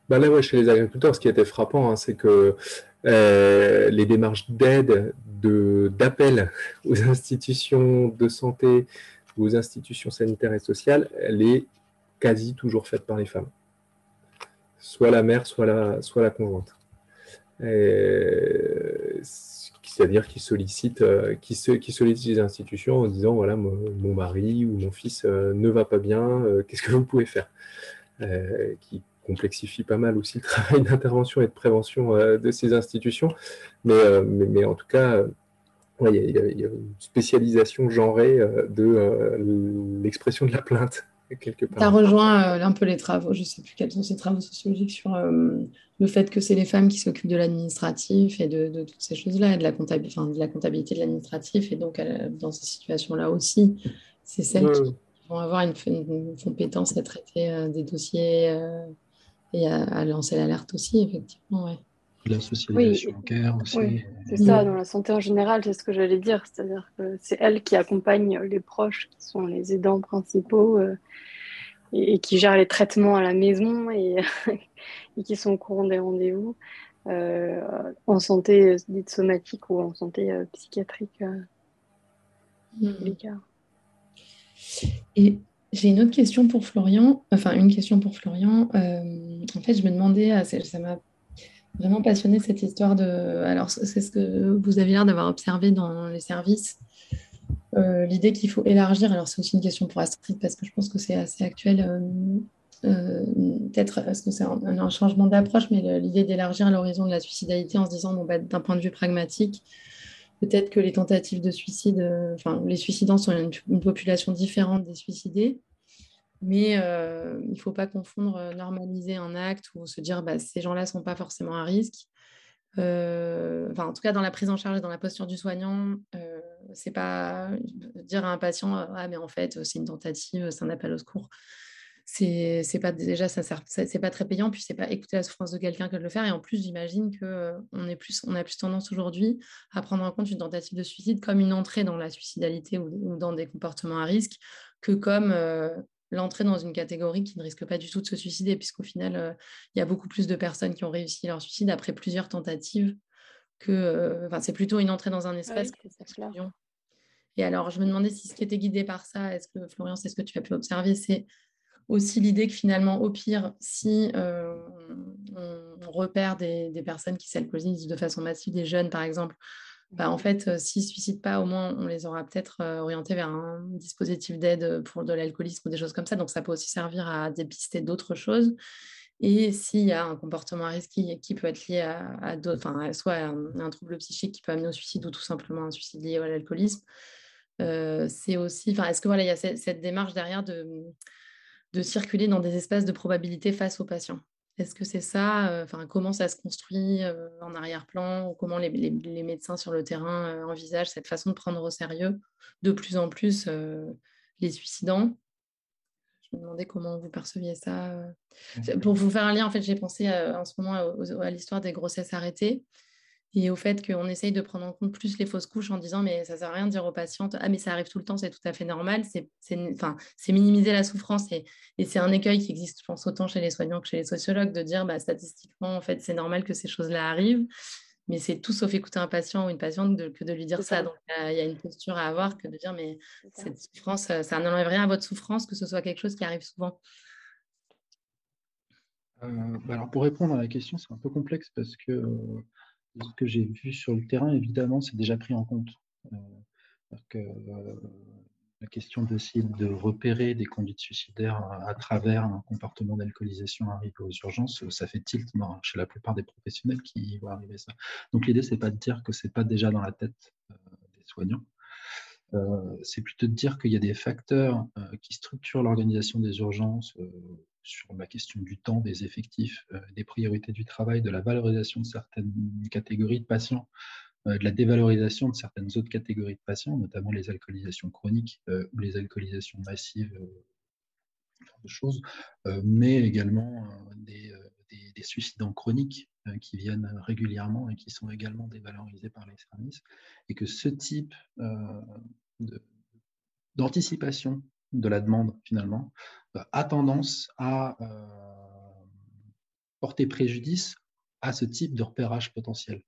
bah là, chez les agriculteurs, ce qui était frappant, hein, c'est que les démarches d'aide, d'appel aux institutions de santé, aux institutions sanitaires et sociales, elle est quasi toujours faites par les femmes. Soit la mère, soit la, conjointe. C'est-à-dire qui sollicite, euh, qui, qui sollicite les institutions en disant voilà, mon, mari ou mon fils euh, ne va pas bien, euh, qu'est-ce que vous pouvez faire? Qui complexifie pas mal aussi le travail d'intervention et de prévention de ces institutions. Mais, en tout cas, il y, a une spécialisation genrée de l'expression de la plainte tu as rejoint euh, un peu les travaux, je ne sais plus quels sont ces travaux sociologiques sur euh, le fait que c'est les femmes qui s'occupent de l'administratif et de, toutes ces choses-là, et de la, comptabilité, de la comptabilité de l'administratif. Et donc, dans ces situations-là aussi, c'est celles qui vont avoir une, compétence à traiter euh, des dossiers et à, lancer l'alerte aussi, effectivement. Ouais. La socialisation bancaire aussi. Oui, c'est ça, dans la santé en général, c'est ce que j'allais dire. C'est-à-dire que c'est elle qui accompagne les proches, qui sont les aidants principaux, et, qui gèrent les traitements à la maison et, qui sont au courant des rendez-vous euh, en santé dite somatique ou en santé euh, psychiatrique. Euh, hmm. Et j'ai une autre question pour Florian, enfin une question pour Florian. en fait, je me demandais, ça m'a vraiment passionné cette histoire de. Alors, c'est ce que vous avez l'air d'avoir observé dans les services euh, l'idée qu'il faut élargir, alors c'est aussi une question pour Astrid parce que je pense que c'est assez actuel, euh, euh, peut-être parce que c'est un, changement d'approche, mais l'idée d'élargir l'horizon de la suicidalité en se disant, bon, bah, d'un point de vue pragmatique, peut-être que les tentatives de suicide, enfin, les suicidants sont une, population différente des suicidés, mais il ne faut pas confondre normaliser un acte ou se dire, bah, ces gens-là ne sont pas forcément à risque. enfin, en tout cas, dans la prise en charge et dans la posture du soignant, c'est pas dire à un patient ah mais en fait c'est une tentative, c'est un appel au secours. C'est pas déjà pas très payant puis c'est pas écouter la souffrance de quelqu'un que de le faire et en plus j'imagine que on a plus tendance aujourd'hui à prendre en compte une tentative de suicide comme une entrée dans la suicidalité ou, dans des comportements à risque que comme l'entrée dans une catégorie qui ne risque pas du tout de se suicider, puisqu'au final, il y a beaucoup plus de personnes qui ont réussi leur suicide après plusieurs tentatives que. c'est plutôt une entrée dans un espace et alors, je me demandais si ce qui était guidé par ça, est-ce que Florian, c'est ce que tu as pu observer, c'est aussi l'idée que finalement, au pire, si euh, on, repère des, personnes qui s'alcoolisent de façon massive, des jeunes par exemple, bah, en fait, s'ils ne suicident pas, au moins, on les aura peut-être orientés vers un dispositif d'aide pour de l'alcoolisme ou des choses comme ça. Donc, ça peut aussi servir à dépister d'autres choses. Et s'il y a un comportement à risque qui, peut être lié à, d'autres, enfin, soit un, trouble psychique qui peut amener au suicide ou tout simplement un suicide lié à l'alcoolisme, c'est aussi, enfin, est-ce que voilà, il y a cette, démarche derrière de, de circuler dans des espaces de probabilité face aux patients? Est-ce que c'est ça Enfin, comment ça se construit en arrière-plan ou comment les, médecins sur le terrain envisagent cette façon de prendre au sérieux de plus en plus les suicidants? Je me demandais comment vous perceviez ça. Pour vous faire un lien, en fait, j'ai pensé en ce moment à l'histoire des grossesses arrêtées et au fait qu'on essaye de prendre en compte plus les fausses couches en disant mais ça sert à rien de dire aux patientes ah mais ça arrive tout le temps c'est tout à fait normal c'est enfin c'est minimiser la souffrance et, c'est un écueil qui existe je pense autant chez les soignants que chez les sociologues de dire bah, statistiquement en fait c'est normal que ces choses-là arrivent mais c'est tout sauf écouter un patient ou une patiente que de lui dire ça. Donc, il y a une posture à avoir que de dire, mais cette souffrance, ça n'enlève rien à votre souffrance, que ce soit quelque chose qui arrive souvent. Euh, bah alors pour répondre à la question, c'est un peu complexe parce que euh, ce que j'ai vu sur le terrain, évidemment, c'est déjà pris en compte. Euh, euh, la question d'essayer de repérer des conduites suicidaires à, travers un comportement d'alcoolisation arrivé aux urgences, ça fait tilt chez la plupart des professionnels qui voient arriver ça. Donc l'idée, c'est pas de dire que c'est pas déjà dans la tête euh, des soignants. c'est plutôt de dire qu'il y a des facteurs qui structurent l'organisation des urgences sur la question du temps, des effectifs, euh, des priorités du travail, de la valorisation de certaines catégories de patients, euh, de la dévalorisation de certaines autres catégories de patients, notamment les alcoolisations chroniques euh, ou les alcoolisations massives, de choses, mais également des, des, suicidants chroniques qui viennent régulièrement et qui sont également dévalorisés par les services, et que ce type d'anticipation de la demande finalement a tendance à euh, porter préjudice à ce type de repérage potentiel.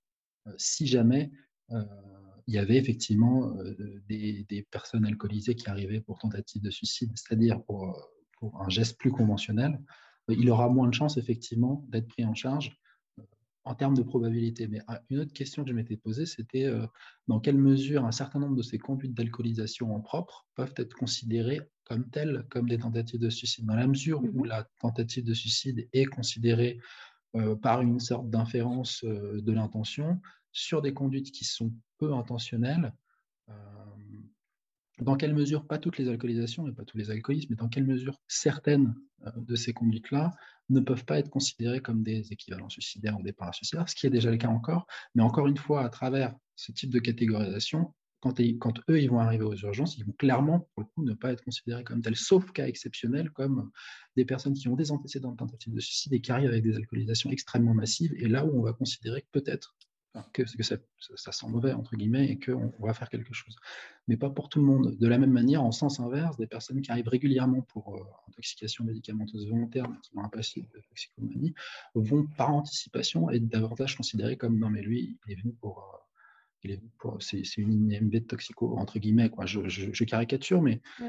Euh, si jamais euh, il y avait effectivement des, personnes alcoolisées qui arrivaient pour tentative de suicide, c'est-à-dire pour, pour, un geste plus conventionnel, il aura moins de chances effectivement d'être pris en charge en termes de probabilité. Mais ah, une autre question que je m'étais posée, c'était euh, dans quelle mesure un certain nombre de ces conduites d'alcoolisation en propre peuvent être considérées comme telles, comme des tentatives de suicide, dans la mesure où mmh la tentative de suicide est considérée euh, par une sorte d'inférence euh, de l'intention sur des conduites qui sont peu intentionnelles. Dans quelle mesure, pas toutes les alcoolisations et pas tous les alcoolismes, mais dans quelle mesure certaines de ces conduites-là ne peuvent pas être considérés comme des équivalents suicidaires ou des parasuicidaires, ce qui est déjà le cas encore. Mais encore une fois, à travers ce type de catégorisation, quand, quand, eux ils vont arriver aux urgences, ils vont clairement, pour le coup, ne pas être considérés comme tels, sauf cas exceptionnels, comme des personnes qui ont des antécédents de tentative de suicide et qui arrivent avec des alcoolisations extrêmement massives, et là où on va considérer que peut-être que, que ça, sent mauvais, entre guillemets, et qu'on va faire quelque chose. Mais pas pour tout le monde. De la même manière, en sens inverse, des personnes qui arrivent régulièrement pour euh, intoxication médicamenteuse volontaire, mais qui ont un passif de toxicomanie, vont par anticipation être davantage considérés comme non, mais lui, il est venu pour. Euh, c'est, une IMB de toxico, entre guillemets, quoi. Je, caricature, mais euh,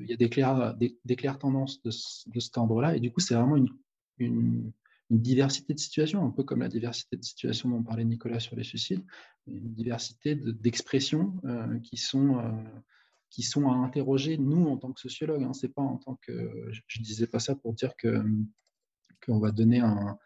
il y a des claires, des, claires tendances de, de cet ordre-là, et du coup, c'est vraiment une, une une diversité de situations, un peu comme la diversité de situations dont parlait Nicolas sur les suicides, une diversité d'expressions euh, qui, sont, euh, qui sont à interroger, nous, en tant que sociologues. Hein, c'est pas en tant que. Je ne disais pas ça pour dire que va donner un.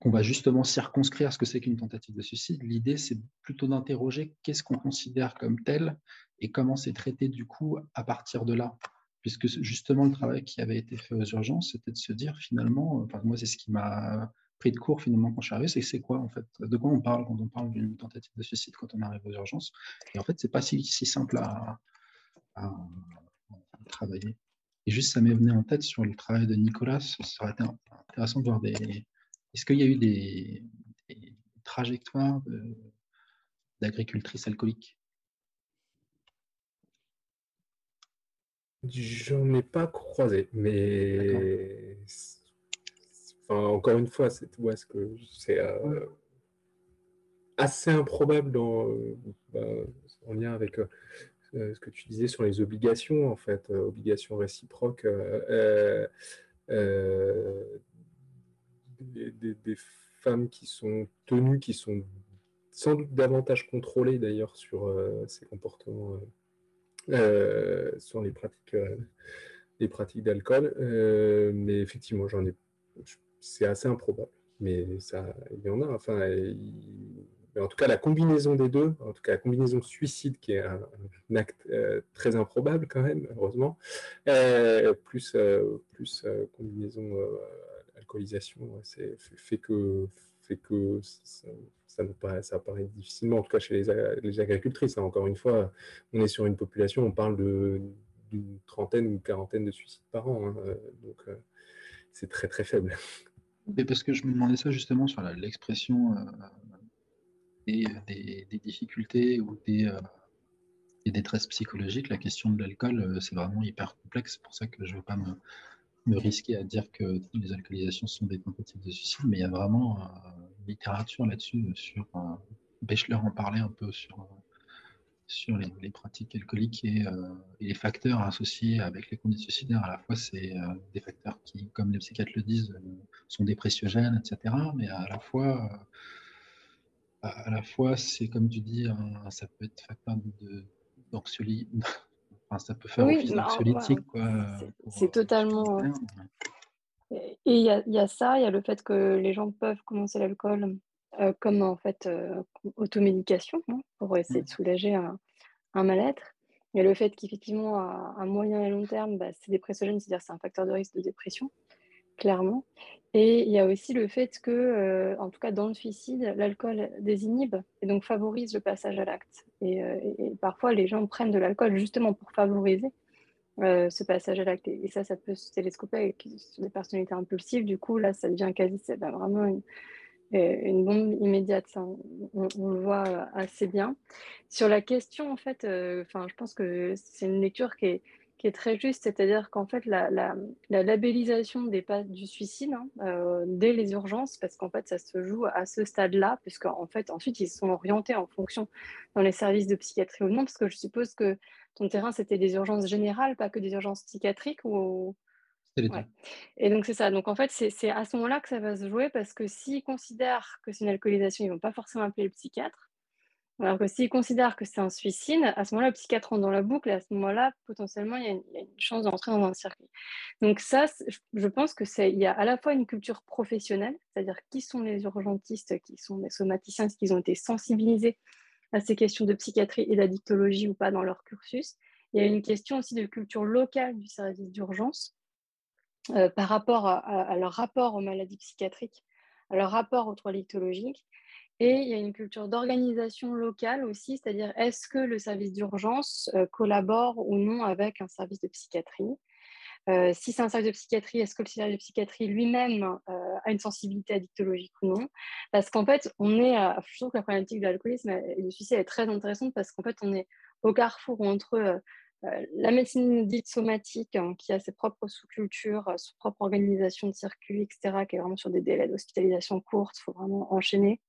qu'on va justement circonscrire ce que c'est qu'une tentative de suicide. L'idée, c'est plutôt d'interroger qu'est-ce qu'on considère comme tel et comment c'est traité du coup à partir de là puisque justement le travail qui avait été fait aux urgences, c'était de se dire finalement, enfin, moi c'est ce qui m'a pris de court finalement quand je suis arrivé, c'est c'est quoi en fait, de quoi on parle quand on parle d'une tentative de suicide quand on arrive aux urgences? Et en fait, c'est pas si, si simple à, travailler. Et juste, ça m'est venu en tête sur le travail de Nicolas, ça aurait été intéressant de voir des. Est-ce qu'il y a eu des, des trajectoires d'agricultrices alcooliques J'en ai pas croisé, mais encore une fois, c'est que c'est euh, assez improbable dans, bah, en lien avec euh, ce que tu disais sur les obligations, en fait, euh, obligations réciproques. Des, des, femmes qui sont tenues, qui sont sans doute davantage contrôlé d'ailleurs sur ces comportements, sur les pratiques, les pratiques d'alcool. mais effectivement, j'en ai, c'est assez improbable. Mais ça, il y en a. Enfin, en tout cas, la combinaison des deux, en tout cas la combinaison suicide, qui est un, acte euh, très improbable quand même, heureusement, euh, plus, euh, plus combinaison alcoolisation, fait que, fait que ça, paraît, ça apparaît difficilement, en tout cas chez les, agricultrices. Hein. Encore une fois, on est sur une population, on parle d'une trentaine ou une quarantaine de suicides par an, hein. donc c'est très très faible. Parce que je me demandais ça justement sur l'expression des, difficultés ou des, euh, des détresses psychologiques, la question de l'alcool, euh, c'est vraiment hyper complexe. C'est pour ça que je ne veux pas me, me, risquer à dire que les alcoolisations sont des tentatives de suicide, mais il y a vraiment euh, une littérature là-dessus. Sur, Bechler en parlait un peu sur, sur les, pratiques alcooliques et, les facteurs associés avec les conditions suicidaires. À la fois, c'est des facteurs qui, comme les psychiatres le disent, sont dépressiogènes, etc. Mais à la fois, à, la fois, c'est comme tu dis, ça peut être facteur d'anxiolytique, enfin, ça peut faire office bah, d'anxiolytique. C'est euh, totalement. Et il y, a ça, il y a le fait que les gens peuvent commencer l'alcool euh, comme en fait euh, automédication hein, pour essayer de soulager un, mal-être. Il y a le fait qu'effectivement, à, moyen et long terme, bah, c'est dépressogène, c'est-à-dire c'est un facteur de risque de dépression, clairement. Et il y a aussi le fait que, euh, en tout cas dans le suicide, l'alcool désinhibe et donc favorise le passage à l'acte. Et, euh, parfois, les gens prennent de l'alcool justement pour favoriser euh, ce passage à l'acte. Et, ça, ça peut se télescoper avec des personnalités impulsives. Du coup, là, ça devient quasi c'est vraiment une, une, bombe immédiate. on, le voit assez bien. Sur la question, en fait, enfin, je pense que c'est une lecture qui est qui est très juste, c'est-à-dire qu'en fait, la, labellisation des pas du suicide hein, euh, dès les urgences, parce qu'en fait, ça se joue à ce stade-là, puisqu'en fait, ensuite, ils sont orientés en fonction dans les services de psychiatrie ou non, parce que je suppose que ton terrain, c'était des urgences générales, pas que des urgences psychiatriques ou... Ouais. Et donc, c'est ça. Donc, en fait, c'est à ce moment-là que ça va se jouer, parce que s'ils considèrent que c'est une alcoolisation, ils ne vont pas forcément appeler le psychiatre. Alors que s'ils considèrent que c'est un suicide, à ce moment-là, le psychiatre rentre dans la boucle et à ce moment-là, potentiellement, il y, a une, chance d'entrer dans un circuit. Donc ça, je pense que c'est, il y a à la fois une culture professionnelle, c'est-à-dire qui sont les urgentistes, qui sont les somaticiens, est-ce qu'ils ont été sensibilisés à ces questions de psychiatrie et d'addictologie ou pas dans leur cursus. Il y a une question aussi de culture locale du service d'urgence euh, par rapport à, leur rapport aux maladies psychiatriques, à leur rapport aux troubles addictologiques et il y a une culture d'organisation locale aussi, c'est-à-dire est-ce que le service d'urgence euh, collabore ou non avec un service de psychiatrie? Euh, si c'est un service de psychiatrie, est-ce que le service de psychiatrie lui-même euh, a une sensibilité addictologique ou non? Parce qu'en fait, on est, je trouve que la problématique de l'alcoolisme et du suicide est très intéressante parce qu'en fait, on est au carrefour entre la médecine dite somatique, hein, qui a ses propres sous-cultures, euh, sa propre organisation de circuit, etc., qui est vraiment sur des délais d'hospitalisation courtes, il faut vraiment enchaîner.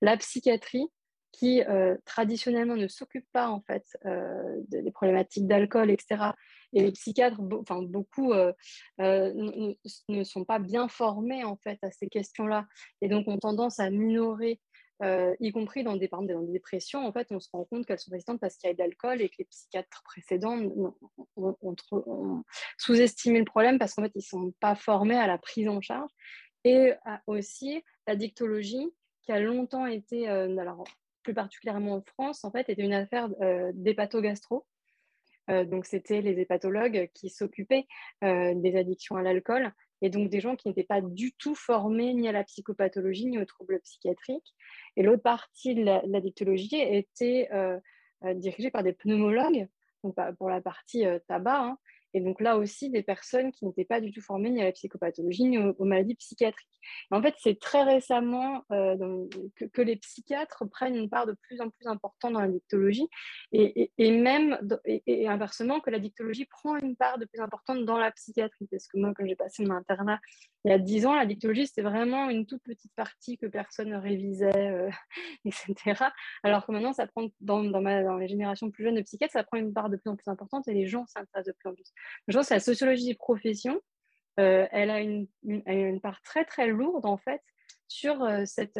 La psychiatrie, qui euh, traditionnellement ne s'occupe pas en fait des problématiques d'alcool, etc. Et les psychiatres, enfin beaucoup, ne, sont pas bien formés en fait à ces questions-là, et donc ont tendance à minorer y compris dans des, dans des dépressions, en fait, on se rend compte qu'elles sont résistantes parce qu'il y a de l'alcool et que les psychiatres précédents ont, sous-estimé le problème parce qu'en fait, ils ne sont pas formés à la prise en charge. Et aussi la dictologie, qui a longtemps été, alors, plus particulièrement en France, en fait, était une affaire d'hépatogastro. Donc, c'était les hépatologues qui s'occupaient des addictions à l'alcool et donc des gens qui n'étaient pas du tout formés ni à la psychopathologie ni aux troubles psychiatriques. Et l'autre partie de la, dictologie était euh, euh, dirigée par des pneumologues, donc pour la partie euh, tabac, hein, et donc là aussi, des personnes qui n'étaient pas du tout formées ni à la psychopathologie ni aux, maladies psychiatriques. en fait, c'est très récemment euh, que, les psychiatres prennent une part de plus en plus importante dans la dictologie et, même, et, inversement, que la dictologie prend une part de plus importante dans la psychiatrie. Parce que moi, quand j'ai passé mon internat il y a dix ans, la dictologie, c'était vraiment une toute petite partie que personne ne révisait, euh, etc. Alors que maintenant, ça prend, dans, dans, dans, les générations plus jeunes de psychiatres, ça prend une part de plus en plus importante et les gens s'intéressent de plus en plus. Je pense que la sociologie des professions, euh, elle, a une, part très très lourde en fait sur cette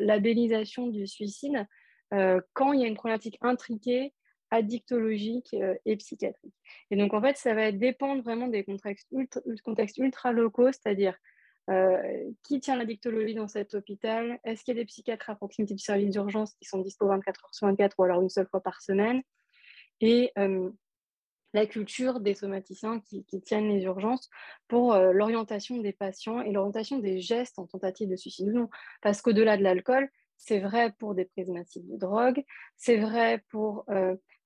labellisation du suicide quand il y a une problématique intriquée addictologique et psychiatrique. Et donc, en fait, ça va dépendre vraiment des contextes ultra, contextes ultra locaux, c'est-à-dire qui tient l'addictologie dans cet hôpital Est-ce qu'il y a des psychiatres à proximité du service d'urgence qui sont dispo 24 heures sur 24 ou alors une seule fois par semaine Et la culture des somaticiens qui, tiennent les urgences pour l'orientation des patients et l'orientation des gestes en tentative de suicide non. Parce qu'au-delà de l'alcool, c'est vrai pour des prises massives de drogue, c'est vrai pour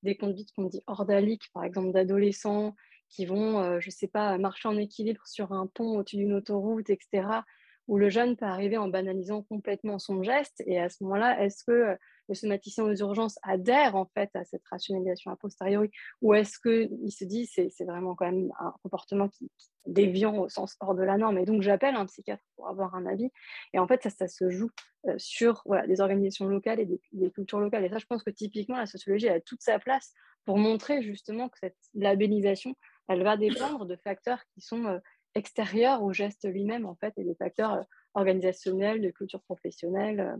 des conduites qu'on dit ordaliques, par exemple d'adolescents qui vont, je ne sais pas, marcher en équilibre sur un pont au-dessus d'une autoroute, etc., où le jeune peut arriver en banalisant complètement son geste. Et à ce moment-là, est-ce que le somaticien aux urgences adhère en fait à cette rationalisation a posteriori ou est-ce qu'il se dit c'est, c'est vraiment quand même un comportement qui, déviant au sens hors de la norme? Et donc j'appelle un psychiatre pour avoir un avis. Et en fait ça, se joue euh, sur des organisations locales et des, cultures locales. Et ça je pense que typiquement la sociologie a toute sa place pour montrer justement que cette labellisation elle va dépendre de facteurs qui sont euh, extérieurs au geste lui-même en fait et des facteurs euh, organisationnels de culture professionnelle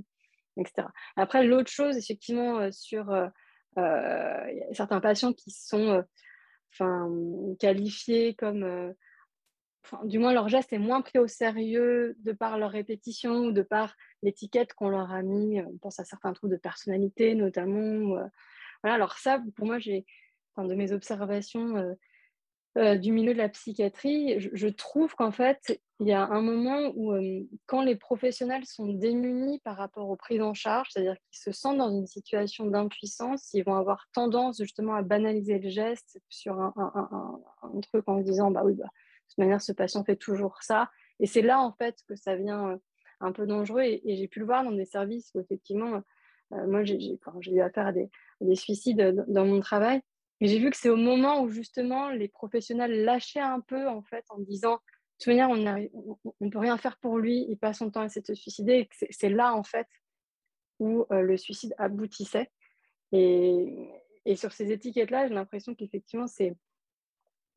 etc. Après, l'autre chose, effectivement, euh, sur euh, euh, certains patients qui sont qualifiés comme du moins leur geste est moins pris au sérieux de par leur répétition ou de par l'étiquette qu'on leur a mis. On pense à certains troubles de personnalité notamment. voilà, alors ça, pour moi, j'ai, de mes observations du milieu de la psychiatrie, je trouve qu'en fait, il y a un moment où, quand les professionnels sont démunis par rapport aux prises en charge, c'est-à-dire qu'ils se sentent dans une situation d'impuissance, ils vont avoir tendance justement à banaliser le geste sur un, truc en se disant bah oui, bah, de toute manière, ce patient fait toujours ça. Et c'est là en fait que ça vient un peu dangereux. Et, j'ai pu le voir dans des services où effectivement, moi j'ai eu affaire à des, des suicides dans mon travail. J'ai vu que c'est au moment où justement les professionnels lâchaient un peu en fait en disant toute manière, on ne peut rien faire pour lui, il passe son temps à essayer de se suicider. C'est là, en fait, où euh, le suicide aboutissait. Et, sur ces étiquettes-là, j'ai l'impression qu'effectivement, c'est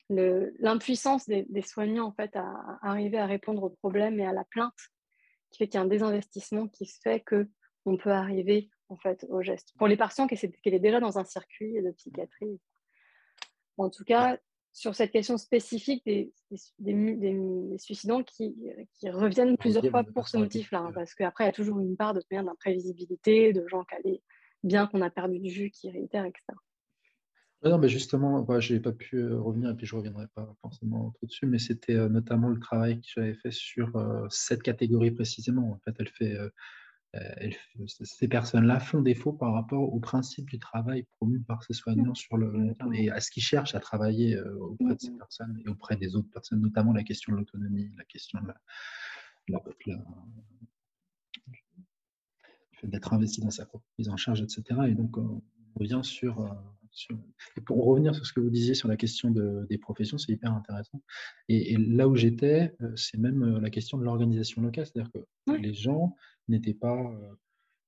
l'impuissance des, soignants, en fait, à, arriver à répondre aux problèmes et à la plainte, qui fait qu'il y a un désinvestissement qui fait qu'on peut arriver, en fait, au geste. Pour les patients qui est déjà dans un circuit de psychiatrie. En tout cas, sur cette question spécifique des, des, suicidants qui, qui, reviennent plusieurs fois pour ce motif-là. Hein, parce qu'après, il y a toujours une part de d'imprévisibilité, de gens qui allaient bien qu'on a perdu de vue, qui réitèrent, etc. Non, mais justement, bah, je n'ai pas pu euh, revenir et puis je ne reviendrai pas forcément trop dessus, mais c'était euh, notamment le travail que j'avais fait sur euh, cette catégorie précisément. En fait, elle fait euh, ces personnes-là font défaut par rapport au principe du travail promu par ces soignants sur le long terme et à ce qu'ils cherchent à travailler euh, auprès de ces personnes et auprès des autres personnes, notamment la question de l'autonomie, la question de la, d'être investi dans sa propre prise en charge, etc. Et donc, on revient sur, euh, et pour revenir sur ce que vous disiez sur la question des professions, c'est hyper intéressant. Et, là où j'étais, c'est même la question de l'organisation locale, c'est-à-dire que les gens n'étaient pas, euh,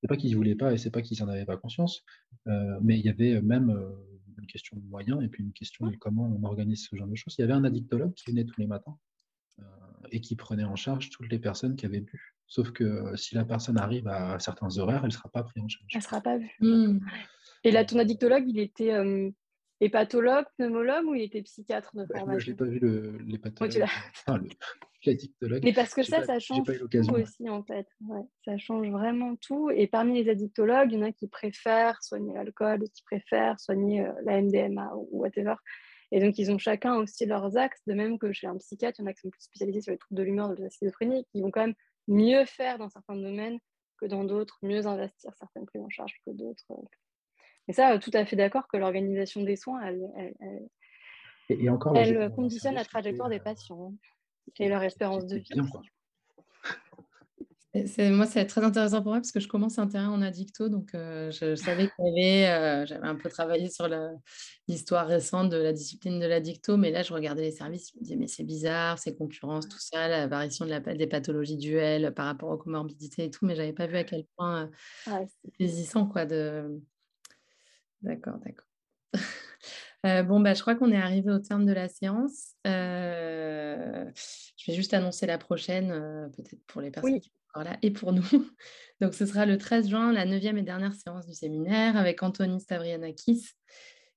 c'est pas qu'ils ne voulaient pas et c'est pas qu'ils n'en avaient pas conscience, euh, mais il y avait même euh, une question de moyens et puis une question de comment on organise ce genre de choses. Il y avait un addictologue qui venait tous les matins et qui prenait en charge toutes les personnes qui avaient bu. Sauf que si la personne arrive à certains horaires, elle ne sera pas prise en charge. Elle ne sera pas vue. Mmh. Et là, ton addictologue, il était hépatologue, pneumologue ou il était psychiatre de formation Je n'ai pas vu l'hépatologue. Mais parce que ça, ça change tout aussi, en fait. ça change vraiment tout. Et parmi les addictologues, il y en a qui préfèrent soigner l'alcool, qui préfèrent soigner euh, la MDMA ou whatever. Et donc, ils ont chacun aussi leurs axes, de même que chez un psychiatre, il y en a qui sont plus spécialisés sur les troubles de l'humeur, de la schizophrénie, qui vont quand même mieux faire dans certains domaines que dans d'autres, mieux investir certaines prises en charge que d'autres. Et ça, euh, tout à fait d'accord que l'organisation des soins, elle, et, encore, elle conditionne la trajectoire des patients et leur espérance de vie. moi, c'est très intéressant pour moi parce que je commence un terrain en addicto, donc euh, je, savais qu'il euh, j'avais un peu travaillé sur l'histoire récente de la discipline de l'addicto, mais là, je regardais les services, je me disais, mais c'est bizarre, c'est concurrence, tout ça, la variation de la, des pathologies duelles par rapport aux comorbidités et tout, mais je n'avais pas vu à quel point euh, c'est saisissant, quoi, de... D'accord, d'accord. Euh, bon, bah, je crois qu'on est arrivé au terme de la séance. Euh, je vais juste annoncer la prochaine, euh, peut-être pour les personnes qui encore là et pour nous. Donc, ce sera le 13 juin, la neuvième et dernière séance du séminaire avec Anthony Stavrianakis,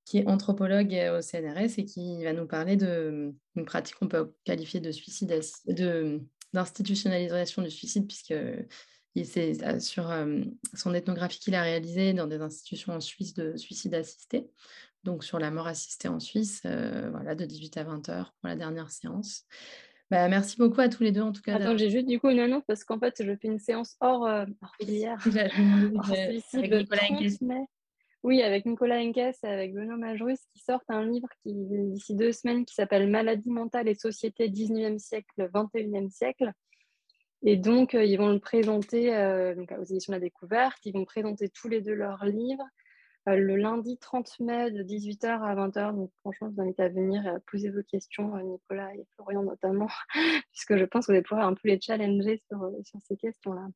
qui est anthropologue au CNRS et qui va nous parler d'une pratique qu'on peut qualifier de suicide, d'institutionnalisation du suicide, puisque c'est euh, sur euh, son ethnographie qu'il a réalisée dans des institutions en Suisse de suicide assisté, donc sur la mort assistée en Suisse, euh, voilà, de 18 à 20 heures pour la dernière séance. Bah, merci beaucoup à tous les deux en tout cas. Attends, j'ai juste du coup une annonce parce qu'en fait, je fais une séance hors, hors filière. avec Nicolas Oui, avec Nicolas Enkes et avec Benoît Majrus qui sortent un livre qui d'ici deux semaines qui s'appelle Maladie mentale et société 19e siècle, 21e siècle. Et donc, ils vont le présenter donc, aux éditions de la découverte. Ils vont présenter tous les deux leurs livres le lundi 30 mai de 18h à 20h. Donc, franchement, je vous invite à venir et à poser vos questions, Nicolas et Florian notamment, puisque je pense que vous allez pouvoir un peu les challenger sur, sur ces questions-là.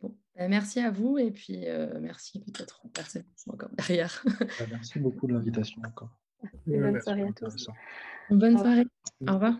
Bon, bah, merci à vous et puis merci peut-être aux personnes qui sont encore derrière. Bah, merci beaucoup de l'invitation encore. bonne soirée à tous. Bonne soirée. Au revoir.